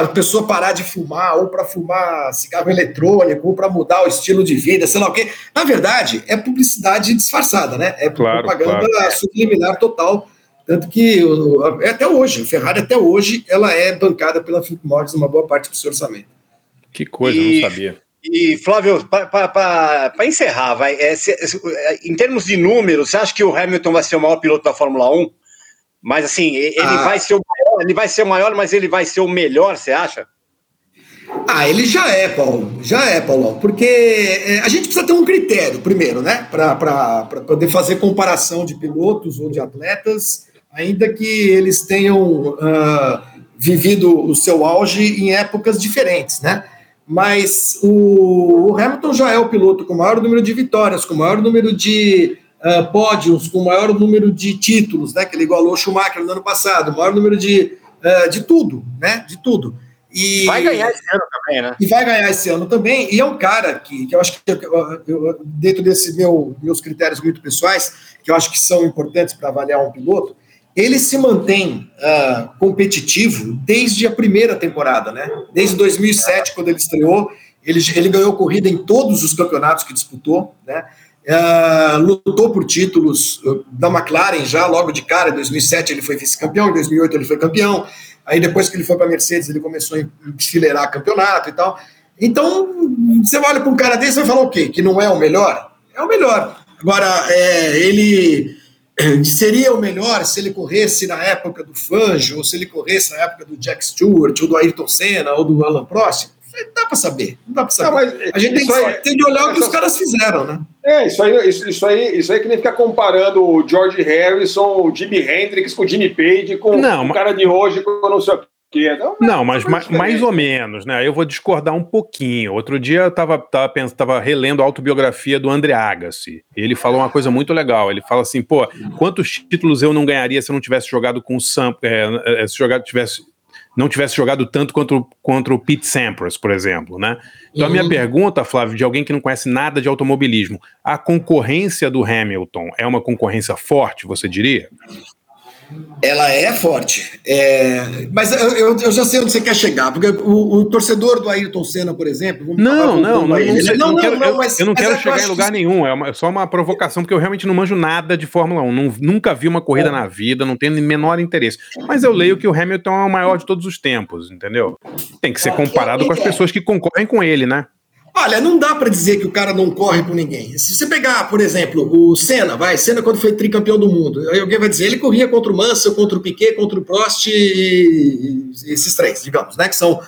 [SPEAKER 5] a pessoa parar de fumar, ou para fumar cigarro eletrônico, ou para mudar o estilo de vida, sei lá o quê. Na verdade, é publicidade disfarçada, né? É
[SPEAKER 4] Claro,
[SPEAKER 5] propaganda
[SPEAKER 4] claro. [laughs]
[SPEAKER 5] subliminar total. Tanto que até até hoje, a Ferrari até hoje, ela é bancada pela Philip Morris uma boa parte do seu orçamento.
[SPEAKER 4] Que coisa,
[SPEAKER 2] E-
[SPEAKER 4] não sabia.
[SPEAKER 2] E, Flávio, para encerrar, vai, é, se- se- em termos de números, você acha que o Hamilton vai ser o maior piloto da Fórmula 1? Mas assim, ele
[SPEAKER 5] Ah.
[SPEAKER 2] vai ser o maior, ele vai ser o maior, mas ele vai ser o melhor, você acha?
[SPEAKER 5] Ah, ele já é, Paulo. Já é, Paulão. Porque é, a gente precisa ter um critério, primeiro, né? Para poder fazer comparação de pilotos ou de atletas, ainda que eles tenham ah, vivido o seu auge em épocas diferentes, né? Mas o, o Hamilton já é o piloto com o maior número de vitórias, com o maior número de uh, pódios, com o maior número de títulos, né? Que ele igualou o Schumacher no ano passado, o maior número de, uh, de tudo, né? De tudo. E,
[SPEAKER 2] Vai ganhar esse ano também, né?
[SPEAKER 5] E vai ganhar esse ano também. E é um cara que, que eu acho que, eu, eu, dentro desses meu, meus critérios muito pessoais, que eu acho que são importantes para avaliar um piloto, ele se mantém uh, competitivo desde a primeira temporada, né? Desde 2007, quando ele estreou, ele, ele ganhou corrida em todos os campeonatos que disputou, né? Uh, lutou por títulos da McLaren já logo de cara. Em 2007 ele foi vice-campeão, em 2008 ele foi campeão. Aí depois que ele foi para a Mercedes, ele começou a enfileirar campeonato e tal. Então, você olha para um cara desse e vai falar o quê? Que não é o melhor? É o melhor. Agora, é, ele [clears throat] seria o melhor se ele corresse na época do Fangio, ou se ele corresse na época do Jack Stewart, ou do Ayrton Senna, ou do Alan Prost? Não dá para saber, não dá para saber. Não, a gente tem, aí, tem de olhar o que os caras fizeram, né?
[SPEAKER 3] É, isso aí, isso, isso, aí, isso aí que nem ficar comparando o George Harrison, o Jimi Hendrix com o Jimmy Page, com não, o cara de hoje com não sei o quê.
[SPEAKER 4] Não, não mas mais, mais ou menos, né? Eu vou discordar um pouquinho. Outro dia eu tava, tava, pensando, tava relendo a autobiografia do André Agassi. Ele falou uma coisa muito legal. Ele fala assim, pô, quantos títulos eu não ganharia se eu não tivesse jogado com o Sam, é, se jogado tivesse não tivesse jogado tanto contra, contra o Pete Sampras, por exemplo, né? Então uhum. a minha pergunta, Flávio, de alguém que não conhece nada de automobilismo, a concorrência do Hamilton é uma concorrência forte, você diria?
[SPEAKER 5] Ela é forte. É, mas eu, eu, eu, já sei onde você quer chegar, porque o, o torcedor do Ayrton Senna, por exemplo.
[SPEAKER 4] Não, não, não, não, não, não, quero, não, mas, eu não quero chegar em lugar que... nenhum. É, uma, é, só uma provocação, porque eu realmente não manjo nada de Fórmula 1. Não, nunca vi uma corrida é. na vida, não tenho menor interesse. Mas eu leio que o Hamilton é o maior de todos os tempos, entendeu? Tem que ser comparado com as pessoas que concorrem com ele, né?
[SPEAKER 5] Olha, não dá para dizer que o cara não corre com ninguém. Se você pegar, por exemplo, o Senna, vai, Senna quando foi tricampeão do mundo, alguém vai dizer, ele corria contra o Mansell, contra o Piquet, contra o Prost e esses três, digamos, né, que são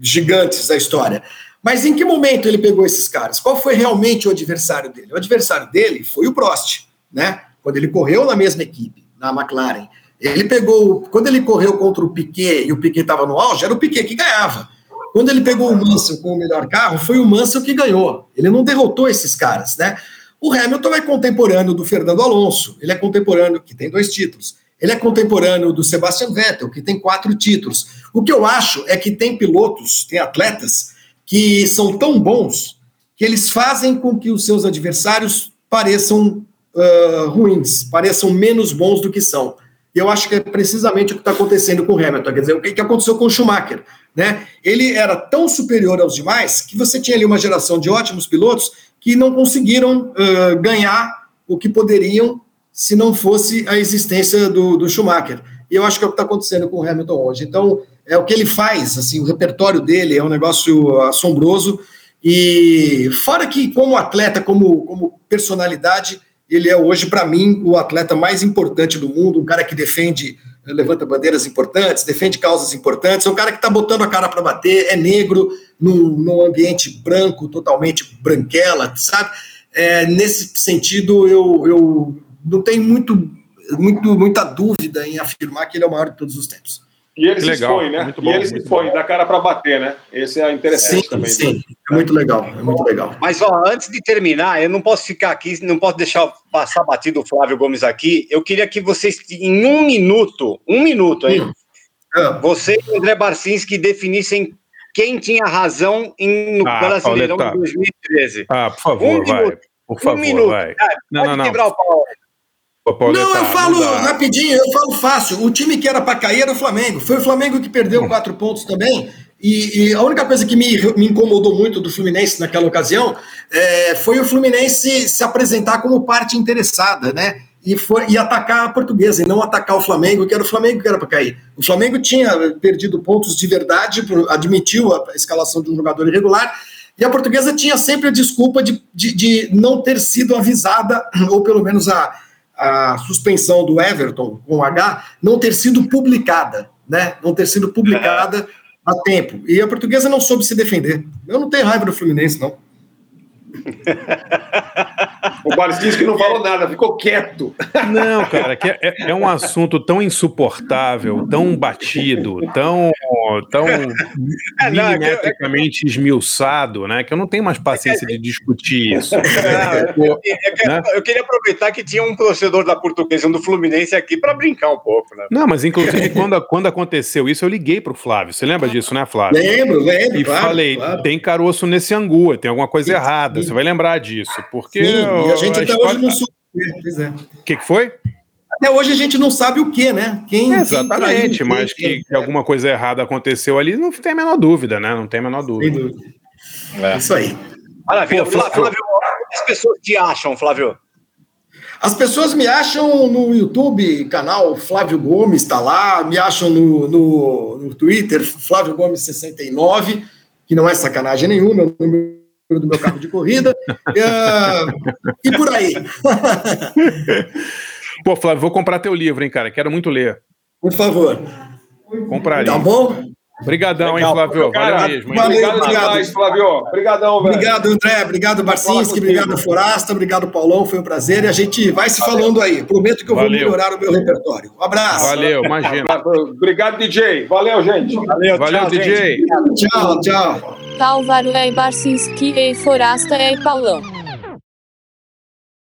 [SPEAKER 5] gigantes da história. Mas em que momento ele pegou esses caras? Qual foi realmente o adversário dele? O adversário dele foi o Prost, né? Quando ele correu na mesma equipe, na McLaren. Ele pegou, quando ele correu contra o Piquet e o Piquet estava no auge, era o Piquet que ganhava. Quando ele pegou o Mansell com o melhor carro, foi o Mansell que ganhou. Ele não derrotou esses caras, né? O Hamilton é contemporâneo do Fernando Alonso, ele é contemporâneo, que tem dois títulos. Ele é contemporâneo do Sebastian Vettel, que tem quatro títulos. O que eu acho é que tem pilotos, tem atletas, que são tão bons que eles fazem com que os seus adversários pareçam uh, ruins, pareçam menos bons do que são. E eu acho que é precisamente o que está acontecendo com o Hamilton. Quer dizer, o que aconteceu com o Schumacher? Né? Ele era tão superior aos demais que você tinha ali uma geração de ótimos pilotos que não conseguiram uh, ganhar o que poderiam se não fosse a existência do, do Schumacher. E eu acho que é o que está acontecendo com o Hamilton hoje. Então, é o que ele faz, assim, o repertório dele é um negócio assombroso. E fora que, como atleta, como, como personalidade, ele é hoje, para mim, o atleta mais importante do mundo, um cara que defende levanta bandeiras importantes, defende causas importantes, é um cara que está botando a cara para bater, é negro, num, ambiente branco, totalmente branquela, sabe? É, nesse sentido, eu, eu não tenho muito, muito, muita dúvida em afirmar que ele é o maior de todos os tempos.
[SPEAKER 3] E ele que se legal, expõe, né? Bom, e ele se expõe, dá cara para bater, né? Esse é interessante
[SPEAKER 5] sim,
[SPEAKER 3] também.
[SPEAKER 5] Sim, é muito legal, é muito legal.
[SPEAKER 2] Mas, ó, antes de terminar, eu não posso ficar aqui, não posso deixar passar batido o Flávio Gomes aqui. Eu queria que vocês, em um minuto, um minuto, hein? Hum. Ah. Você e André Barcinski definissem quem tinha razão em, no ah, Brasileirão de 2013.
[SPEAKER 4] Ah, por favor, um vai. Minuto, por favor, um minuto. vai.
[SPEAKER 2] Ah, não, não, não.
[SPEAKER 5] Pauleta, não, eu falo não rapidinho, eu falo fácil. O time que era para cair era o Flamengo. Foi o Flamengo que perdeu hum. quatro pontos também. E, e, a única coisa que me, me incomodou muito do Fluminense naquela ocasião é, foi o Fluminense se apresentar como parte interessada, né? E, foi, e atacar a portuguesa, e não atacar o Flamengo, que era o Flamengo que era para cair. O Flamengo tinha perdido pontos de verdade, admitiu a escalação de um jogador irregular, e a portuguesa tinha sempre a desculpa de, de, de não ter sido avisada, ou pelo menos a, a suspensão do Everton com H não ter sido publicada, né? Não ter sido publicada Há tempo. E a portuguesa não soube se defender. Eu não tenho raiva do Fluminense, não. [laughs]
[SPEAKER 3] O Barcinski não falou nada, ficou quieto.
[SPEAKER 4] Não, cara, que é, é um assunto tão insuportável, tão batido, tão, tão
[SPEAKER 2] É,
[SPEAKER 4] milimetricamente esmiuçado, né? Que eu não tenho mais paciência de discutir [laughs] isso.
[SPEAKER 2] Não, eu, eu- eu queria aproveitar que tinha um torcedor da portuguesa, um do Fluminense aqui, para brincar um pouco, né?
[SPEAKER 4] Não, mas inclusive quando, quando aconteceu isso, eu liguei pro Flávio. Você lembra disso, né, Flávio?
[SPEAKER 5] Lembro, lembro,
[SPEAKER 4] E
[SPEAKER 5] claro,
[SPEAKER 4] falei,
[SPEAKER 5] claro.
[SPEAKER 4] tem caroço nesse angu, tem alguma coisa errada. Você vai lembrar disso, porque
[SPEAKER 5] Sim, e a gente até
[SPEAKER 4] história-
[SPEAKER 5] hoje não soube. Pois é.
[SPEAKER 4] O que, que foi?
[SPEAKER 5] Até hoje a gente não sabe o que, né? Quem,
[SPEAKER 4] Exatamente,
[SPEAKER 5] quem
[SPEAKER 4] mas
[SPEAKER 5] quem,
[SPEAKER 4] que, que alguma coisa errada aconteceu ali, não tem a menor dúvida, né? Não tem a menor dúvida.
[SPEAKER 2] É.
[SPEAKER 5] Isso aí.
[SPEAKER 2] Maravilha.
[SPEAKER 4] Pô, Flávio-
[SPEAKER 2] Flávio, o que as pessoas te acham, Flávio?
[SPEAKER 5] As pessoas me acham no YouTube, canal Flávio Gomes, está lá, me acham no, no, no Twitter, Flávio Gomes 69, que não é sacanagem nenhuma, é o número do meu carro de corrida. Ah, [laughs] e por aí. [laughs]
[SPEAKER 4] Pô, Flávio, vou comprar teu livro, hein, cara? Quero muito ler.
[SPEAKER 5] Por favor.
[SPEAKER 4] Compraria.
[SPEAKER 5] Tá bom?
[SPEAKER 4] Obrigadão,
[SPEAKER 3] Legal.
[SPEAKER 4] hein, Flávio?
[SPEAKER 3] Cara,
[SPEAKER 4] Valeu mesmo.
[SPEAKER 5] valeu.
[SPEAKER 3] Obrigado
[SPEAKER 5] obrigado.
[SPEAKER 3] demais, Flávio. Obrigadão, velho.
[SPEAKER 5] Obrigado, André. Obrigado, Barcinski. Obrigado, Forasta. Obrigado, Paulão. Foi um prazer. E a gente vai se falando aí. Prometo que eu vou
[SPEAKER 4] Valeu.
[SPEAKER 5] melhorar o meu repertório. Um abraço.
[SPEAKER 4] Valeu, imagina.
[SPEAKER 3] Obrigado, DJ. Valeu, gente.
[SPEAKER 2] Valeu,
[SPEAKER 4] Valeu,
[SPEAKER 2] tchau,
[SPEAKER 4] DJ.
[SPEAKER 2] gente.
[SPEAKER 5] Tchau, tchau.
[SPEAKER 14] Álvaro é Barcinski e Forasta é Paulão.